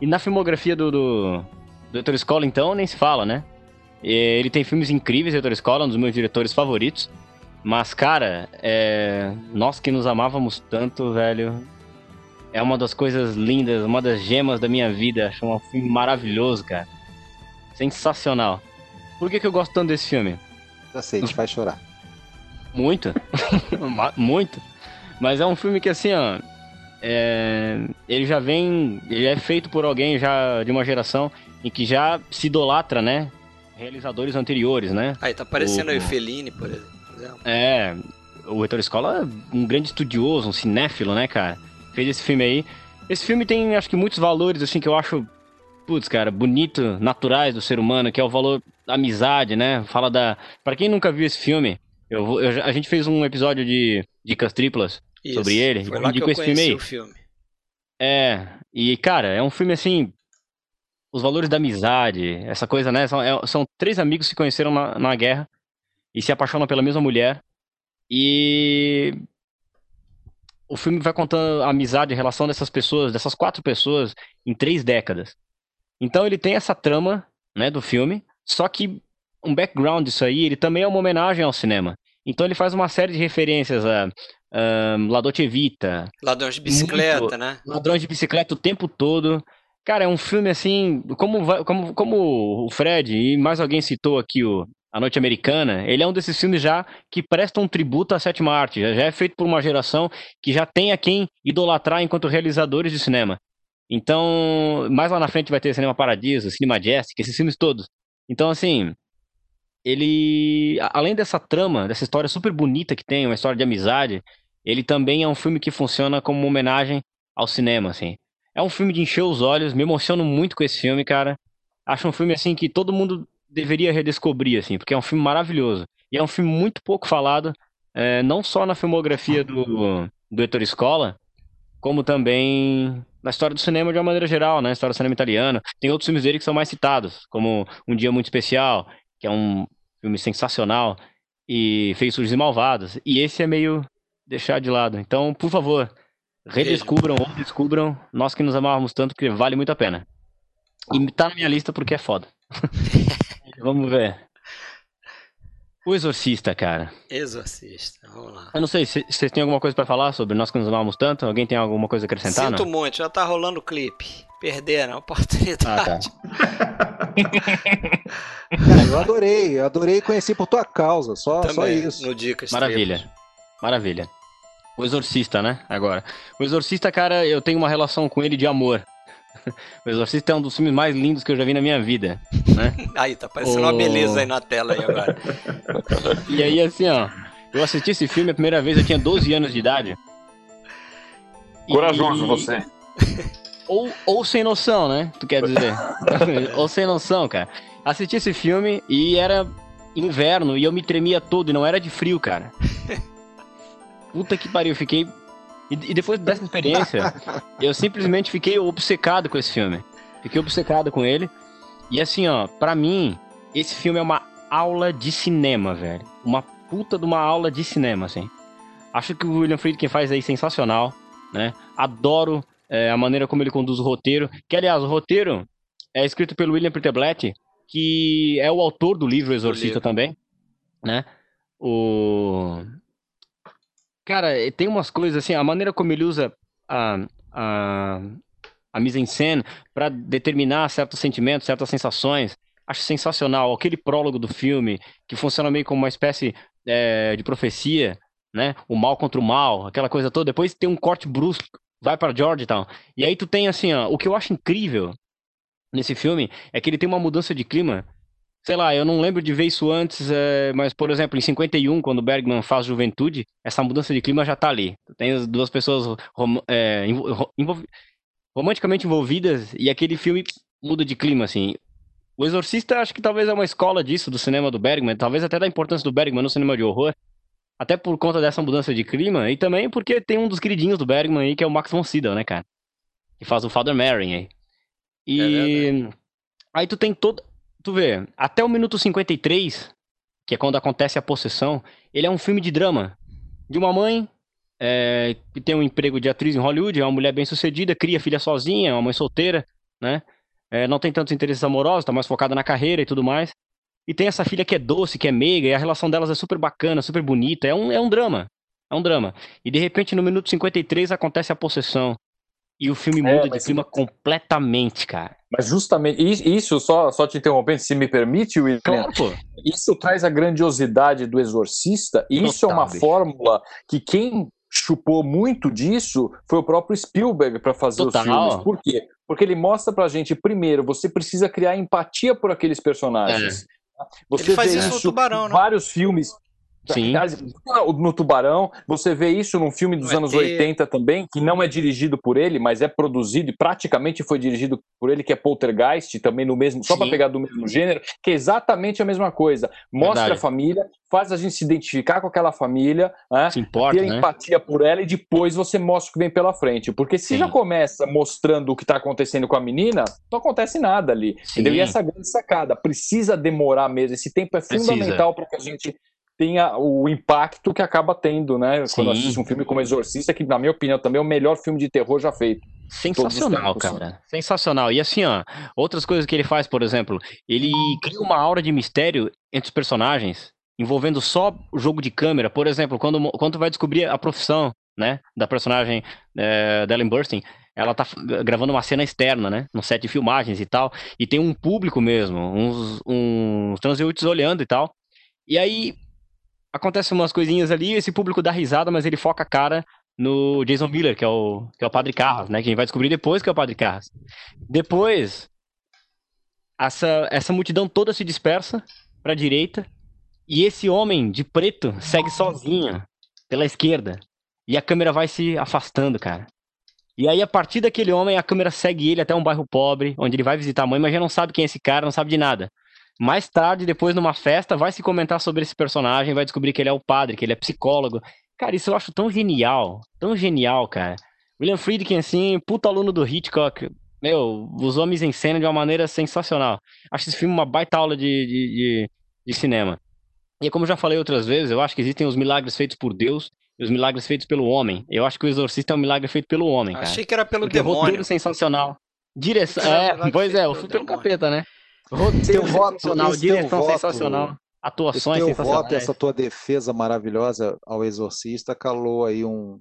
[SPEAKER 2] E na filmografia do, do, do então, nem se fala, né? Ele tem filmes incríveis, Heitor Escola, um dos meus diretores favoritos. Mas, cara, é... nós que nos amávamos tanto, velho. É uma das coisas lindas, uma das gemas da minha vida. Acho um filme maravilhoso, cara. Sensacional. Por que, que eu gosto tanto desse filme?
[SPEAKER 3] Já sei, te faz chorar.
[SPEAKER 2] Muito. Muito. Mas é um filme que, assim, ó. É... Ele já vem. Ele é feito por alguém já de uma geração em que já se idolatra, né? Realizadores anteriores, né?
[SPEAKER 1] Aí tá parecendo o... aí Fellini, por exemplo.
[SPEAKER 2] É. O Heitor Escola é um grande estudioso, um cinéfilo, né, cara? Fez esse filme aí. Esse filme tem, acho que, muitos valores, assim, que eu acho putz, cara, bonito, naturais do ser humano, que é o valor da amizade, né? Fala da. Para quem nunca viu esse filme, eu, eu, a gente fez um episódio de dicas triplas Isso, sobre ele.
[SPEAKER 1] Foi lá que eu aí. o filme.
[SPEAKER 2] É, e cara, é um filme assim. Os valores da amizade, essa coisa, né? São, é, são três amigos que se conheceram na, na guerra e se apaixonam pela mesma mulher. E o filme vai contando a amizade, a relação dessas pessoas, dessas quatro pessoas, em três décadas. Então ele tem essa trama, né, do filme, só que um background disso aí, ele também é uma homenagem ao cinema. Então ele faz uma série de referências a um, La Dolce Vita.
[SPEAKER 1] Ladrões de bicicleta, muito, né?
[SPEAKER 2] Ladrões de bicicleta o tempo todo. Cara, é um filme assim, como, como, como o Fred e mais alguém citou aqui o A Noite Americana, ele é um desses filmes já que presta um tributo à sétima arte, já é feito por uma geração que já tem a quem idolatrar enquanto realizadores de cinema. Então, mais lá na frente vai ter Cinema Paradiso, Cinema Jessica, esses filmes todos. Então, assim, ele, além dessa trama, dessa história super bonita que tem, uma história de amizade, ele também é um filme que funciona como uma homenagem ao cinema, assim. É um filme de encher os olhos, me emociono muito com esse filme, cara. Acho um filme, assim, que todo mundo deveria redescobrir, assim, porque é um filme maravilhoso. E é um filme muito pouco falado, é, não só na filmografia do, do Heitor Escola, como também na história do cinema de uma maneira geral, né? História do cinema italiano. Tem outros filmes dele que são mais citados, como Um Dia Muito Especial, que é um filme sensacional, e Fez Sujos e Malvados. E esse é meio deixar de lado. Então, por favor, redescubram ou descubram Nós que nos amávamos tanto, que vale muito a pena. E tá na minha lista porque é foda. Vamos ver. O Exorcista, cara.
[SPEAKER 1] Exorcista, vamos lá.
[SPEAKER 2] Eu não sei, se vocês têm alguma coisa para falar sobre Nós que nos amamos tanto? Alguém tem alguma coisa a acrescentar?
[SPEAKER 1] Sinto não? muito, já tá rolando o clipe. Perderam a oportunidade. Ah, tá.
[SPEAKER 3] cara, eu adorei, eu adorei conhecer por tua causa, só, Também, só isso.
[SPEAKER 1] No Dicas
[SPEAKER 2] Maravilha, maravilha. O Exorcista, né? Agora. O Exorcista, cara, eu tenho uma relação com ele de amor. O Exorcista é um dos filmes mais lindos que eu já vi na minha vida, né?
[SPEAKER 1] aí, tá parecendo o... uma beleza aí na tela aí agora.
[SPEAKER 2] e aí, assim, ó, eu assisti esse filme a primeira vez, eu tinha 12 anos de idade.
[SPEAKER 5] Corajoso e... você.
[SPEAKER 2] Ou, ou sem noção, né? Tu quer dizer? ou sem noção, cara. Assisti esse filme e era inverno e eu me tremia todo e não era de frio, cara. Puta que pariu, eu fiquei e, e depois dessa experiência, eu simplesmente fiquei obcecado com esse filme. Fiquei obcecado com ele. E assim, ó, pra mim, esse filme é uma aula de cinema, velho. Uma puta de uma aula de cinema, assim. Acho que o William Friedkin faz aí sensacional, né? Adoro é, a maneira como ele conduz o roteiro. Que, aliás, o roteiro é escrito pelo William Peterblatt, que é o autor do livro Exorcista também, né? O... Cara, tem umas coisas assim, a maneira como ele usa a, a, a mise-en-scène para determinar certos sentimentos, certas sensações, acho sensacional. Aquele prólogo do filme, que funciona meio como uma espécie é, de profecia, né? O mal contra o mal, aquela coisa toda. Depois tem um corte brusco, vai para Georgetown. E aí tu tem assim, ó, o que eu acho incrível nesse filme é que ele tem uma mudança de clima sei lá, eu não lembro de ver isso antes, é, mas, por exemplo, em 51, quando Bergman faz Juventude, essa mudança de clima já tá ali. Tem as duas pessoas rom é, romanticamente envolvidas e aquele filme muda de clima, assim. O Exorcista, acho que talvez é uma escola disso, do cinema do Bergman, talvez até da importância do Bergman no cinema de horror, até por conta dessa mudança de clima, e também porque tem um dos queridinhos do Bergman aí, que é o Max von Sydow, né, cara? Que faz o Father Mary aí. E... É aí tu tem todo tu vê, até o minuto 53, que é quando acontece a possessão, ele é um filme de drama. De uma mãe é, que tem um emprego de atriz em Hollywood, é uma mulher bem sucedida, cria filha sozinha, é uma mãe solteira, né? É, não tem tantos interesses amorosos, tá mais focada na carreira e tudo mais. E tem essa filha que é doce, que é meiga, e a relação delas é super bacana, super bonita. É um, é um drama. É um drama. E de repente, no minuto 53, acontece a possessão. E o filme é, muda é, de clima completamente, cara.
[SPEAKER 5] Mas justamente isso, só, só te interrompendo, se me permite, William, claro, isso traz a grandiosidade do Exorcista. E isso é uma fórmula que quem chupou muito disso foi o próprio Spielberg para fazer Total. os filmes. Por quê? Porque ele mostra pra gente, primeiro, você precisa criar empatia por aqueles personagens. É. Você
[SPEAKER 1] ele faz isso no Tubarão,
[SPEAKER 5] né? Vários filmes Sim. No Tubarão, você vê isso num filme dos anos 80 também, que não é dirigido por ele, mas é produzido e praticamente foi dirigido por ele, que é Poltergeist, também no mesmo, só para pegar do mesmo gênero, que é exatamente a mesma coisa. Mostra Verdade. a família, faz a gente se identificar com aquela família, né?
[SPEAKER 2] se importa,
[SPEAKER 5] ter
[SPEAKER 2] né?
[SPEAKER 5] empatia por ela e depois você mostra o que vem pela frente. Porque se Sim. já começa mostrando o que está acontecendo com a menina, não acontece nada ali. Entendeu? E essa grande sacada, precisa demorar mesmo. Esse tempo é fundamental para que a gente tenha o impacto que acaba tendo, né? Sim. Quando assiste um filme como Exorcista, que na minha opinião também é o melhor filme de terror já feito.
[SPEAKER 2] Sensacional, cara. Sensacional. E assim, ó, outras coisas que ele faz, por exemplo, ele cria uma aura de mistério entre os personagens, envolvendo só o jogo de câmera. Por exemplo, quando, quando vai descobrir a profissão, né, da personagem é, da Ellen Burstyn, ela tá gravando uma cena externa, né? No set de filmagens e tal. E tem um público mesmo, uns, uns transeúntes olhando e tal. E aí, acontecem umas coisinhas ali, esse público dá risada, mas ele foca a cara no Jason Miller, que é o, que é o Padre Carras, né? Que a gente vai descobrir depois que é o Padre Carras. Depois, essa, essa multidão toda se dispersa para a direita e esse homem de preto segue sozinho pela esquerda. E a câmera vai se afastando, cara. E aí, a partir daquele homem, a câmera segue ele até um bairro pobre, onde ele vai visitar a mãe, mas já não sabe quem é esse cara, não sabe de nada. Mais tarde, depois numa festa, vai se comentar sobre esse personagem, vai descobrir que ele é o padre, que ele é psicólogo. Cara, isso eu acho tão genial, tão genial, cara. William Friedkin, assim, puta aluno do Hitchcock, meu, os homens em cena de uma maneira sensacional. Acho esse filme uma baita aula de, de, de, de cinema. E como eu já falei outras vezes, eu acho que existem os milagres feitos por Deus e os milagres feitos pelo homem. Eu acho que o Exorcista é um milagre feito pelo homem, cara.
[SPEAKER 1] Achei que era pelo Porque demônio. Roteiro
[SPEAKER 2] sensacional. Direção, é, pois é, o filme pelo capeta, né?
[SPEAKER 3] Roteiro sensacional,
[SPEAKER 2] direção sensacional, atuações
[SPEAKER 3] teu voto, essa tua defesa maravilhosa ao Exorcista calou aí um,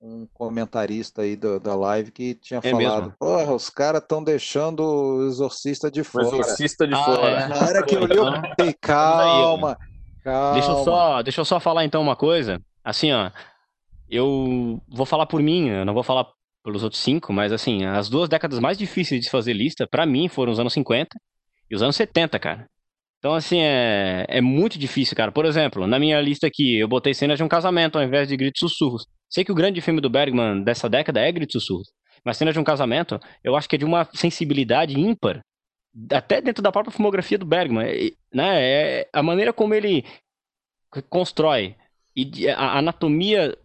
[SPEAKER 3] um comentarista aí do, da live que tinha é falado, mesmo? porra, os caras estão deixando o Exorcista de fora. O
[SPEAKER 5] Exorcista de ah, fora. É.
[SPEAKER 3] Na hora que eu li, eu pensei, calma, calma.
[SPEAKER 2] Deixa eu, só, deixa eu só falar então uma coisa, assim, ó, eu vou falar por mim, eu não vou falar pelos outros cinco, mas assim, as duas décadas mais difíceis de fazer lista, para mim, foram os anos 50 e os anos 70, cara. Então, assim, é, é muito difícil, cara. Por exemplo, na minha lista aqui, eu botei cenas de um casamento ao invés de gritos sussurros. Sei que o grande filme do Bergman dessa década é Gritos Sussurros. Mas cenas de um casamento, eu acho que é de uma sensibilidade ímpar. Até dentro da própria filmografia do Bergman. Né? É a maneira como ele constrói e a anatomia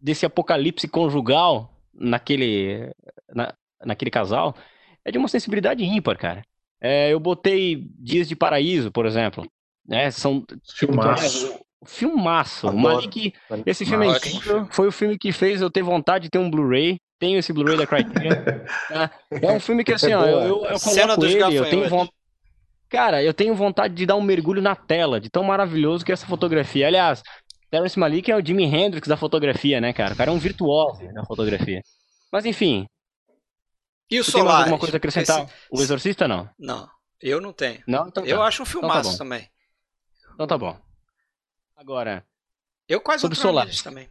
[SPEAKER 2] desse apocalipse conjugal naquele, na, naquele casal é de uma sensibilidade ímpar, cara. É, eu botei Dias de Paraíso, por exemplo. Né? São
[SPEAKER 4] filmaço.
[SPEAKER 2] Filmaço. Malik, esse filme é incrível. Foi o filme que fez eu ter vontade de ter um Blu-ray. Tenho esse Blu-ray da Criterion. é um filme que assim, é ó, eu, eu, eu coloco ele, eu tenho vontade. Cara, eu tenho vontade de dar um mergulho na tela, de tão maravilhoso que é essa fotografia. Aliás, Terence Malik é o Jimi Hendrix da fotografia, né, cara? O cara é um virtuoso na fotografia. Mas enfim.
[SPEAKER 1] E o Solar? Tem
[SPEAKER 2] alguma coisa a acrescentar? Esse... O Exorcista não?
[SPEAKER 1] Não, eu não tenho.
[SPEAKER 2] Não, então
[SPEAKER 1] tá. Eu acho um filmaço então tá também.
[SPEAKER 2] Então tá bom. Agora.
[SPEAKER 1] Eu quase sobre entrou Solar. na minha lista também.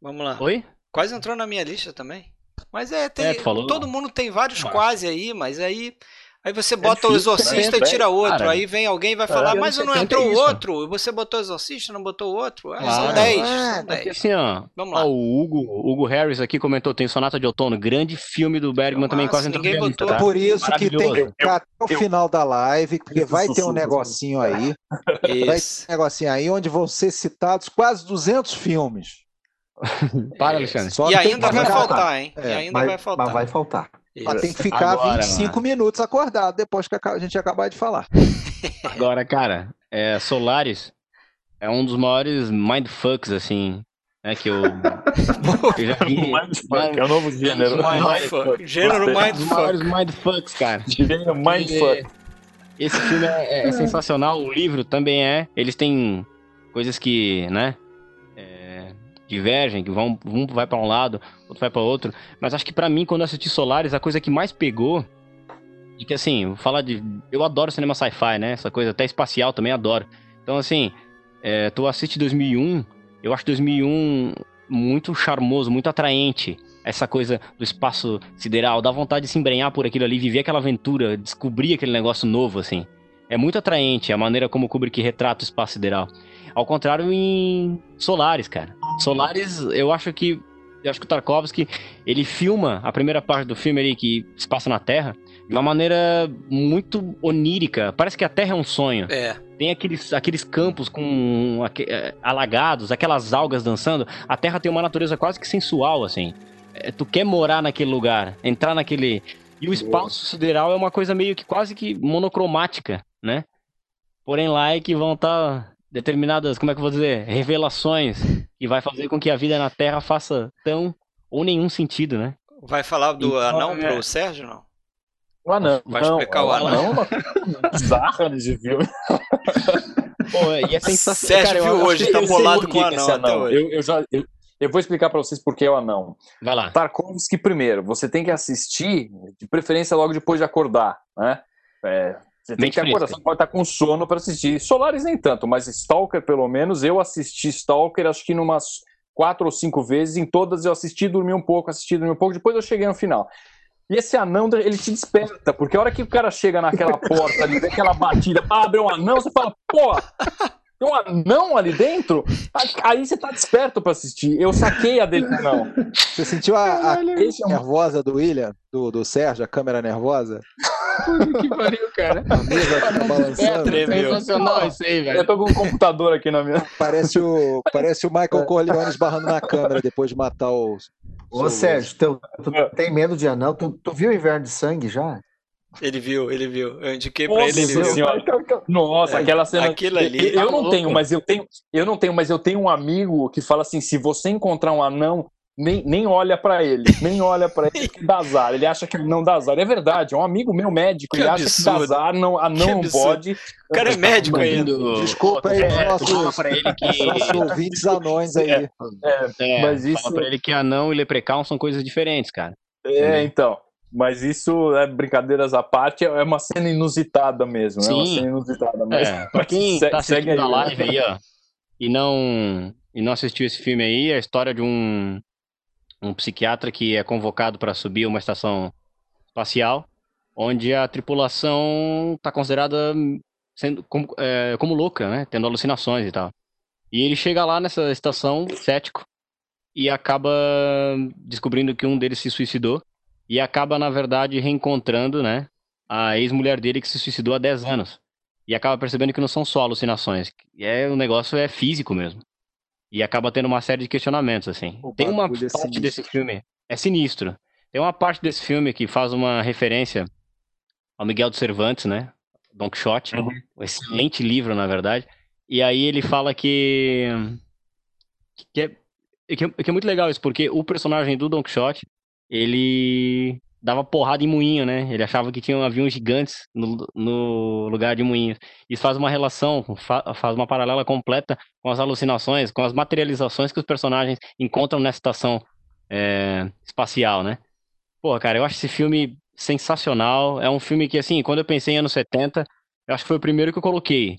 [SPEAKER 1] Vamos lá.
[SPEAKER 2] Oi?
[SPEAKER 1] Quase entrou na minha lista também. Mas é, tem, é, todo mundo tem vários quase aí, mas aí Aí você é bota é o exorcista e tira outro. Cara, aí vem alguém e vai falar, mas não entrou o outro. Você botou o exorcista, não botou o outro? Ah, são 10. É, são 10.
[SPEAKER 2] Assim, ó, Vamos lá. Ó, o Hugo, Hugo Harris aqui comentou: tem Sonata de Outono, grande filme do Bergman também, quase entrou
[SPEAKER 3] ninguém botou. Tá? Por isso que tem que ficar até o final da live, porque vai ter um negocinho aí. Vai ter um negocinho aí onde vão ser citados quase 200 filmes.
[SPEAKER 2] Para, Alexandre.
[SPEAKER 1] Só e ainda vai faltar, hein? É, e ainda vai, vai faltar.
[SPEAKER 6] Mas vai faltar.
[SPEAKER 3] Mas tem que ficar Agora, 25 mano. minutos acordado depois que a gente acabar de falar.
[SPEAKER 2] Agora, cara, é, Solaris é um dos maiores mindfucks, assim, né, que eu,
[SPEAKER 5] eu já vi. mindfuck, é o novo gênero.
[SPEAKER 1] Mindfuck. Gênero mindfuck. Os maiores
[SPEAKER 2] mindfucks, cara.
[SPEAKER 5] Gênero mindfuck.
[SPEAKER 2] Esse filme é, é, é, sensacional, o livro também é. Eles têm coisas que, né, divergem, que vão, um vai para um lado, outro vai para outro. Mas acho que para mim, quando eu assisti Solaris, a coisa que mais pegou e que assim, falar de, eu adoro cinema sci-fi, né? Essa coisa até espacial também adoro. Então assim, é, tu assiste 2001, eu acho 2001 muito charmoso, muito atraente essa coisa do espaço sideral, dá vontade de se embrenhar por aquilo ali, viver aquela aventura, descobrir aquele negócio novo, assim. É muito atraente a maneira como o Kubrick retrata o espaço sideral. Ao contrário em Solares, cara. Solares, eu acho que eu acho que o Tarkovsky, ele filma a primeira parte do filme ali que se passa na Terra de uma maneira muito onírica. Parece que a Terra é um sonho.
[SPEAKER 1] É.
[SPEAKER 2] Tem aqueles, aqueles campos com é, alagados, aquelas algas dançando. A Terra tem uma natureza quase que sensual, assim. É, tu quer morar naquele lugar, entrar naquele. E o espaço sideral é uma coisa meio que quase que monocromática, né? Porém, lá é que vão estar tá determinadas, como é que eu vou dizer, revelações que vai fazer com que a vida na Terra faça tão ou nenhum sentido, né?
[SPEAKER 1] Vai falar do então, anão é... pro Sérgio, não?
[SPEAKER 5] O anão.
[SPEAKER 1] Vai explicar o anão?
[SPEAKER 5] Não, bizarra de filme.
[SPEAKER 2] Pô, e é sensacional.
[SPEAKER 1] Sérgio viu hoje, tá bolado com o anão,
[SPEAKER 5] anão. Eu, eu, já, eu, eu vou explicar para vocês por que é o anão.
[SPEAKER 2] Vai lá.
[SPEAKER 5] Tarkovsky primeiro, você tem que assistir, de preferência logo depois de acordar, né? É, você tem que acordar, você pode estar com sono para assistir. Solares nem tanto, mas Stalker, pelo menos, eu assisti Stalker acho que numas quatro ou cinco vezes, em todas eu assisti, dormi um pouco, assisti, dormi um pouco, depois eu cheguei no final. E esse anão, ele te desperta, porque a hora que o cara chega naquela porta ali, vê aquela batida, abre um anão, você fala, pô, tem um anão ali dentro? Aí você tá desperto pra assistir. Eu saquei a dele não.
[SPEAKER 3] Você sentiu a, a nervosa do William, do, do Sérgio, a câmera nervosa?
[SPEAKER 2] Que pariu, cara.
[SPEAKER 3] A mesa tá balançando.
[SPEAKER 2] É, sensacional isso aí, velho.
[SPEAKER 5] Eu tô com um computador aqui na minha.
[SPEAKER 3] Parece o, parece o Michael Corleone esbarrando na câmera depois de matar os. Ô, Sérgio, tu, tu, tem medo de anão? Tu, tu viu o Inverno de Sangue já?
[SPEAKER 1] Ele viu, ele viu. Eu indiquei pra ele, ele viu.
[SPEAKER 5] Nossa, é, aquela cena.
[SPEAKER 1] Aquilo ali.
[SPEAKER 5] Eu, tá não louco. tenho, mas eu tenho. Eu não tenho, mas eu tenho um amigo que fala assim: se você encontrar um anão, nem, nem olha para ele, nem olha para ele que dá azar. Ele acha que não dá azar. É verdade, é um amigo meu médico, que ele absurdo. acha que dá azar, não, anão não pode.
[SPEAKER 1] O cara é médico ainda.
[SPEAKER 3] Desculpa aí, é, nossos, fala pra ele que... nossos ouvintes anões aí. É,
[SPEAKER 2] é, é, mas isso... Fala pra ele que anão e leprechaun são coisas diferentes, cara.
[SPEAKER 5] É, então. Mas isso, é, brincadeiras à parte, é uma cena inusitada mesmo. Sim. É uma cena inusitada. Mas,
[SPEAKER 2] é, pra quem tá assistindo a live aí, ó, e não, e não assistiu esse filme aí, é a história de um, um psiquiatra que é convocado para subir uma estação espacial, onde a tripulação está considerada sendo como, é, como louca, né? Tendo alucinações e tal. E ele chega lá nessa estação, cético, e acaba descobrindo que um deles se suicidou e acaba, na verdade, reencontrando, né, a ex-mulher dele que se suicidou há 10 anos. E acaba percebendo que não são só alucinações, é o negócio é físico mesmo. E acaba tendo uma série de questionamentos, assim. O Tem uma é parte desse filme, é sinistro. Tem uma parte desse filme que faz uma referência ao Miguel de Cervantes, né? Don Quixote, uhum. um excelente livro, na verdade. E aí ele fala que que é, que é muito legal isso, porque o personagem do Don Quixote, ele dava porrada em moinho, né? Ele achava que tinha aviões gigantes no, no lugar de moinhos. Isso faz uma relação, fa faz uma paralela completa com as alucinações, com as materializações que os personagens encontram nessa estação é, espacial, né? Pô, cara, eu acho esse filme sensacional. É um filme que, assim, quando eu pensei em anos 70, eu acho que foi o primeiro que eu coloquei.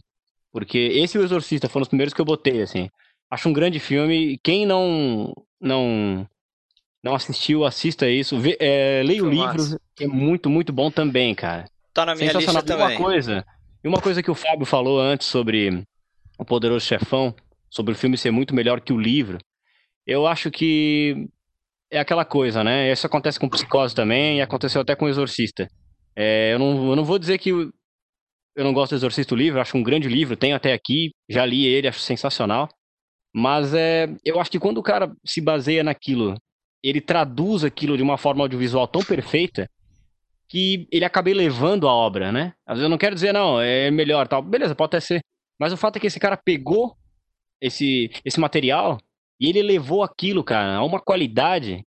[SPEAKER 2] Porque esse e o Exorcista foram os primeiros que eu botei, assim. Acho um grande filme. Quem não não não assistiu, assista isso. Vê, é, leia o livro, é muito, muito bom também, cara.
[SPEAKER 1] Tá na minha lista também.
[SPEAKER 2] Uma coisa, e uma coisa que o Fábio falou antes sobre o Poderoso Chefão, sobre o filme ser muito melhor que o livro, eu acho que é aquela coisa, né? Isso acontece com Psicose também e aconteceu até com o Exorcista. É, eu, não, eu não vou dizer que eu, eu não gosto do Exorcista o livro, acho um grande livro, tenho até aqui, já li ele, acho sensacional. Mas é, eu acho que quando o cara se baseia naquilo ele traduz aquilo de uma forma audiovisual tão perfeita que ele acabei levando a obra, né? Às vezes eu não quero dizer, não, é melhor tal. Beleza, pode até ser. Mas o fato é que esse cara pegou esse, esse material e ele levou aquilo, cara, a uma qualidade,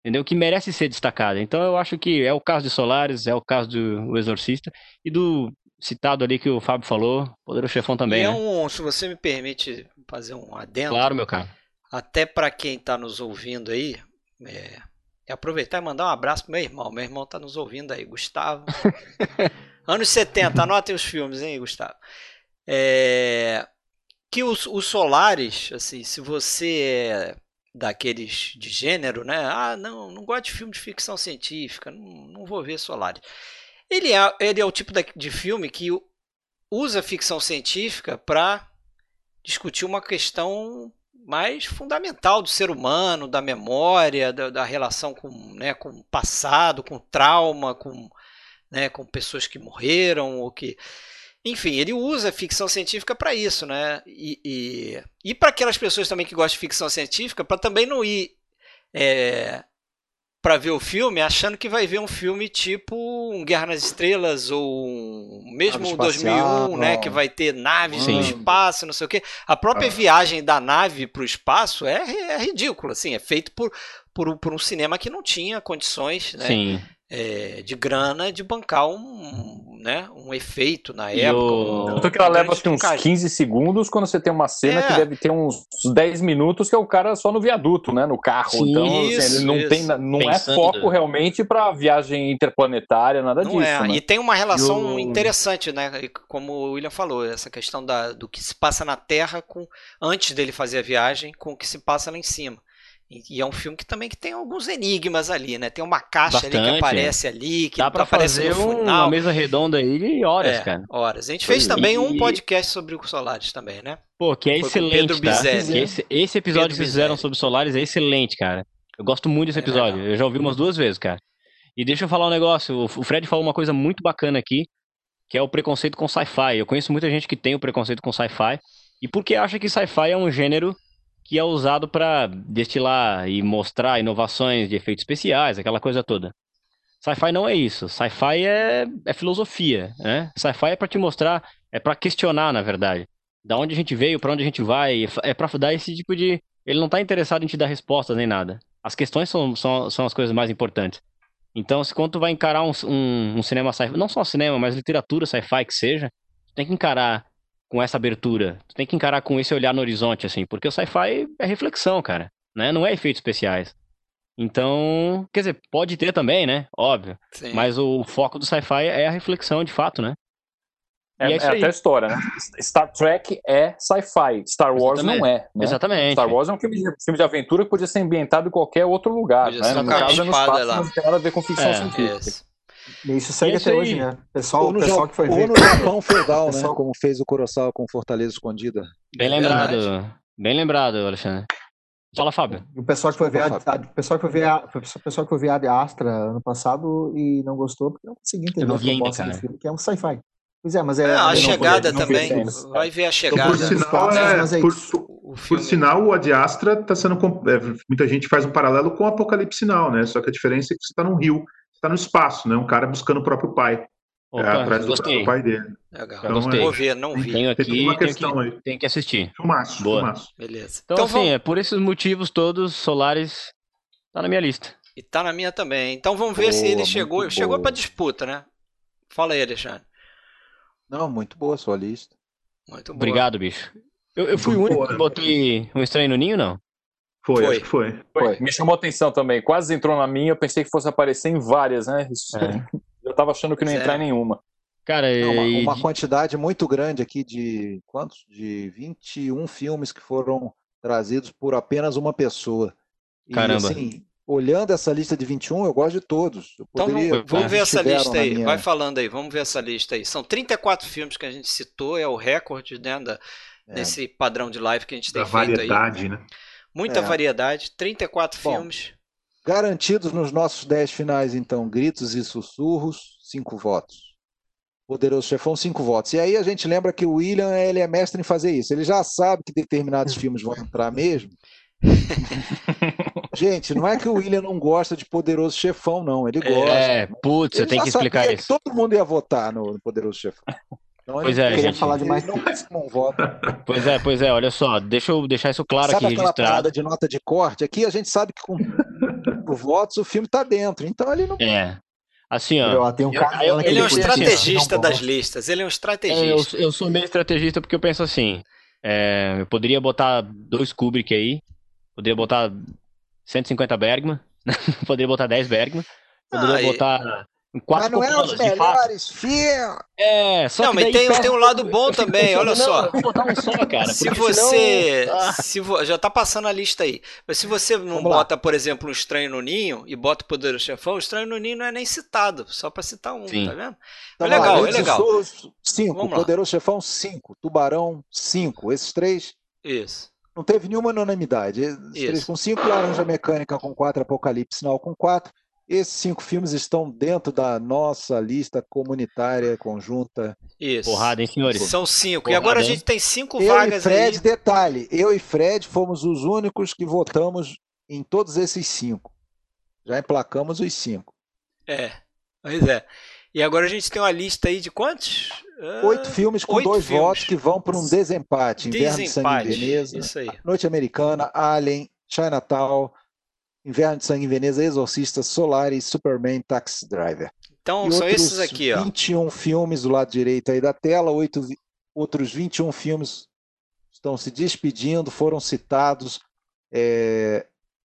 [SPEAKER 2] entendeu? Que merece ser destacada. Então eu acho que é o caso de Solares, é o caso do Exorcista e do citado ali que o Fábio falou, Poderoso Chefão também. E é
[SPEAKER 1] né? um, se você me permite fazer um adendo.
[SPEAKER 2] Claro, meu cara.
[SPEAKER 1] Até para quem está nos ouvindo aí, é, aproveitar e mandar um abraço pro meu irmão. Meu irmão está nos ouvindo aí, Gustavo. Anos 70, anotem os filmes, hein, Gustavo. É, que os, os Solares, assim, se você é daqueles de gênero, né? Ah, não, não gosto de filme de ficção científica, não, não vou ver Solares. Ele é, ele é o tipo de filme que usa ficção científica para discutir uma questão mais fundamental do ser humano, da memória, da, da relação com, né, com o passado, com trauma, com, né, com pessoas que morreram ou que enfim, ele usa ficção científica para isso, né? E, e, e para aquelas pessoas também que gostam de ficção científica, para também não ir é, para ver o filme achando que vai ver um filme tipo um Guerra nas Estrelas ou um, mesmo 2001, né? Que vai ter naves Sim. no espaço, não sei o quê. A própria ah. viagem da nave para o espaço é, é ridícula, assim, é feito por, por, por um cinema que não tinha condições, né? Sim é, de grana de bancar um, né, um efeito na e época. O...
[SPEAKER 5] Um, Tanto que ela leva assim, uns 15 segundos quando você tem uma cena é. que deve ter uns 10 minutos que é o cara só no viaduto, né, no carro. Sim, então, isso, assim, ele não, isso. tem, não é foco realmente para viagem interplanetária, nada não disso. É.
[SPEAKER 1] Né? E tem uma relação o... interessante, né, como o William falou, essa questão da, do que se passa na Terra com antes dele fazer a viagem com o que se passa lá em cima. E é um filme que também que tem alguns enigmas ali, né? Tem uma caixa Bastante. ali que aparece ali, que
[SPEAKER 2] Dá pra fazer uma mesa redonda aí horas, é, cara.
[SPEAKER 1] Horas. A gente fez também um podcast sobre o Solares também, né?
[SPEAKER 2] Pô, que é Foi excelente, tá? Esse, esse episódio Pedro que fizeram sobre Solares é excelente, cara. Eu gosto muito desse é episódio. É eu já ouvi umas duas vezes, cara. E deixa eu falar um negócio. O Fred falou uma coisa muito bacana aqui, que é o preconceito com sci-fi. Eu conheço muita gente que tem o preconceito com sci-fi. E porque acha que sci-fi é um gênero que é usado para destilar e mostrar inovações de efeitos especiais, aquela coisa toda. Sci-fi não é isso. Sci-fi é, é filosofia, né? Sci-fi é para te mostrar, é para questionar, na verdade. Da onde a gente veio, para onde a gente vai, é para dar esse tipo de. Ele não está interessado em te dar respostas nem nada. As questões são, são, são as coisas mais importantes. Então, se quando tu vai encarar um, um, um cinema sci-fi, não só cinema, mas literatura sci-fi que seja, tem que encarar com essa abertura. Tu tem que encarar com esse olhar no horizonte, assim, porque o sci-fi é reflexão, cara, né? Não é efeitos especiais. Então, quer dizer, pode ter também, né? Óbvio. Sim. Mas o foco do sci-fi é a reflexão, de fato, né?
[SPEAKER 5] É, é, é até a história, né? Star Trek é sci-fi, Star Wars Exatamente. não é. Né?
[SPEAKER 2] Exatamente.
[SPEAKER 5] Star Wars é um filme de, filme de aventura que podia ser ambientado em qualquer outro lugar. Podia né? No caso, é no espaço, lá. não tem nada a ver com ficção é, científica.
[SPEAKER 6] Isso segue até hoje, né? Pessoal, o pessoal que foi
[SPEAKER 3] ver. Ou no Japão feudal, né? pessoal... Como fez o Kurosawa com Fortaleza Escondida.
[SPEAKER 2] Bem lembrado. Bem lembrado, Alexandre. Fala, Fábio.
[SPEAKER 6] O pessoal que foi ver a, a, o pessoal que foi ver a, o pessoal que foi ver a Astra ano passado e não gostou porque não conseguiu entender a proposta do filme, que é um sci-fi. Pois é, mas é.
[SPEAKER 1] a chegada também. Vai ver a chegada.
[SPEAKER 4] Por sinal, é, por, por sinal, o Ad Astra está sendo. É, muita gente faz um paralelo com o Apocalipse Sinal, né? Só que a diferença é que você está num rio está no espaço, né? Um cara buscando o próprio pai. Opa, é, atrás do próprio pai dele.
[SPEAKER 1] Legal. Então, gostei. É, Vou ver, não vi.
[SPEAKER 2] Tenho aqui, tem uma questão tenho que, aí. Tem que assistir.
[SPEAKER 4] Filmaço,
[SPEAKER 2] Boa.
[SPEAKER 4] filmaço.
[SPEAKER 1] Beleza.
[SPEAKER 2] Então, então assim, vamos... é, por esses motivos todos, Solares tá na minha lista.
[SPEAKER 1] E tá na minha também. Então vamos ver boa, se ele chegou. Chegou pra disputa, né? Fala aí, Alexandre.
[SPEAKER 3] Não, muito boa a sua lista.
[SPEAKER 2] Muito boa. Obrigado, bicho. Eu, eu fui o único que botei um estranho no ninho, não?
[SPEAKER 4] Foi, foi. acho que foi.
[SPEAKER 5] foi. Me chamou atenção também. Quase entrou na minha, eu pensei que fosse aparecer em várias, né? Isso, é. Eu tava achando que não ia entrar em nenhuma.
[SPEAKER 3] Cara, não, uma, e... uma, quantidade muito grande aqui de quantos? De 21 filmes que foram trazidos por apenas uma pessoa. E,
[SPEAKER 2] Caramba.
[SPEAKER 3] Assim, olhando essa lista de 21, eu gosto de todos.
[SPEAKER 1] então vamos, vamos ver essa lista aí. Minha... Vai falando aí, vamos ver essa lista aí. São 34 filmes que a gente citou, é o recorde né, da, é. desse padrão de live que a gente tem da feito
[SPEAKER 4] variedade,
[SPEAKER 1] aí.
[SPEAKER 4] né?
[SPEAKER 1] Muita é. variedade, 34 Bom, filmes.
[SPEAKER 3] Garantidos nos nossos 10 finais, então, gritos e sussurros, 5 votos. Poderoso Chefão, 5 votos. E aí a gente lembra que o William ele é mestre em fazer isso. Ele já sabe que determinados filmes vão entrar mesmo. Gente, não é que o William não gosta de Poderoso Chefão, não. Ele é, gosta.
[SPEAKER 2] É, putz, eu tenho que explicar isso.
[SPEAKER 3] Que todo mundo ia votar no Poderoso Chefão.
[SPEAKER 2] Então, pois é, gente.
[SPEAKER 6] falar demais. Não,
[SPEAKER 2] não vota. Pois é, pois é, olha só, deixa eu deixar isso claro
[SPEAKER 3] Sabe
[SPEAKER 2] aqui
[SPEAKER 3] registrado. parada de nota de corte? Aqui a gente sabe que com votos o filme tá dentro, então ele não.
[SPEAKER 2] É. Assim, ó.
[SPEAKER 1] Tem um cara eu, ele é um estrategista assim, das listas. Ele é um estrategista.
[SPEAKER 2] É, eu, eu, sou meio estrategista porque eu penso assim. É, eu poderia botar dois Kubrick aí. Poderia botar 150 Bergman. poderia botar 10 Bergman. Poderia ah, botar.
[SPEAKER 3] Quatro mas não é os melhores filmes.
[SPEAKER 2] É, só
[SPEAKER 1] não, mas tem, tem um lado bom também, olha só.
[SPEAKER 2] Vou botar um só, cara.
[SPEAKER 1] Se você. Senão... Ah. Se vo... Já tá passando a lista aí. Mas se você não Vamos bota, lá. por exemplo, um Estranho no Ninho e bota o Poderoso Chefão, o Estranho no Ninho não é nem citado, só pra citar um, Sim. tá vendo? Então, é legal, lá, é legal.
[SPEAKER 3] Cinco, Poderoso Chefão, cinco. Tubarão, cinco. Esses três.
[SPEAKER 1] Isso.
[SPEAKER 3] Não teve nenhuma unanimidade. Esses Isso. três com cinco, Laranja Mecânica com quatro, Apocalipse Sinal com quatro. Esses cinco filmes estão dentro da nossa lista comunitária conjunta.
[SPEAKER 2] Isso. Porrada, hein, senhores?
[SPEAKER 1] São cinco. Porrada, e agora a gente tem cinco eu vagas
[SPEAKER 3] e Fred,
[SPEAKER 1] aí.
[SPEAKER 3] detalhe, eu e Fred fomos os únicos que votamos em todos esses cinco. Já emplacamos os cinco.
[SPEAKER 1] É, pois é. E agora a gente tem uma lista aí de quantos?
[SPEAKER 3] Oito uh, filmes com oito dois filmes. votos que vão para um desempate. Inverno desempate. de Sangue em Veneza,
[SPEAKER 1] Isso aí.
[SPEAKER 3] Noite Americana, Alien, Chinatown, Inverno de Sangue em Veneza, Exorcista, Solaris, Superman, Taxi Driver.
[SPEAKER 1] Então, e são esses aqui, ó.
[SPEAKER 3] 21 filmes do lado direito aí da tela, oito, outros 21 filmes estão se despedindo, foram citados. É,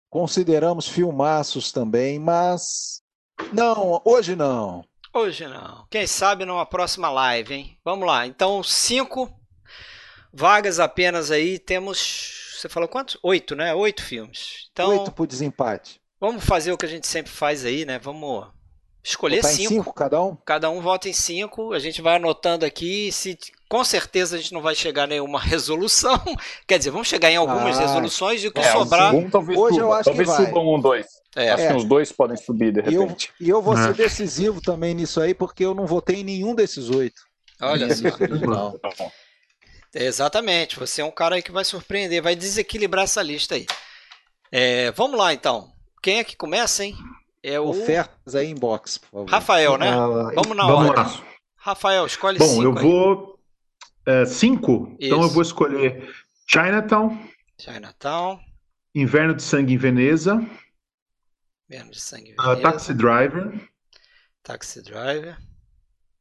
[SPEAKER 3] consideramos filmaços também, mas não, hoje não.
[SPEAKER 1] Hoje não. Quem sabe numa próxima live, hein? Vamos lá. Então, cinco vagas apenas aí. Temos você falou quantos? Oito, né? Oito filmes. Então,
[SPEAKER 3] Oito por desempate.
[SPEAKER 1] Vamos fazer o que a gente sempre faz aí, né? Vamos escolher cinco.
[SPEAKER 3] cinco. Cada um?
[SPEAKER 1] Cada um vota em cinco. A gente vai anotando aqui. Se com certeza a gente não vai chegar a nenhuma resolução. Quer dizer, vamos chegar em algumas ah, resoluções e o que é, sobrar.
[SPEAKER 5] Um, talvez Hoje suba. eu acho talvez que vai. subam um, dois. É. Acho é. que uns dois podem subir de repente.
[SPEAKER 3] E eu, e eu vou ser decisivo também nisso aí, porque eu não votei em nenhum desses oito.
[SPEAKER 1] Olha só. Exatamente, você é um cara aí que vai surpreender, vai desequilibrar essa lista aí. É, vamos lá então. Quem é que começa, hein?
[SPEAKER 3] É o... Ofertas aí em box, por favor.
[SPEAKER 1] Rafael, né? Uh, vamos na vamos ordem. Lá. Rafael, escolhe Bom, cinco.
[SPEAKER 4] Bom, eu vou. É, cinco? Isso. Então eu vou escolher Chinatown.
[SPEAKER 1] Chinatown.
[SPEAKER 4] Inverno de Sangue em Veneza.
[SPEAKER 1] Inverno de Sangue em
[SPEAKER 4] ah, Veneza. Uh, Taxi Driver.
[SPEAKER 1] Taxi Driver.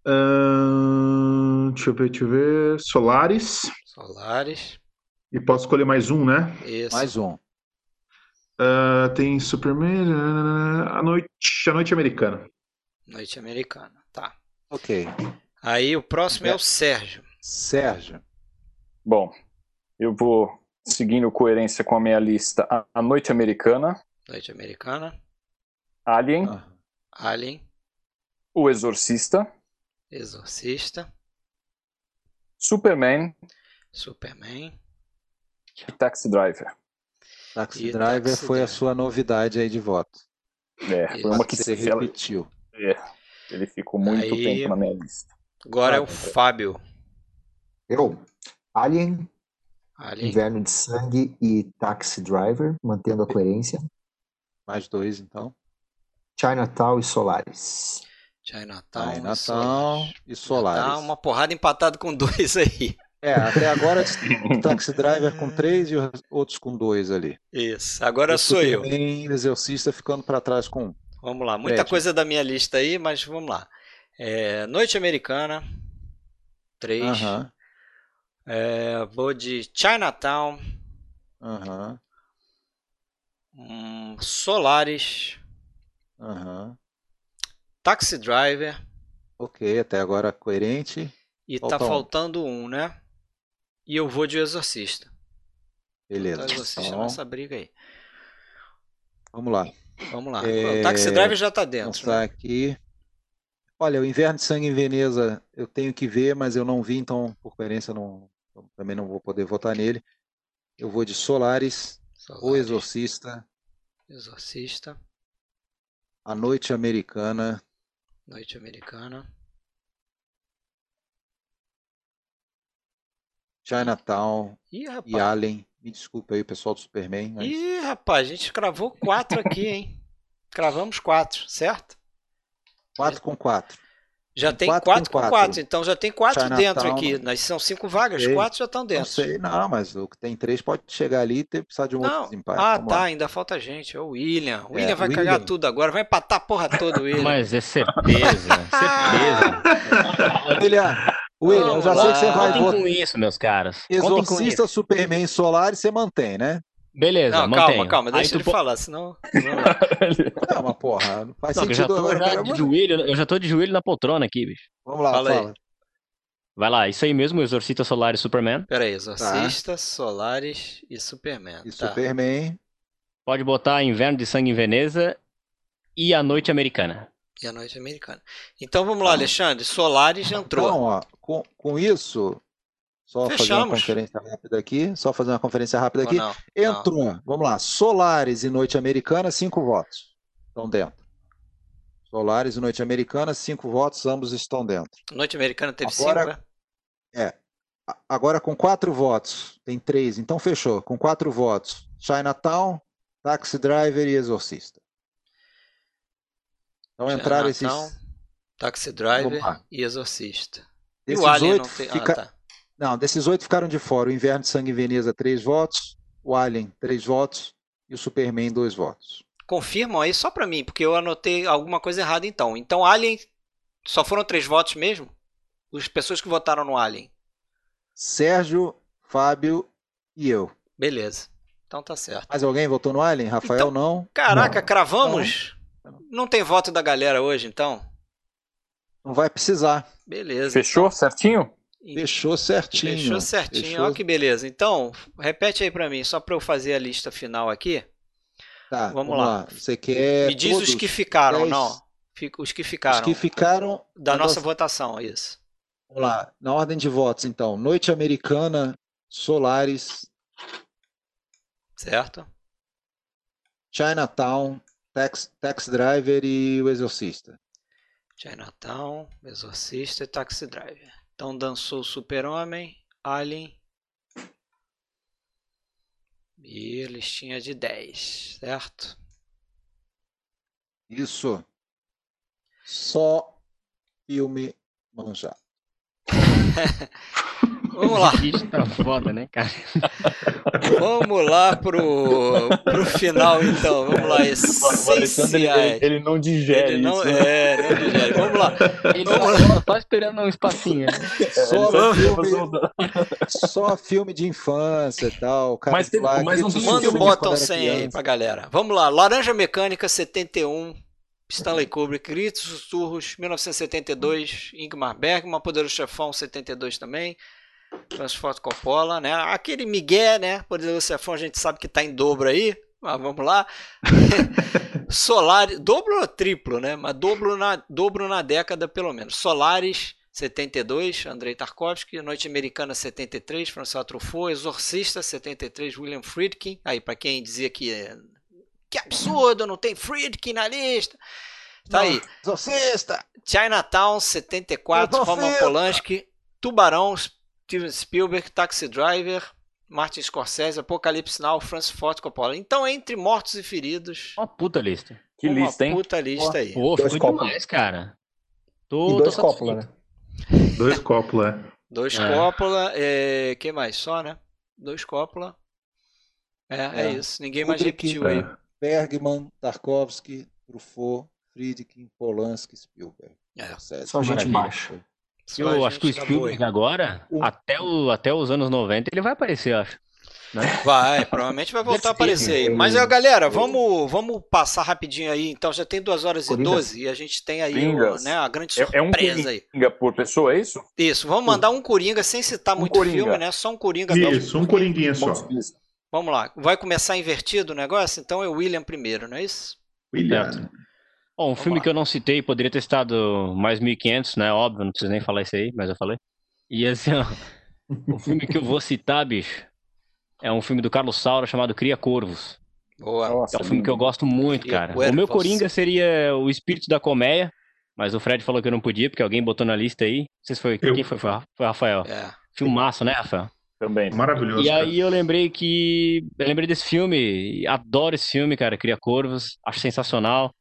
[SPEAKER 4] Uh, deixa eu ver, deixa eu ver. Solaris.
[SPEAKER 1] Solaris.
[SPEAKER 4] E posso escolher mais um, né?
[SPEAKER 1] Isso.
[SPEAKER 3] Mais um.
[SPEAKER 4] Uh, tem Superman. A noite, a noite americana.
[SPEAKER 1] Noite americana, tá.
[SPEAKER 3] Ok.
[SPEAKER 1] Aí o próximo é, é o Sérgio.
[SPEAKER 3] Sérgio.
[SPEAKER 5] Bom, eu vou seguindo coerência com a minha lista. A Noite Americana.
[SPEAKER 1] Noite Americana.
[SPEAKER 5] Alien.
[SPEAKER 1] Ah. Alien.
[SPEAKER 5] O Exorcista.
[SPEAKER 1] Exorcista.
[SPEAKER 5] Superman.
[SPEAKER 1] Superman.
[SPEAKER 5] E Taxi Driver.
[SPEAKER 3] Taxi e Driver Taxi foi Driver. a sua novidade aí de voto.
[SPEAKER 5] É, foi uma que
[SPEAKER 3] você repetiu.
[SPEAKER 5] É, ele ficou muito aí, tempo na minha lista.
[SPEAKER 1] Agora ah, é o Fábio.
[SPEAKER 6] Eu. Alien, Alien. Inverno de Sangue e Taxi Driver, mantendo a coerência.
[SPEAKER 3] Mais dois, então.
[SPEAKER 6] Chinatown e Solaris.
[SPEAKER 1] Chinatown,
[SPEAKER 3] Chinatown e Solaris. Tá
[SPEAKER 1] uma porrada empatada com dois aí.
[SPEAKER 3] É, até agora o Taxi Driver com três e os outros com dois ali.
[SPEAKER 1] Isso, agora sou eu.
[SPEAKER 3] Tem Exorcista ficando para trás com um.
[SPEAKER 1] Vamos lá, muita coisa da minha lista aí, mas vamos lá. É, Noite Americana, três. Uh -huh. é, vou de Chinatown.
[SPEAKER 3] Uh -huh.
[SPEAKER 1] um, Solaris.
[SPEAKER 3] Uh -huh.
[SPEAKER 1] Taxi Driver.
[SPEAKER 3] Ok, até agora coerente.
[SPEAKER 1] E Falta tá faltando um. um, né? E eu vou de Exorcista.
[SPEAKER 3] Beleza.
[SPEAKER 1] O Exorcista então... nessa briga aí.
[SPEAKER 3] Vamos lá.
[SPEAKER 1] Vamos lá. É... O Taxi Driver já tá dentro.
[SPEAKER 3] Está né? aqui. Olha, o Inverno de Sangue em Veneza eu tenho que ver, mas eu não vi, então por coerência não, também não vou poder votar nele. Eu vou de Solaris, Solaris. O Exorcista.
[SPEAKER 1] Exorcista.
[SPEAKER 3] A Noite Americana.
[SPEAKER 1] Noite Americana.
[SPEAKER 3] Chinatown
[SPEAKER 1] Ih,
[SPEAKER 3] e Alien Me desculpa aí, o pessoal do Superman.
[SPEAKER 1] Mas... Ih, rapaz, a gente cravou quatro aqui, hein? Cravamos quatro, certo?
[SPEAKER 3] Quatro com quatro.
[SPEAKER 1] Já tem, quatro, quatro com, quatro. quatro. então já tem quatro Chinatown, dentro aqui. Nós são cinco vagas, três. quatro já estão dentro. Não
[SPEAKER 3] sei, não, mas o que tem três pode chegar ali e ter, precisar de um não. outro desempate.
[SPEAKER 1] Ah, Vamos tá, lá. ainda falta gente. É o William. O William é, vai William. cagar tudo agora, vai empatar a porra toda, William.
[SPEAKER 2] Mas é certeza, certeza.
[SPEAKER 3] William, William, eu já lá. sei que você vai
[SPEAKER 2] votar. com isso, meus caras.
[SPEAKER 3] Exorcista, Superman Solar e você mantém, né?
[SPEAKER 2] Beleza, não,
[SPEAKER 1] mantenho. calma, calma, deixa Aí ele po... falar, senão.
[SPEAKER 3] Não, mas porra, não faz
[SPEAKER 2] não,
[SPEAKER 3] sentido.
[SPEAKER 2] Eu já, tô, já de joelho, eu já tô de joelho na poltrona aqui, bicho.
[SPEAKER 3] Vamos lá, fala. fala.
[SPEAKER 2] Vai lá, isso aí mesmo, Exorcista Solaris e Superman.
[SPEAKER 1] Pera aí, Exorcista, tá. Solaris e Superman.
[SPEAKER 3] E tá. Superman.
[SPEAKER 2] Pode botar Inverno de Sangue em Veneza e A Noite Americana.
[SPEAKER 1] E A Noite Americana. Então vamos lá, tá. Alexandre. Solaris entrou.
[SPEAKER 3] Então, ó, com, com isso, só Fechamos. fazer uma conferência rápida aqui. Só fazer uma conferência rápida aqui. Não, Entrou, não. vamos lá. Solares e Noite Americana, cinco votos. Estão dentro. Solares e Noite Americana, cinco votos, ambos estão dentro.
[SPEAKER 1] Noite Americana teve Agora, cinco,
[SPEAKER 3] né? É. Agora com quatro votos, tem três, então fechou. Com quatro votos, Chinatown, Taxi Driver e Exorcista. Então entraram esses.
[SPEAKER 1] Taxi Driver e Exorcista. Desses e o Alien oito, não tem. Fica... Ah, tá.
[SPEAKER 3] Não, desses oito ficaram de fora. O Inverno de Sangue em Veneza, três votos. O Alien, três votos. E o Superman, dois votos.
[SPEAKER 1] Confirmam aí só para mim, porque eu anotei alguma coisa errada então. Então, Alien, só foram três votos mesmo? As pessoas que votaram no Alien.
[SPEAKER 3] Sérgio, Fábio e eu.
[SPEAKER 1] Beleza. Então tá certo.
[SPEAKER 3] Mais alguém votou no Alien? Rafael, então, não?
[SPEAKER 1] Caraca, não. cravamos? Não. não tem voto da galera hoje, então?
[SPEAKER 3] Não vai precisar.
[SPEAKER 1] Beleza.
[SPEAKER 5] Fechou então. certinho?
[SPEAKER 3] Fechou certinho.
[SPEAKER 1] Fechou certinho. Olha que beleza. Então, repete aí para mim, só para eu fazer a lista final aqui.
[SPEAKER 3] Tá, vamos, vamos lá. lá. Você quer.
[SPEAKER 1] Me diz os que ficaram, dez... não. Os que ficaram. Os
[SPEAKER 3] que ficaram.
[SPEAKER 1] Da nossa votação, isso.
[SPEAKER 3] Vamos lá. Na ordem de votos, então. Noite Americana, Solares.
[SPEAKER 1] Certo.
[SPEAKER 3] Chinatown, Tax, Tax Driver e o Exorcista.
[SPEAKER 1] Chinatown, Exorcista e Taxi Driver. Então dançou Super-Homem, Alien. E listinha de 10, certo?
[SPEAKER 3] Isso. Só filme manjado.
[SPEAKER 1] Vamos lá.
[SPEAKER 2] Tá foda, né, cara?
[SPEAKER 1] Vamos lá pro, pro final, então. Vamos lá, essenciais.
[SPEAKER 5] Ele, ele não digere ele não, isso.
[SPEAKER 1] Né? É, não digere. Vamos lá.
[SPEAKER 2] Ele Vamos lá. só esperando um espacinho. Né?
[SPEAKER 3] Só, filme, só filme de infância e tal. Cara
[SPEAKER 5] mas, tem, mas não
[SPEAKER 1] Manda o botão 100 aí pra galera. Vamos lá. Laranja Mecânica 71. Stanley Kubrick, Gritos Sussurros, 1972, Ingmar Bergman, Poderoso Chefão, 72 também, Francis Ford Coppola, né? Aquele Miguel, né? Poderoso Chefão, a gente sabe que está em dobro aí, mas vamos lá. Solaris, dobro ou triplo, né? Mas dobro na, dobro na década, pelo menos. Solaris, 72, Andrei Tarkovsky, Noite Americana 73, François Truffaut, Exorcista 73, William Friedkin. Aí, para quem dizia que que absurdo, não tem Friedkin na lista. Tá não, aí.
[SPEAKER 3] Exorcista.
[SPEAKER 1] Chinatown 74, Roman Polanski, Tubarão, Steven Spielberg, Taxi Driver, Martin Scorsese, Apocalipse Now, Francis Ford Coppola. Então, entre mortos e feridos.
[SPEAKER 2] Uma puta lista.
[SPEAKER 5] Que uma lista, hein?
[SPEAKER 1] puta lista aí.
[SPEAKER 2] Pô, ficou demais, cara. Tô,
[SPEAKER 3] e dois Coppola, né?
[SPEAKER 4] Dois Coppola.
[SPEAKER 1] Dois é. Coppola. É, que mais? Só, né? Dois Coppola. É, é, é isso. Ninguém mais repetiu aí.
[SPEAKER 3] Bergman, Tarkovsky, Truffaut, Friedkin, Polanski, Spielberg.
[SPEAKER 6] É. Só gente baixa.
[SPEAKER 2] Eu acho que o Spielberg agora, até, o, até os anos 90, ele vai aparecer, acho.
[SPEAKER 1] Né? Vai, provavelmente vai voltar a aparecer aí. Mas, galera, vamos, vamos passar rapidinho aí. Então, já tem 2 horas e 12 e a gente tem aí o, né, a grande surpresa
[SPEAKER 5] é, é um
[SPEAKER 1] aí.
[SPEAKER 5] Coringa por pessoa, é isso?
[SPEAKER 1] Isso, vamos mandar um Coringa sem citar um muito coringa. filme, né? Só um Coringa.
[SPEAKER 4] Isso, um Coringuinha só.
[SPEAKER 1] Vamos lá. Vai começar invertido o negócio? Então é o William primeiro, não é isso?
[SPEAKER 4] William.
[SPEAKER 2] Bom, um filme lá. que eu não citei, poderia ter estado mais 1500, né? Óbvio, não preciso nem falar isso aí, mas eu falei. E assim, ó, o filme que eu vou citar, bicho, é um filme do Carlos Saura chamado Cria Corvos.
[SPEAKER 1] Boa.
[SPEAKER 2] Nossa, é um filme que eu gosto muito, cara. O meu Coringa seria o Espírito da Colmeia, mas o Fred falou que eu não podia, porque alguém botou na lista aí. Não sei se foi. Eu. Quem foi? Foi o Rafael. É. Filmaço, né, Rafael?
[SPEAKER 5] Também.
[SPEAKER 4] Maravilhoso.
[SPEAKER 2] E cara. aí eu lembrei que. Eu lembrei desse filme. Adoro esse filme, cara. Cria Corvos. Acho sensacional.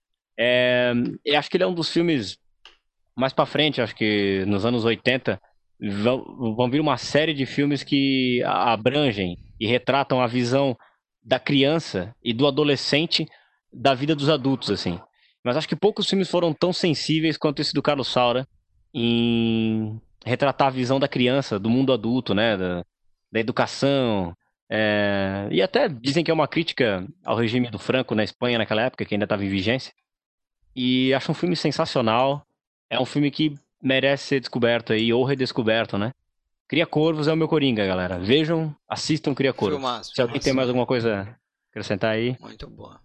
[SPEAKER 2] É, eu acho que ele é um dos filmes mais para frente, acho que nos anos 80, vão, vão vir uma série de filmes que abrangem e retratam a visão da criança e do adolescente da vida dos adultos, assim. Mas acho que poucos filmes foram tão sensíveis quanto esse do Carlos Saura em retratar a visão da criança, do mundo adulto, né? Da, da educação. É... E até dizem que é uma crítica ao regime do Franco na Espanha naquela época, que ainda estava em vigência. E acho um filme sensacional. É um filme que merece ser descoberto aí, ou redescoberto, né? Cria Corvos é o meu Coringa, galera. Vejam, assistam Cria Corvos. Filmaço, Se alguém tem mais alguma coisa a acrescentar aí.
[SPEAKER 1] Muito boa.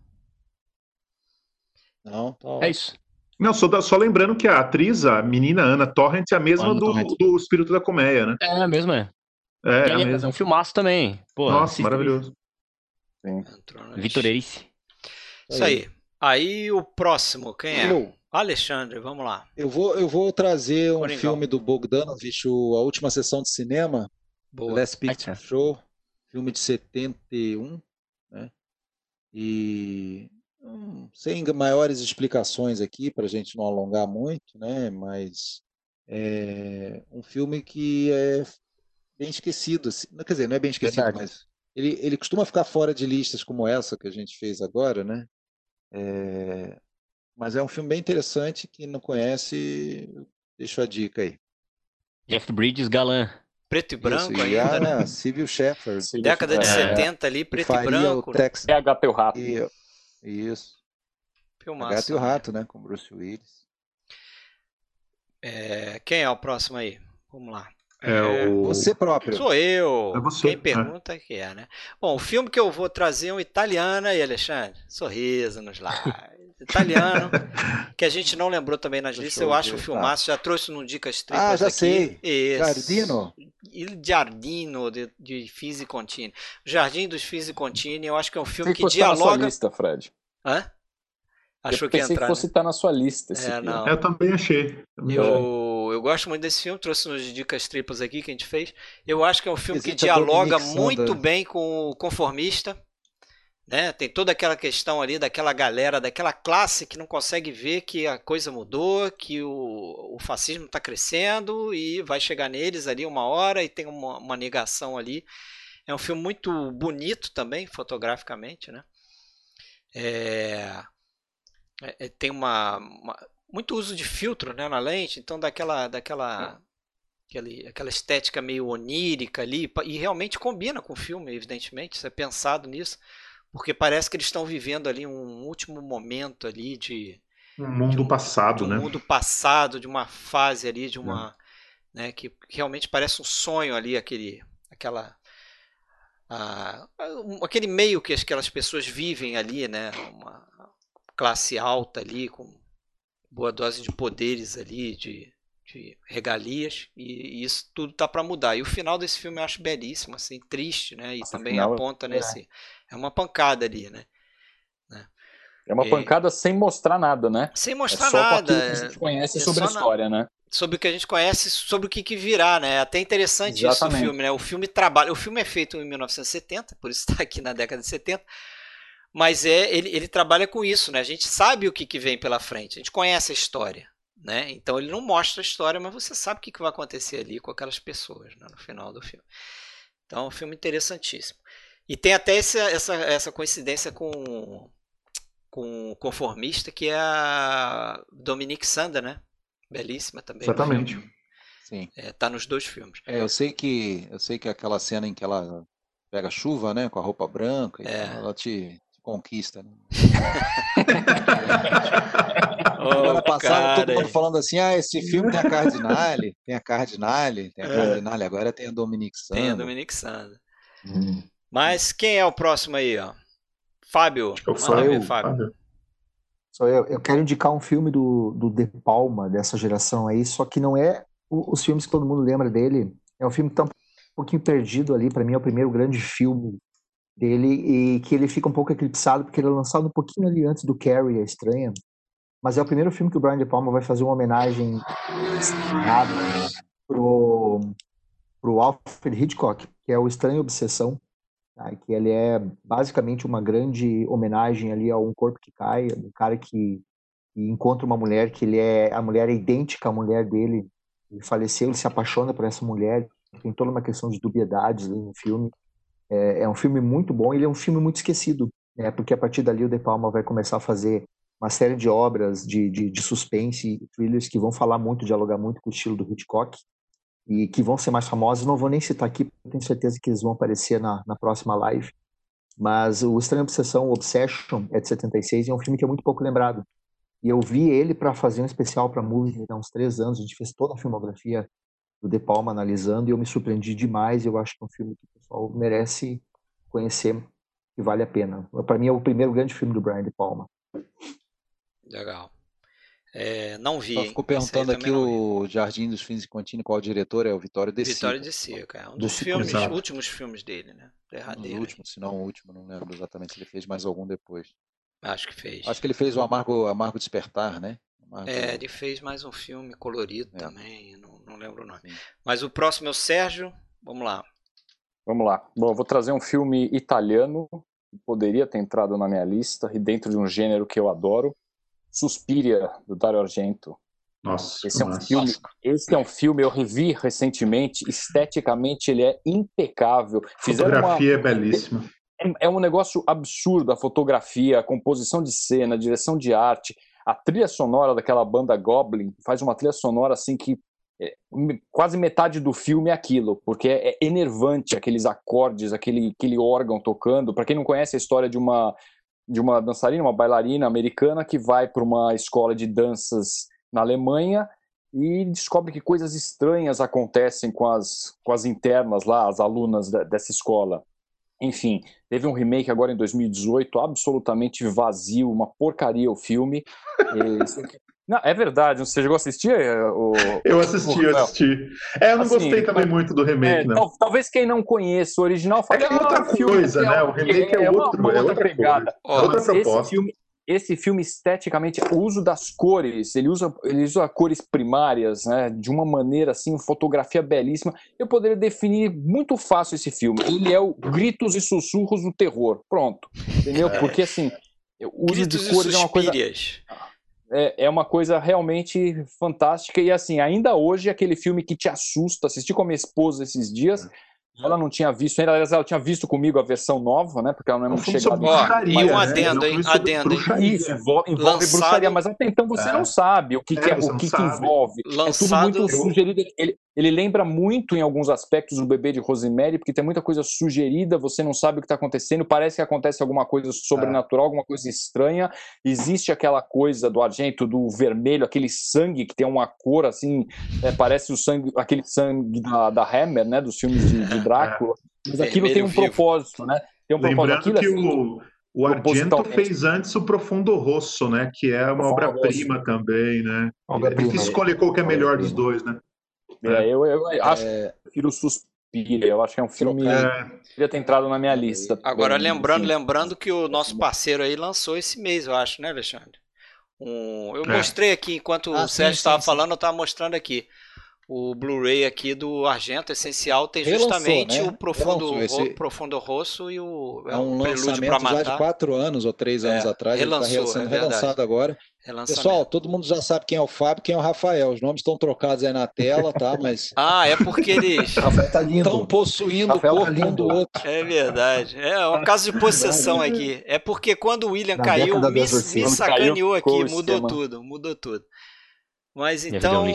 [SPEAKER 2] Não, tô... É isso.
[SPEAKER 4] Não, só, só, lembrando que a atriz, a menina Ana Torrent, é a mesma do, do Espírito da Comédia, né?
[SPEAKER 2] É, a mesma, é.
[SPEAKER 4] É, é, a mesma.
[SPEAKER 2] é um filmaço também. Pô,
[SPEAKER 4] Nossa, maravilhoso.
[SPEAKER 2] Sim. Vitor Erice.
[SPEAKER 1] Isso aí. Aí o próximo, quem é? Eu. Alexandre, vamos lá.
[SPEAKER 3] Eu vou, eu vou trazer um Coringão. filme do Bogdanovich, A Última Sessão de Cinema, Boa. Last Picture Show, filme de 71, né? E hum, sem maiores explicações aqui, para a gente não alongar muito, né? Mas é um filme que é bem esquecido, assim. quer dizer, não é bem esquecido, Verdade. mas ele, ele costuma ficar fora de listas como essa que a gente fez agora, né? É, mas é um filme bem interessante. Quem não conhece, deixa a dica aí.
[SPEAKER 2] Jeff Bridges, galã.
[SPEAKER 1] Preto e branco Isso, ainda, né?
[SPEAKER 3] Civil Shepherd.
[SPEAKER 1] Década de é. 70 ali, preto e branco.
[SPEAKER 5] Né? Tex... É a e o Rato.
[SPEAKER 3] E... Isso. Filmaço, e o Rato, né? Com Bruce Willis.
[SPEAKER 1] É... Quem é o próximo aí? Vamos lá.
[SPEAKER 3] É, é o... Você próprio.
[SPEAKER 1] Sou eu. É você. Quem é. pergunta é. que é, né? Bom, o filme que eu vou trazer é um italiano aí, Alexandre. Sorriso nos lábios. italiano, que a gente não lembrou também nas listas. Eu acho o filmaço, tá. já trouxe no Dicas Triplas
[SPEAKER 3] Ah, já
[SPEAKER 1] aqui.
[SPEAKER 3] sei.
[SPEAKER 1] Esse.
[SPEAKER 3] Jardino?
[SPEAKER 1] Il Giardino de, de Fisi Contini. Jardim dos Fisi Contini, eu acho que é um filme que dialoga... Na
[SPEAKER 5] sua lista, Fred.
[SPEAKER 1] Hã?
[SPEAKER 5] Achou eu que ia entrar, que fosse né? estar na sua lista.
[SPEAKER 1] É, não.
[SPEAKER 4] Eu também achei.
[SPEAKER 1] Eu, eu gosto muito desse filme, trouxe umas dicas triplas aqui que a gente fez. Eu acho que é um filme Existe que dialoga muito bem com o conformista. Né? Tem toda aquela questão ali daquela galera, daquela classe que não consegue ver que a coisa mudou, que o, o fascismo está crescendo e vai chegar neles ali uma hora e tem uma, uma, negação ali. É um filme muito bonito também, fotograficamente. Né? É, é, é tem uma, uma, muito uso de filtro né, na lente, então daquela, daquela aquele, aquela estética meio onírica ali, e realmente combina com o filme, evidentemente, isso é pensado nisso porque parece que eles estão vivendo ali um último momento ali de
[SPEAKER 4] um mundo
[SPEAKER 1] um,
[SPEAKER 4] passado,
[SPEAKER 1] um
[SPEAKER 4] né?
[SPEAKER 1] Um mundo passado, de uma fase ali, de uma, é. né, que realmente parece um sonho ali, aquele, aquela, a, aquele meio que aquelas pessoas vivem ali, né? Uma classe alta ali com boa dose de poderes ali, de, de regalias e, e isso tudo tá para mudar. E o final desse filme eu acho belíssimo, assim, triste, né? E Nossa, também final, aponta é. nesse é uma pancada ali, né?
[SPEAKER 5] né? É uma e... pancada sem mostrar nada, né?
[SPEAKER 1] Sem mostrar é só nada.
[SPEAKER 5] que a gente conhece é sobre a história, na... né?
[SPEAKER 1] Sobre o que a gente conhece, sobre o que, que virá, né? É até interessante Exatamente. isso o filme, né? O filme trabalha. O filme é feito em 1970, por isso está aqui na década de 70. Mas é, ele, ele trabalha com isso, né? A gente sabe o que, que vem pela frente, a gente conhece a história. Né? Então ele não mostra a história, mas você sabe o que, que vai acontecer ali com aquelas pessoas né? no final do filme. Então é um filme interessantíssimo. E tem até essa, essa, essa coincidência com, com o conformista, que é a Dominique Sanda, né? Belíssima também.
[SPEAKER 4] Exatamente.
[SPEAKER 1] Sim. É, tá nos dois filmes.
[SPEAKER 3] É, eu sei que eu sei que aquela cena em que ela pega chuva, né, com a roupa branca, é. ela te conquista. Né? oh, passada todo mundo falando assim, ah, esse filme tem a Cardinale, tem a Cardinale, tem a é. Cardinale, agora tem a Dominique Sanda.
[SPEAKER 1] Tem a Dominique Sanda. Hum. Mas quem é o próximo aí, ó? Fábio.
[SPEAKER 3] Sou eu, Fábio. Sou eu. Eu quero indicar um filme do, do De Palma, dessa geração aí, só que não é os filmes que todo mundo lembra dele. É um filme que tá um pouquinho perdido ali, para mim é o primeiro grande filme dele e que ele fica um pouco eclipsado porque ele é lançado um pouquinho ali antes do Carrie, a Estranha. Mas é o primeiro filme que o Brian De Palma vai fazer uma homenagem pro
[SPEAKER 6] o Alfred Hitchcock, que é o Estranho Obsessão, tá? que ele é basicamente uma grande homenagem ali a um corpo que cai, um cara que, que encontra uma mulher que ele é a mulher é idêntica à mulher dele, ele faleceu, ele se apaixona por essa mulher, tem toda uma questão de dubiedades no filme. É, é, um filme muito bom, ele é um filme muito esquecido, né? porque a partir dali o De Palma vai começar a fazer uma série de obras de, de, de suspense, thrillers que vão falar muito, dialogar muito com o estilo do Hitchcock e que vão ser mais famosos. Não vou nem citar aqui, tenho certeza que eles vão aparecer na, na próxima live. Mas o Estranho Obsessão, Obsession, é de 76 e é um filme que é muito pouco lembrado. E eu vi ele para fazer um especial para Movie há uns três anos. A gente fez toda a filmografia do De Palma analisando e eu me surpreendi demais. Eu acho que é um filme que o pessoal merece conhecer e vale a pena. Para mim é o primeiro grande filme do Brian De Palma.
[SPEAKER 1] Legal. É, não vi. Só
[SPEAKER 3] ficou perguntando aqui o Jardim dos Fins e Contini, qual o diretor é o Vitório de
[SPEAKER 1] Vitório de Sica, é um dos filmes, últimos filmes dele, né?
[SPEAKER 3] Derradeiro. Um último, se não o último, não lembro exatamente se ele fez mais algum depois.
[SPEAKER 1] Acho que fez.
[SPEAKER 3] Acho que ele fez o Amargo, Amargo Despertar, né?
[SPEAKER 1] É, ele fez mais um filme colorido é. também, não, não lembro o nome. Sim. Mas o próximo é o Sérgio, vamos lá.
[SPEAKER 5] Vamos lá. Bom, eu vou trazer um filme italiano que poderia ter entrado na minha lista e dentro de um gênero que eu adoro, Suspiria, do Dario Argento.
[SPEAKER 4] Nossa,
[SPEAKER 5] esse é um filme. Esse é um filme eu revi recentemente. Esteticamente ele é impecável.
[SPEAKER 4] A fotografia uma... é belíssima.
[SPEAKER 5] É, é, um negócio absurdo a fotografia, a composição de cena, a direção de arte, a trilha sonora daquela banda Goblin faz uma trilha sonora assim que é, quase metade do filme é aquilo, porque é, é enervante aqueles acordes, aquele, aquele órgão tocando. Para quem não conhece a história de uma de uma dançarina, uma bailarina americana que vai para uma escola de danças na Alemanha e descobre que coisas estranhas acontecem com as, com as internas lá, as alunas da, dessa escola. Enfim, teve um remake agora em 2018, absolutamente vazio, uma porcaria o filme. Não, é verdade. Você chegou a assistir? Eh, o...
[SPEAKER 4] Eu assisti, eu assisti. É, eu não assim, gostei também muito do remake, é, não.
[SPEAKER 5] Talvez quem não conheça o original
[SPEAKER 4] fale, é, é outra coisa, né? O remake é, é outro, uma, uma é outra pegada.
[SPEAKER 5] Coisa, outra proposta. Esse filme, esse filme esteticamente, o uso das cores, ele usa, ele usa cores primárias, né, de uma maneira assim, fotografia belíssima. Eu poderia definir muito fácil esse filme. Ele é o gritos e sussurros do terror. Pronto. Entendeu? É. Porque assim, o uso gritos de cores é uma coisa é, é uma coisa realmente fantástica. E assim, ainda hoje, aquele filme que te assusta, assisti com a minha esposa esses dias. É. Ela não tinha visto ainda, aliás, ela tinha visto comigo a versão nova, né? Porque ela não é muito chegada.
[SPEAKER 1] Bruxaria, e um né? adendo, hein? Adendo,
[SPEAKER 5] hein? Isso, envolve, envolve Lançado... bruxaria, mas até então você é. não sabe o que, é, que é, o que, que, envolve.
[SPEAKER 1] Lançado...
[SPEAKER 5] É tudo muito sugerido. Ele, ele lembra muito, em alguns aspectos, o bebê de Rosemary, porque tem muita coisa sugerida, você não sabe o que está acontecendo, parece que acontece alguma coisa sobrenatural, alguma coisa estranha. Existe aquela coisa do argento, do vermelho, aquele sangue que tem uma cor assim, é, parece o sangue, aquele sangue da, da Hammer, né? Dos filmes de, de Drácula. Mas aquilo tem um vivo. propósito, né? Tem um
[SPEAKER 4] Lembrando propósito. Aquilo, que assim, o, o Argento fez antes o Profundo Rosso, né? Que é uma obra-prima também, né? É difícil escolher qual que é melhor dos dois, né?
[SPEAKER 5] É, é, eu, eu acho é... que prefiro Suspira. Eu acho que é um filme que é... devia ter entrado na minha lista.
[SPEAKER 1] Agora, lembrando, assim. lembrando que o nosso parceiro aí lançou esse mês, eu acho, né, Alexandre? Um... Eu é. mostrei aqui, enquanto ah, o Sérgio estava falando, eu estava mostrando aqui o Blu-ray aqui do Argento Essencial tem justamente né? o Profundo, esse... o Profundo Rosso e o
[SPEAKER 3] é um lançamento já de quatro anos ou três anos é, atrás. Relançou, ele está sendo é relançado agora. Pessoal, todo mundo já sabe quem é o Fábio, quem é o Rafael. Os nomes estão trocados aí na tela, tá? Mas
[SPEAKER 1] ah, é porque eles
[SPEAKER 3] tá estão possuindo Rafael o corpo tá um do outro.
[SPEAKER 1] É verdade. É um caso de possessão aqui. É porque quando o William na caiu, me, me sacaneou aqui, mudou tudo, mudou tudo. Mas então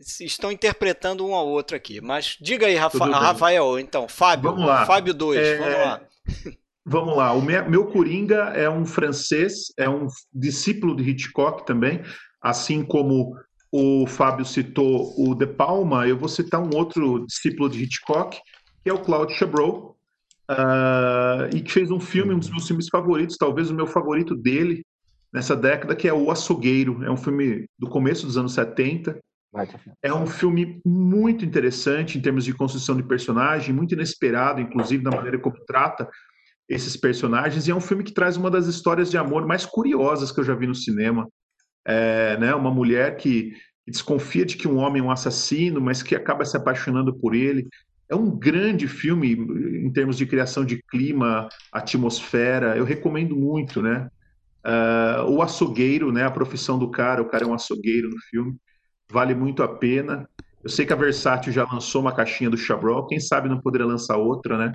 [SPEAKER 1] estão interpretando um ao outro aqui. Mas diga aí, Rafa Rafael, então, Fábio. Vamos lá. Fábio 2, é... vamos lá.
[SPEAKER 4] Vamos lá, o meu Coringa é um francês, é um discípulo de Hitchcock também, assim como o Fábio citou o De Palma, eu vou citar um outro discípulo de Hitchcock, que é o Claude Chabrol, uh, e que fez um filme, um dos meus filmes favoritos, talvez o meu favorito dele nessa década, que é O Açougueiro. É um filme do começo dos anos 70, é um filme muito interessante em termos de construção de personagem, muito inesperado, inclusive, na maneira como trata esses personagens, e é um filme que traz uma das histórias de amor mais curiosas que eu já vi no cinema. É, né, uma mulher que desconfia de que um homem é um assassino, mas que acaba se apaixonando por ele, é um grande filme em termos de criação de clima, atmosfera. Eu recomendo muito, né? Uh, o açougueiro, né? A profissão do cara, o cara é um açougueiro no filme, vale muito a pena. Eu sei que a Versátil já lançou uma caixinha do Chabrol, quem sabe não poderia lançar outra, né?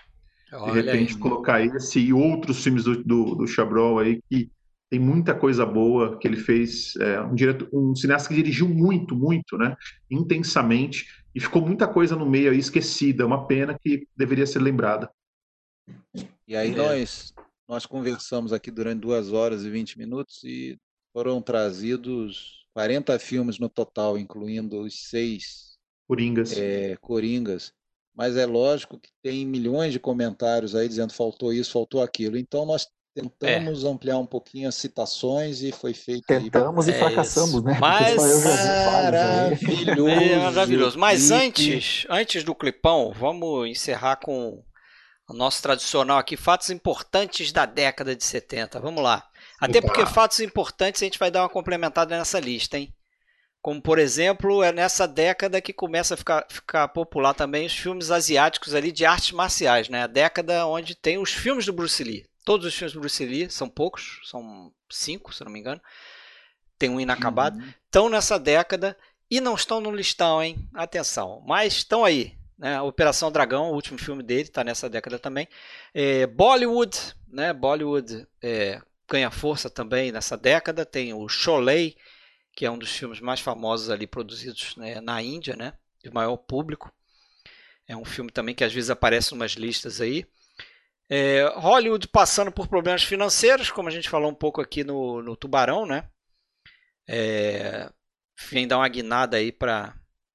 [SPEAKER 4] De repente aí. colocar esse e outros filmes do, do, do Chabrol aí que tem muita coisa boa que ele fez. É, um, diretor, um cineasta que dirigiu muito, muito, né? Intensamente. E ficou muita coisa no meio aí esquecida. É uma pena que deveria ser lembrada.
[SPEAKER 3] E aí é. nós, nós conversamos aqui durante duas horas e 20 minutos e foram trazidos 40 filmes no total, incluindo os seis
[SPEAKER 4] Coringas.
[SPEAKER 3] É, Coringas. Mas é lógico que tem milhões de comentários aí dizendo faltou isso, faltou aquilo. Então nós Tentamos é. ampliar um pouquinho as citações e foi feito.
[SPEAKER 6] Tentamos
[SPEAKER 3] aí...
[SPEAKER 6] e fracassamos, é né?
[SPEAKER 1] Mas maravilhoso. É maravilhoso. Mas antes, antes do clipão, vamos encerrar com o nosso tradicional aqui, fatos importantes da década de 70. Vamos lá. Até Opa. porque fatos importantes a gente vai dar uma complementada nessa lista, hein? Como, por exemplo, é nessa década que começa a ficar, ficar popular também os filmes asiáticos ali de artes marciais, né? A década onde tem os filmes do Bruce Lee. Todos os filmes do Bruce Lee, são poucos, são cinco, se não me engano. Tem um inacabado. Uhum. Estão nessa década e não estão no listão, hein? Atenção. Mas estão aí. Né? Operação Dragão, o último filme dele, está nessa década também. É, Bollywood, né? Bollywood é, ganha força também nessa década. Tem o Sholay, que é um dos filmes mais famosos ali produzidos né, na Índia, né? De maior público. É um filme também que às vezes aparece em umas listas aí. É, Hollywood passando por problemas financeiros, como a gente falou um pouco aqui no, no Tubarão, né? É, vem dar uma guinada aí para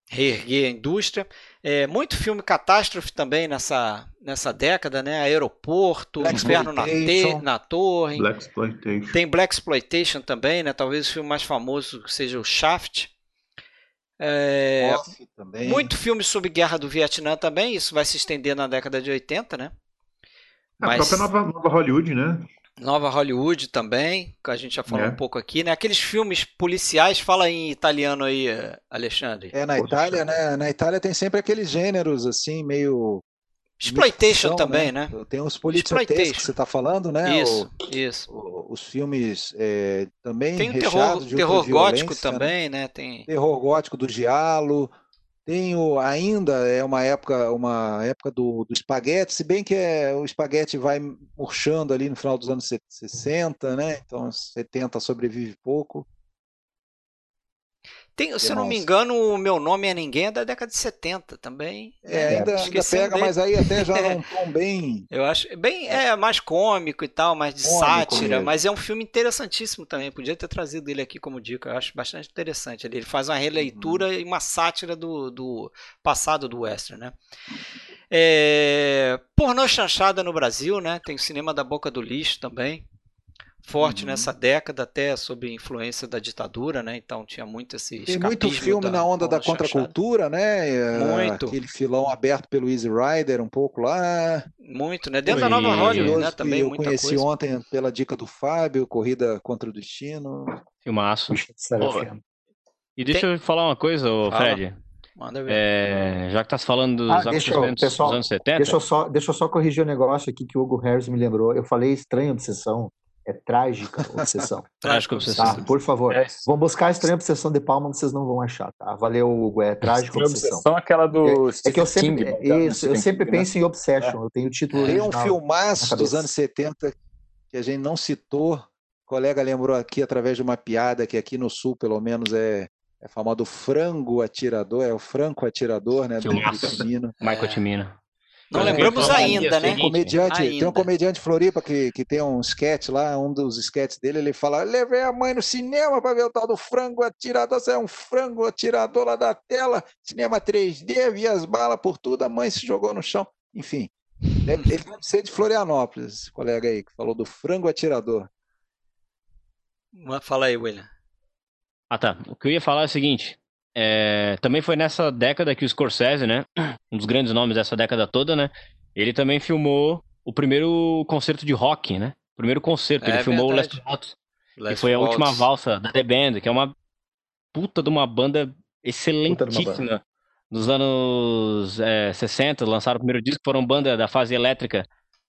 [SPEAKER 1] reerguer a indústria. É, muito filme catástrofe também nessa, nessa década, né? Aeroporto, Black Inferno na, te, na Torre.
[SPEAKER 4] Black Exploitation.
[SPEAKER 1] Tem Black Exploitation também, né? Talvez o filme mais famoso seja o Shaft. É, muito filme sobre guerra do Vietnã também, isso vai se estender na década de 80, né?
[SPEAKER 4] A própria nova, nova Hollywood, né?
[SPEAKER 1] Nova Hollywood também, que a gente já falou é. um pouco aqui, né? Aqueles filmes policiais, fala em italiano aí, Alexandre.
[SPEAKER 3] É, na Itália, né? Na Itália tem sempre aqueles gêneros, assim, meio...
[SPEAKER 1] Exploitation também, né?
[SPEAKER 3] né? Tem os policiais que você está falando, né?
[SPEAKER 1] Isso, o, isso.
[SPEAKER 3] O, os filmes é, também
[SPEAKER 1] Tem o terror, terror gótico né? também, né? Tem...
[SPEAKER 3] Terror gótico do Giallo, tenho ainda é uma época, uma época do, do espaguete, se bem que é, o espaguete vai murchando ali no final dos anos 60, né? Então 70 sobrevive pouco.
[SPEAKER 1] Tem, se eu não me engano, o meu nome é ninguém é da década de 70 também.
[SPEAKER 3] É, ainda, ainda pega, dele. mas aí até já num tom bem.
[SPEAKER 1] Eu acho bem é mais cômico e tal, mais de cômico sátira, mesmo. mas é um filme interessantíssimo também. Podia ter trazido ele aqui como dica. Eu acho bastante interessante. Ele faz uma releitura uhum. e uma sátira do, do passado do western, né? É, pornô chanchada no Brasil, né? Tem o cinema da Boca do Lixo também forte uhum. nessa década, até sob influência da ditadura, né? Então tinha muito esse
[SPEAKER 3] Tem muito filme na onda da contracultura, né? É,
[SPEAKER 1] muito.
[SPEAKER 3] Aquele filão aberto pelo Easy Rider, um pouco lá.
[SPEAKER 1] Muito, né? Dentro Foi. da Nova Hollywood, né? Também
[SPEAKER 3] eu
[SPEAKER 1] muita
[SPEAKER 3] conheci
[SPEAKER 1] coisa.
[SPEAKER 3] ontem pela dica do Fábio, Corrida contra o Destino.
[SPEAKER 2] Filmaço. e deixa Tem... eu falar uma coisa, Fred. Manda ver. É, já que tá falando dos ah, acontecimentos pessoal, dos anos 70.
[SPEAKER 6] Deixa eu, só, deixa eu só corrigir o um negócio aqui que o Hugo Harris me lembrou. Eu falei estranha obsessão. É trágica obsessão.
[SPEAKER 1] trágica obsessão.
[SPEAKER 6] Tá, por favor. É. Vão buscar a estranha obsessão de Palma, vocês não vão achar, tá? Valeu, Hugo. É trágica obsessão. obsessão.
[SPEAKER 5] aquela do
[SPEAKER 6] é, é que eu sempre, King, é, isso, eu sempre King, penso né? em Obsession. É. Eu tenho o título
[SPEAKER 3] Tem um filmaço dos anos 70 que a gente não citou. O colega lembrou aqui através de uma piada que aqui no sul, pelo menos, é é famoso frango atirador, é o franco atirador, né?
[SPEAKER 2] Filmaço. Do Timino. Michael Timino.
[SPEAKER 1] Não lembramos ainda, né?
[SPEAKER 3] Tem um comediante, ainda. tem um comediante Floripa que, que tem um sketch lá, um dos sketches dele, ele fala: levei a mãe no cinema para ver o tal do frango atirador, você é um frango atirador lá da tela, cinema 3D, vi as balas por tudo, a mãe se jogou no chão. Enfim, ele deve ser de Florianópolis, esse colega aí, que falou do frango atirador.
[SPEAKER 1] Fala aí, William.
[SPEAKER 2] Ah tá. O que eu ia falar é o seguinte: é, também foi nessa década que o Scorsese, né? Um dos grandes nomes dessa década toda, né? Ele também filmou o primeiro concerto de rock, né? O primeiro concerto. É, ele filmou verdade. o Last Waltz. que foi a última valsa da The Band, que é uma puta de uma banda excelentíssima. nos anos é, 60, lançaram o primeiro disco, foram banda da fase elétrica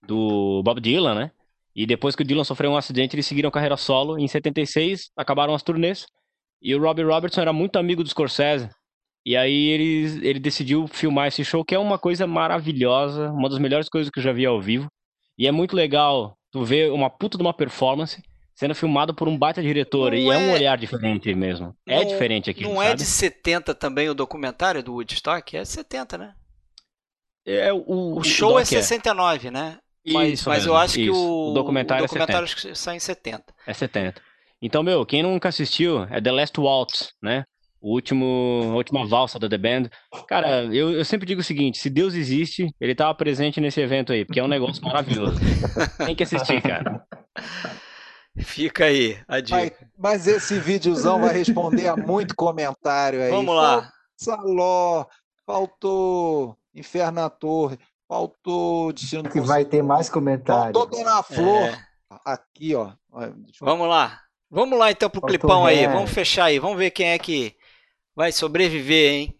[SPEAKER 2] do Bob Dylan, né? E depois que o Dylan sofreu um acidente, eles seguiram carreira solo. Em 76, acabaram as turnês. E o Robbie Robertson era muito amigo do Scorsese. E aí ele, ele decidiu filmar esse show, que é uma coisa maravilhosa, uma das melhores coisas que eu já vi ao vivo. E é muito legal tu ver uma puta de uma performance sendo filmado por um baita diretor. Não e é... é... um olhar diferente mesmo. É não, é diferente aqui.
[SPEAKER 1] Não
[SPEAKER 2] sabe?
[SPEAKER 1] é de 70 também o documentário do Woodstock? É de 70, né?
[SPEAKER 2] É, o,
[SPEAKER 1] o show o é 69, é. né? Mas, mas eu acho isso. que o, o documentário, o documentário é 70. sai em 70.
[SPEAKER 2] É 70. Então, meu, quem nunca assistiu é The Last Waltz, né? O último, a última valsa da The Band. Cara, eu, eu sempre digo o seguinte: se Deus existe, ele estava presente nesse evento aí, porque é um negócio maravilhoso. Tem que assistir, cara.
[SPEAKER 1] Fica aí a dica.
[SPEAKER 3] Mas, mas esse videozão vai responder a muito comentário aí.
[SPEAKER 1] Vamos lá.
[SPEAKER 3] Saló, faltou Inferno na Torre, faltou Destino
[SPEAKER 6] Que vai ter mais comentários.
[SPEAKER 3] Faltou Dona Flor. É. Aqui, ó.
[SPEAKER 1] Vamos lá. Vamos lá então pro faltou clipão aí. Vamos fechar aí. Vamos ver quem é que vai sobreviver, hein?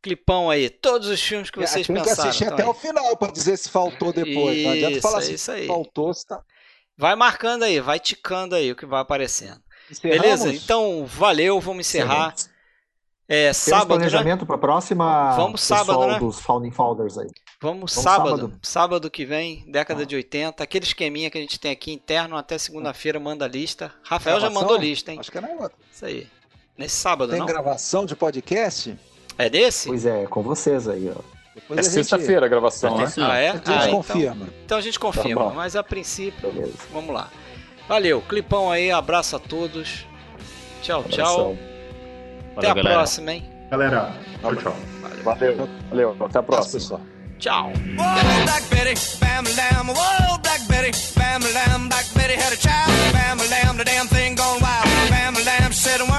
[SPEAKER 1] Clipão aí. Todos os filmes que vocês é, tem pensaram. Tem que assistir
[SPEAKER 3] até aí. o final para dizer se faltou depois. Isso, não adianta falar assim, isso aí. faltou, se tá...
[SPEAKER 1] Vai marcando aí, vai ticando aí o que vai aparecendo. Encerramos? Beleza? Então, valeu, vamos encerrar. É, Temos sábado,
[SPEAKER 6] né? planejamento
[SPEAKER 1] né?
[SPEAKER 6] para próxima.
[SPEAKER 1] Vamos sábado, né?
[SPEAKER 6] dos Founding Fathers aí.
[SPEAKER 1] Vamos, Vamos sábado, sábado, sábado. que vem, década ah. de 80. Aquele esqueminha que a gente tem aqui interno até segunda-feira, manda a lista. Rafael gravação? já mandou lista, hein?
[SPEAKER 3] Acho que é na outra.
[SPEAKER 1] Isso aí. Nesse sábado,
[SPEAKER 3] tem
[SPEAKER 1] não?
[SPEAKER 3] Tem gravação de podcast?
[SPEAKER 1] É desse?
[SPEAKER 6] Pois é, com vocês aí, ó.
[SPEAKER 5] Depois é sexta-feira a gravação, né?
[SPEAKER 1] Ah, é? A
[SPEAKER 3] gente ah, confirma.
[SPEAKER 1] Então, então, a gente confirma, tá mas a princípio, Beleza. vamos lá. Valeu, clipão aí, abraço a todos. Tchau, tchau. Valeu, Até a galera. próxima, hein?
[SPEAKER 4] Galera, tchau, tchau.
[SPEAKER 5] Valeu. Valeu. Valeu. Até a próxima.
[SPEAKER 1] Tchau, Whoa, bam. Whoa, bam had a child, bam. The damn thing gone wild, bam. Said.